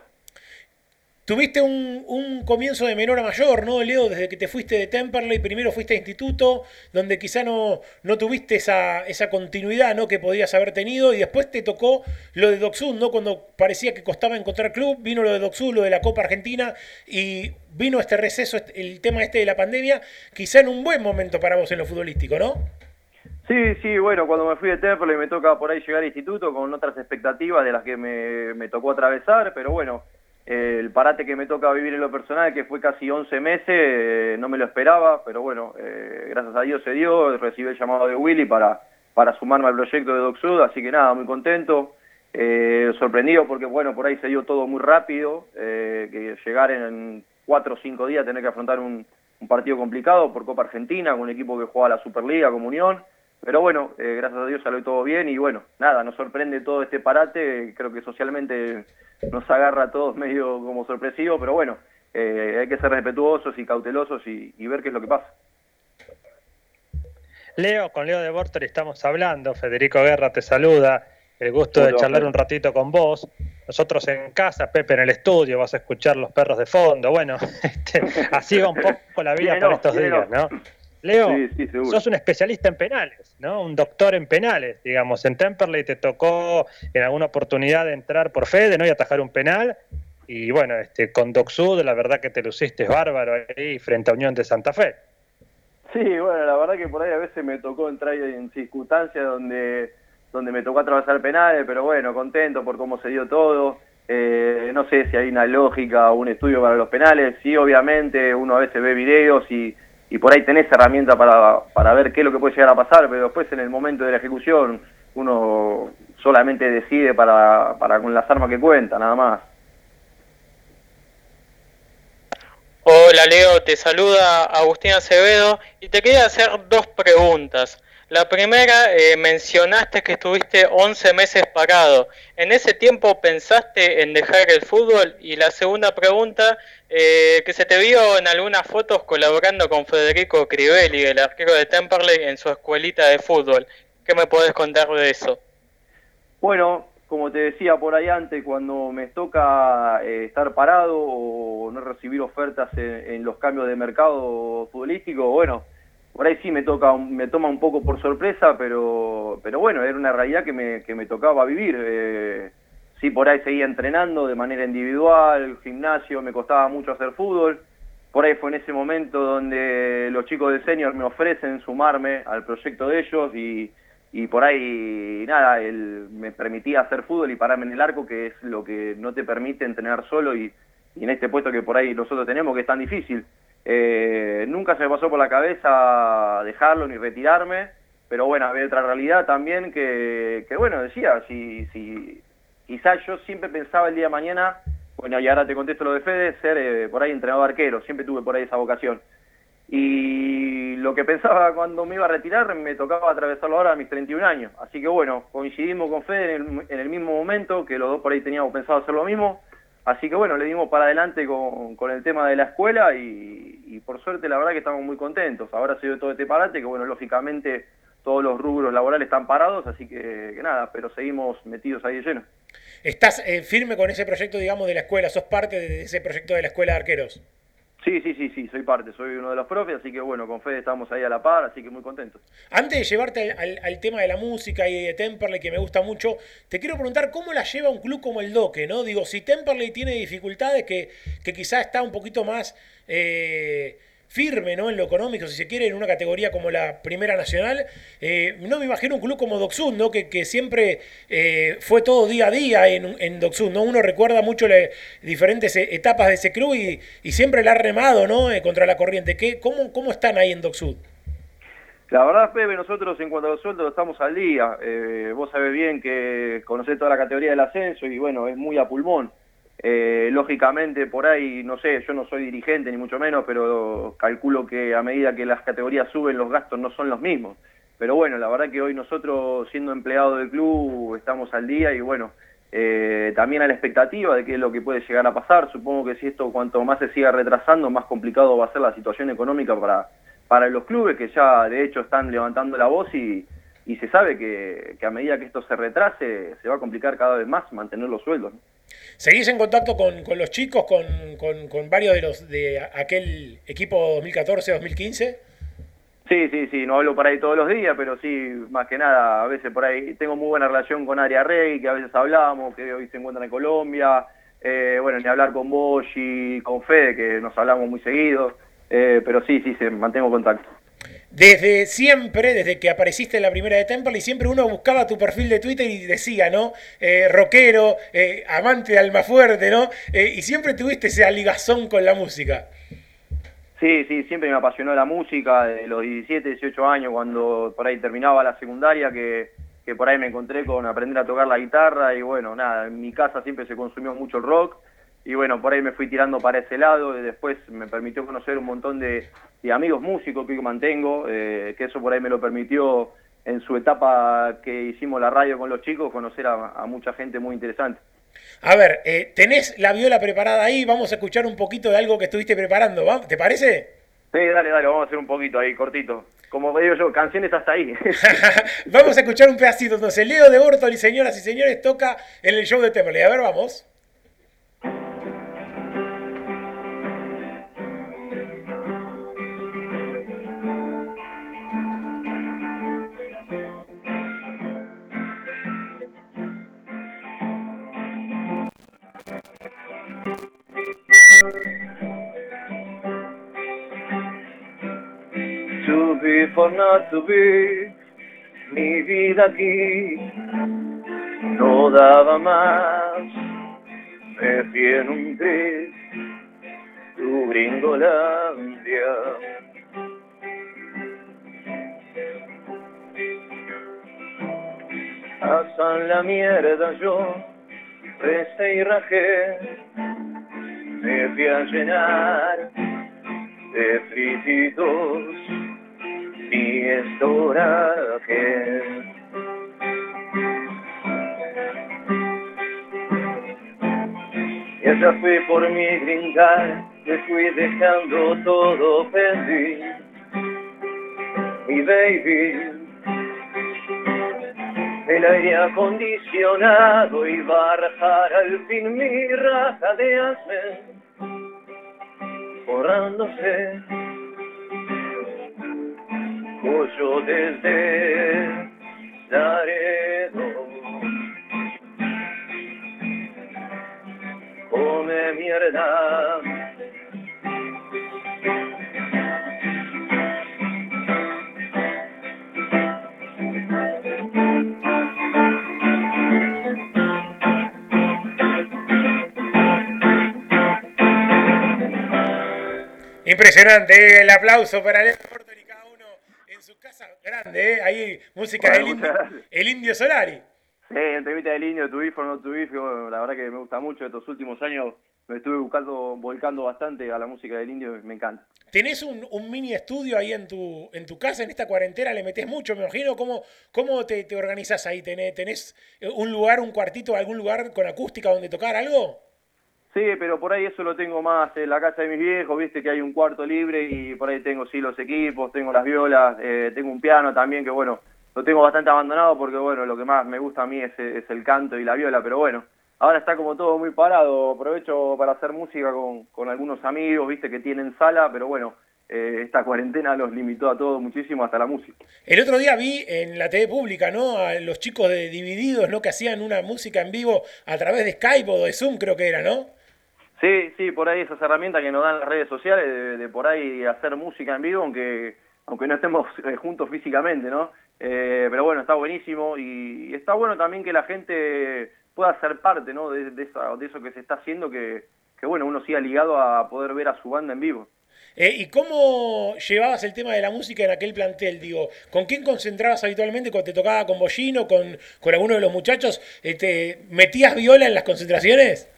[SPEAKER 2] Tuviste un, un comienzo de menor a mayor, ¿no, Leo? Desde que te fuiste de Temperley, primero fuiste a instituto, donde quizá no, no tuviste esa, esa continuidad ¿no? que podías haber tenido, y después te tocó lo de Docsud, ¿no? Cuando parecía que costaba encontrar club, vino lo de Docsud, lo de la Copa Argentina, y vino este receso, este- el tema este de la pandemia, quizá en un buen momento para vos en lo futbolístico, ¿no?
[SPEAKER 16] Sí, sí, bueno, cuando me fui de Temple me toca por ahí llegar al instituto con otras expectativas de las que me, me tocó atravesar, pero bueno, el parate que me toca vivir en lo personal, que fue casi 11 meses, eh, no me lo esperaba, pero bueno, eh, gracias a Dios se dio, recibí el llamado de Willy para, para sumarme al proyecto de DocSud, así que nada, muy contento, eh, sorprendido porque bueno, por ahí se dio todo muy rápido, eh, que llegar en cuatro o cinco días tener que afrontar un, un partido complicado por Copa Argentina, con un equipo que juega la Superliga como Unión, pero bueno, eh, gracias a Dios salió todo bien y bueno, nada, nos sorprende todo este parate, creo que socialmente nos agarra a todos medio como sorpresivo, pero bueno, eh, hay que ser respetuosos y cautelosos y, y ver qué es lo que pasa.
[SPEAKER 3] Leo, con Leo de Bortoli estamos hablando. Federico Guerra te saluda. El gusto
[SPEAKER 16] ¿Cómo
[SPEAKER 3] de charlar un ratito con vos. Nosotros en casa, Pepe en el estudio, vas a escuchar los perros de fondo. Bueno, este, así va un poco la vida por estos días, ¿no? Leo,
[SPEAKER 16] Sí, sí, seguro.
[SPEAKER 3] sos un especialista en penales, ¿no? Un doctor en penales, digamos. En Temperley te tocó en alguna oportunidad de entrar por Fede, ¿no? Y atajar un penal. Y bueno, este, con Docsud, la verdad que te luciste bárbaro ahí frente a Unión de Santa Fe.
[SPEAKER 16] Sí, bueno, la verdad que por ahí a veces me tocó entrar en circunstancias donde, donde me tocó atravesar penales, pero bueno, contento por cómo se dio todo. Eh, no sé si hay una lógica o un estudio para los penales. Sí, obviamente, uno a veces ve videos y, y por ahí tenés herramientas para, para ver qué es lo que puede llegar a pasar, pero después en el momento de la ejecución uno solamente decide para, para con las armas que cuenta, nada más.
[SPEAKER 14] Hola Leo, te saluda Agustín Acevedo y te quería hacer dos preguntas. La primera, eh, mencionaste que estuviste 11 meses parado. ¿En ese tiempo pensaste en dejar el fútbol? Y la segunda pregunta, eh, que se te vio en algunas fotos colaborando con Federico Crivelli, el arquero de Temperley, en su escuelita de fútbol. ¿Qué me podés contar de eso?
[SPEAKER 16] Bueno, como te decía por ahí antes, cuando me toca eh, estar parado o no recibir ofertas en, en los cambios de mercado futbolístico, bueno, por ahí sí me toca, me toma un poco por sorpresa, pero, pero bueno, era una realidad que me, que me tocaba vivir. Eh, sí, por ahí seguía entrenando de manera individual, gimnasio, me costaba mucho hacer fútbol. Por ahí fue en ese momento donde los chicos de senior me ofrecen sumarme al proyecto de ellos y, y por ahí nada, él me permitía hacer fútbol y pararme en el arco, que es lo que no te permite entrenar solo y, y en este puesto que por ahí nosotros tenemos, que es tan difícil. Eh, nunca se me pasó por la cabeza dejarlo ni retirarme, pero bueno, había otra realidad también que, que bueno, decía, si, si quizás yo siempre pensaba el día de mañana, bueno, y ahora te contesto lo de Fede, ser eh, por ahí entrenador arquero, siempre tuve por ahí esa vocación. Y lo que pensaba cuando me iba a retirar, me tocaba atravesarlo ahora a mis 31 años. Así que bueno, coincidimos con Fede en el, en el mismo momento, que los dos por ahí teníamos pensado hacer lo mismo. Así que bueno, le dimos para adelante con, con el tema de la escuela y, por suerte la verdad que estamos muy contentos. Ahora se dio todo este parate, que bueno, lógicamente todos los rubros laborales están parados, así que, que nada, pero seguimos metidos ahí de lleno.
[SPEAKER 2] ¿Estás eh, firme con ese proyecto, digamos, de la escuela? ¿Sos parte de ese proyecto de la escuela de arqueros?
[SPEAKER 16] Sí, sí, sí, sí, soy parte, soy uno de los profes, así que bueno, con Fede estamos ahí a la par, así que muy contentos.
[SPEAKER 2] Antes de llevarte al, tema de la música y de Temperley, que me gusta mucho, te quiero preguntar cómo la lleva un club como el Doque, ¿no? Digo, si Temperley tiene dificultades, que, que quizá está un poquito más eh, firme, ¿no? En lo económico, si se quiere, en una categoría como la Primera Nacional. Eh, no me imagino un club como Docsud, ¿no? Que, que siempre eh, fue todo día a día en, en Docsud, ¿no? Uno recuerda mucho las diferentes eh, etapas de ese club y, y siempre la ha remado, ¿no? Eh, contra la corriente. ¿Qué, cómo, ¿Cómo están ahí en Docsud?
[SPEAKER 16] La verdad, Pepe, nosotros en cuanto a los sueldos estamos al día. Vos sabés bien que conocés toda la categoría del ascenso y bueno, es muy a pulmón. Eh, lógicamente, por ahí, no sé, yo no soy dirigente ni mucho menos, pero calculo que a medida que las categorías suben, los gastos no son los mismos. Pero bueno, la verdad que hoy nosotros, siendo empleados del club, estamos al día y bueno, eh, también a la expectativa de qué es lo que puede llegar a pasar. Supongo que si esto cuanto más se siga retrasando, más complicado va a ser la situación económica para, para los clubes que ya de hecho están levantando la voz y, y se sabe que, que a medida que esto se retrase, se va a complicar cada vez más mantener los sueldos. ¿no?
[SPEAKER 2] ¿Seguís en contacto con, con los chicos, con, con, con varios de los de aquel equipo 2014-2015?
[SPEAKER 16] Sí, sí, sí, no hablo por ahí todos los días, pero sí, más que nada, a veces por ahí tengo muy buena relación con Aria Rey, que a veces hablamos, que hoy se encuentran en Colombia, eh, bueno, ni hablar con y con Fede, que nos hablamos muy seguido, eh, pero sí, sí, se mantengo contacto.
[SPEAKER 2] Desde siempre, desde que apareciste en la primera de Temple, y siempre uno buscaba tu perfil de Twitter y decía, ¿no? Eh, rockero, eh, amante de Almafuerte, ¿no? Eh, y siempre tuviste esa ligazón con la música.
[SPEAKER 16] Sí, sí, siempre me apasionó la música, de los 17, 18 años, cuando por ahí terminaba la secundaria, que, que por ahí me encontré con aprender a tocar la guitarra, y bueno, nada, en mi casa siempre se consumió mucho el rock, y bueno, por ahí me fui tirando para ese lado, y después me permitió conocer un montón de, de amigos músicos que mantengo, eh, que eso por ahí me lo permitió en su etapa que hicimos la radio con los chicos, conocer a, a mucha gente muy interesante.
[SPEAKER 2] A ver, eh, tenés la viola preparada ahí, vamos a escuchar un poquito de algo que estuviste preparando, ¿va? ¿te parece?
[SPEAKER 16] Sí, dale, dale, vamos a hacer un poquito ahí, cortito. Como digo yo, canciones hasta ahí.
[SPEAKER 2] vamos a escuchar un pedacito, entonces, Leo de Bortoli, señoras y señores, toca en el show de Temple. A ver, vamos.
[SPEAKER 17] To be for not to be, mi vida aquí no daba más. Me fui en un tris, tu gringolandia. Hasta la mierda yo resté y rajé, me fui a llenar de frititos mi estoraje. Y esa fue por mi gringar, me fui dejando todo pendiente. Mi baby, el aire acondicionado iba a rajar al fin mi raja de asmen borrándose. Oyo desde Laredo. Come mierda.
[SPEAKER 2] Impresionante, eh, el aplauso para Leo Bortoli, cada uno en su casa grande, eh, ahí música
[SPEAKER 16] Bueno,
[SPEAKER 2] del indio, el indio Solari.
[SPEAKER 16] Sí, entrevista del indio, tu o no tu la verdad que me gusta mucho. Estos últimos años me estuve buscando, volcando bastante a la música del indio y me encanta.
[SPEAKER 2] ¿Tenés un, un mini estudio ahí en tu, en tu casa, en esta cuarentena? ¿Le metés mucho? Me imagino. ¿Cómo, cómo te, te organizás ahí? ¿Tenés, ¿Tenés eh, un lugar, un cuartito, algún lugar con acústica donde tocar algo?
[SPEAKER 16] Sí, pero por ahí eso lo tengo más en la casa de mis viejos, viste que hay un cuarto libre y por ahí tengo sí los equipos, tengo las violas, eh, tengo un piano también que bueno, lo tengo bastante abandonado porque bueno, lo que más me gusta a mí es, el canto y la viola, pero bueno, ahora está como todo muy parado, aprovecho para hacer música con, con algunos amigos, viste que tienen sala, pero bueno, eh, esta cuarentena los limitó a todos muchísimo hasta la música.
[SPEAKER 2] El otro día vi en la TV pública, ¿no? A los chicos de Divididos, ¿no? Que hacían una música en vivo a través de Skype o de Zoom, creo que era, ¿no?
[SPEAKER 16] Sí, sí, por ahí esas herramientas que nos dan las redes sociales, de, de por ahí hacer música en vivo, aunque aunque no estemos eh, juntos físicamente, ¿no? Eh, pero bueno, está buenísimo y, está bueno también que la gente pueda ser parte, ¿no? De, de, esa- de eso que se está haciendo, que, que bueno, uno siga ligado a poder ver a su banda en vivo.
[SPEAKER 2] Eh, ¿Y cómo llevabas el tema de la música en aquel plantel? Digo, ¿con quién concentrabas habitualmente cuando te tocaba con Bollino, con, con alguno de los muchachos? Eh, ¿Te metías viola en las concentraciones?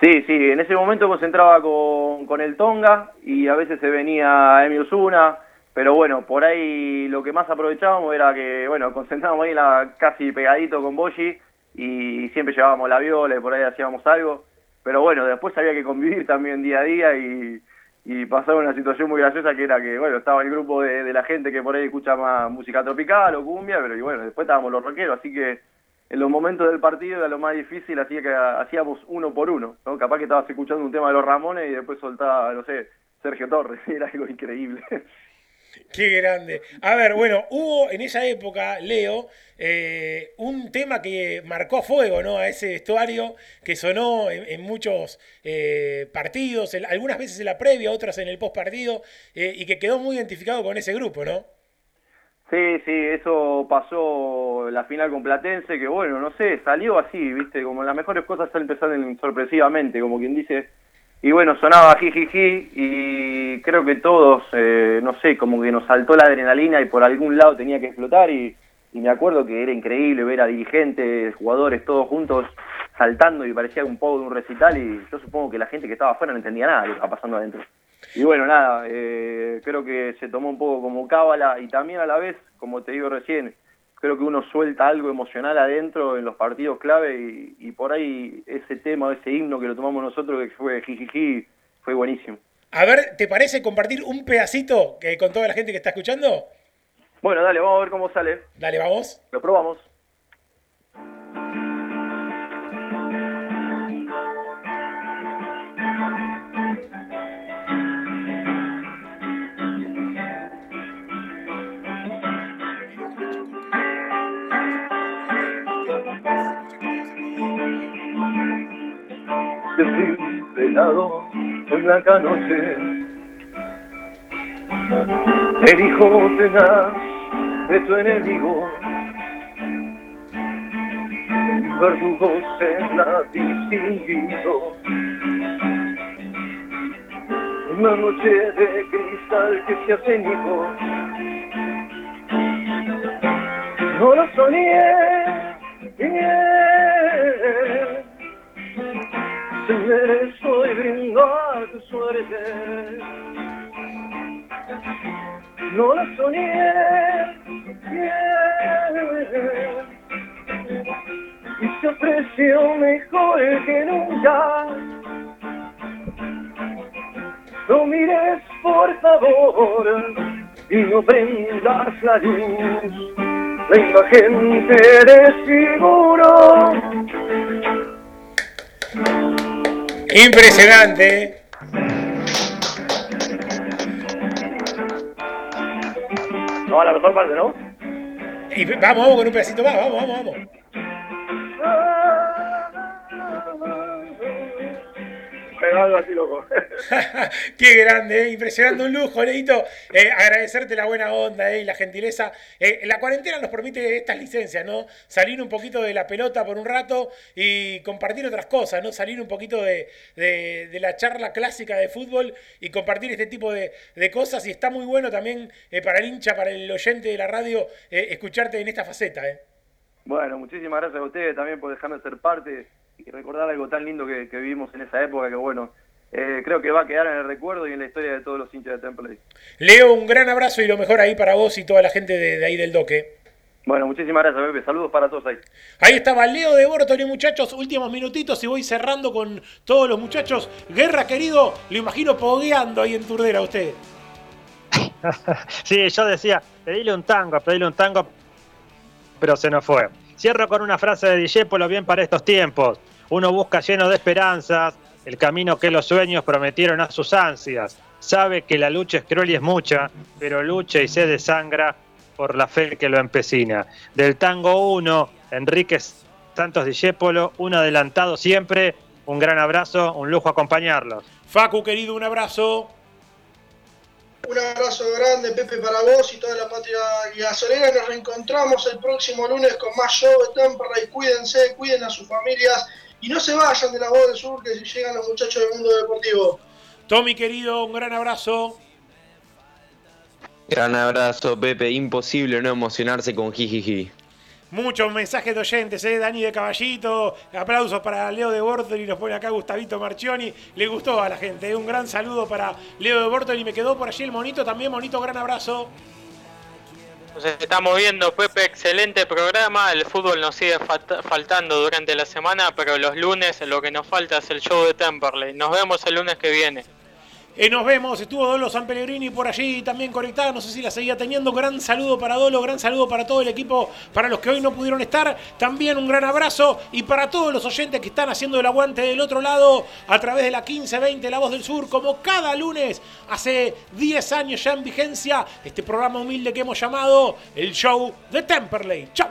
[SPEAKER 16] Sí, sí, en ese momento concentraba con, con el Tonga y a veces se venía Emi Osuna, pero bueno, por ahí lo que más aprovechábamos era que, bueno, concentrábamos ahí la, casi pegadito con Boyi y siempre llevábamos la viola y por ahí hacíamos algo, pero bueno, después había que convivir también día a día y, y pasaba una situación muy graciosa que era que, bueno, estaba el grupo de, de la gente que por ahí escucha más música tropical o cumbia, pero y bueno, después estábamos los rockeros, así que en los momentos del partido era lo más difícil, así que hacíamos uno por uno, ¿no? Capaz que estabas escuchando un tema de los Ramones y después soltaba, no sé, Sergio Torres, era algo increíble.
[SPEAKER 2] Qué grande. A ver, bueno, hubo en esa época, Leo, eh, un tema que marcó fuego, ¿no? A ese vestuario que sonó en, muchos eh, partidos, algunas veces en la previa, otras en el post partido, y que quedó muy identificado con ese grupo, ¿no?
[SPEAKER 16] Sí, sí, eso pasó la final con Platense, que bueno, no sé, salió así, viste, como las mejores cosas salen sorpresivamente, como quien dice, y bueno, sonaba jijiji y creo que todos, eh, no sé, como que nos saltó la adrenalina y por algún lado tenía que explotar y, y me acuerdo que era increíble ver a dirigentes, jugadores, todos juntos saltando y parecía un poco de un recital y yo supongo que la gente que estaba afuera no entendía nada de lo que estaba pasando adentro. Y bueno, nada, eh, creo que se tomó un poco como cábala y también a la vez, como te digo recién, creo que uno suelta algo emocional adentro en los partidos clave y, y por ahí ese tema, ese himno que lo tomamos nosotros, que fue jijiji, fue buenísimo.
[SPEAKER 2] A ver, ¿te parece compartir un pedacito que, con toda la gente que está escuchando?
[SPEAKER 16] Bueno, dale, vamos a ver cómo sale.
[SPEAKER 2] Dale, vamos.
[SPEAKER 16] Lo probamos.
[SPEAKER 17] Desvelado en blanca noche. El hijo tenaz de tu enemigo, verdugo se la distinguido. Una noche de cristal que se ha ceñido. No lo soñé Te estoy tu suerte. No la soñé. Y se apreció mejor que nunca. No mires por favor y no prendas la luz. La imagen te desfiguró.
[SPEAKER 2] Impresionante.
[SPEAKER 16] No, a la mejor parte, ¿no?
[SPEAKER 2] Y vamos, vamos con un pedacito más, vamos, vamos, vamos.
[SPEAKER 16] Algo así, loco.
[SPEAKER 2] Qué grande, eh, impresionante, un lujo, Leito. Eh, agradecerte la buena onda eh, y la gentileza. Eh, la cuarentena nos permite estas licencias, ¿no? Salir un poquito de la pelota por un rato y compartir otras cosas, ¿no? Salir un poquito de, de- de la charla clásica de fútbol y compartir este tipo de, de cosas. Y está muy bueno también para el hincha, para el oyente de la radio, escucharte en esta faceta, ¿eh?
[SPEAKER 16] Bueno, muchísimas gracias a ustedes también por dejarme ser parte y recordar algo tan lindo que, que vivimos en esa época que bueno, eh, creo que va a quedar en el recuerdo y en la historia de todos los hinchas de Temple.
[SPEAKER 2] Leo, un gran abrazo y lo mejor ahí para vos y toda la gente de, de ahí del Doque.
[SPEAKER 16] Bueno, muchísimas gracias, Pepe. Saludos para todos ahí.
[SPEAKER 2] Ahí estaba Leo de Bortoli, muchachos. Últimos minutitos y voy cerrando con todos los muchachos. Guerra, querido, lo imagino pogueando ahí en Turdera a usted.
[SPEAKER 3] Sí, yo decía, pedile un tango, pedile un tango, pero se nos fue. Cierro con una frase de Dijépolo bien para estos tiempos. Uno busca lleno de esperanzas el camino que los sueños prometieron a sus ansias. Sabe que la lucha es cruel y es mucha, pero lucha y se desangra por la fe que lo empecina. Del tango 1, Enrique Santos Dijépolo, un adelantado siempre un gran abrazo, un lujo acompañarlos.
[SPEAKER 2] Facu, querido, un abrazo.
[SPEAKER 4] Un abrazo grande, Pepe, para vos y toda la patria gasolera. Nos reencontramos el próximo lunes con más show de Temperley. Cuídense, cuiden a sus familias y no se vayan de la voz del sur que llegan los muchachos del mundo deportivo.
[SPEAKER 2] Tommy, querido, un gran abrazo.
[SPEAKER 5] Gran abrazo, Pepe. Imposible no emocionarse con jijiji.
[SPEAKER 2] Muchos mensajes de oyentes, ¿eh? Dani de Caballito, aplausos para Leo de Bortoli, nos pone acá Gustavito Marchioni, le gustó a la gente, ¿eh? un gran saludo para Leo de Bortoli, me quedó por allí el monito también, monito, gran abrazo.
[SPEAKER 14] Nos estamos viendo, Pepe, excelente programa, el fútbol nos sigue faltando durante la semana, pero los lunes lo que nos falta es el show de Temperley, nos vemos el lunes que viene.
[SPEAKER 2] Eh, nos vemos, estuvo Dolo San Pellegrini por allí también conectada, no sé si la seguía teniendo. Gran saludo para Dolo, gran saludo para todo el equipo, para los que hoy no pudieron estar. También un gran abrazo y para todos los oyentes que están haciendo el aguante del otro lado a través de la 1520 La Voz del Sur, como cada lunes, hace 10 años ya en vigencia, este programa humilde que hemos llamado El Show de Temperley. ¡Chao!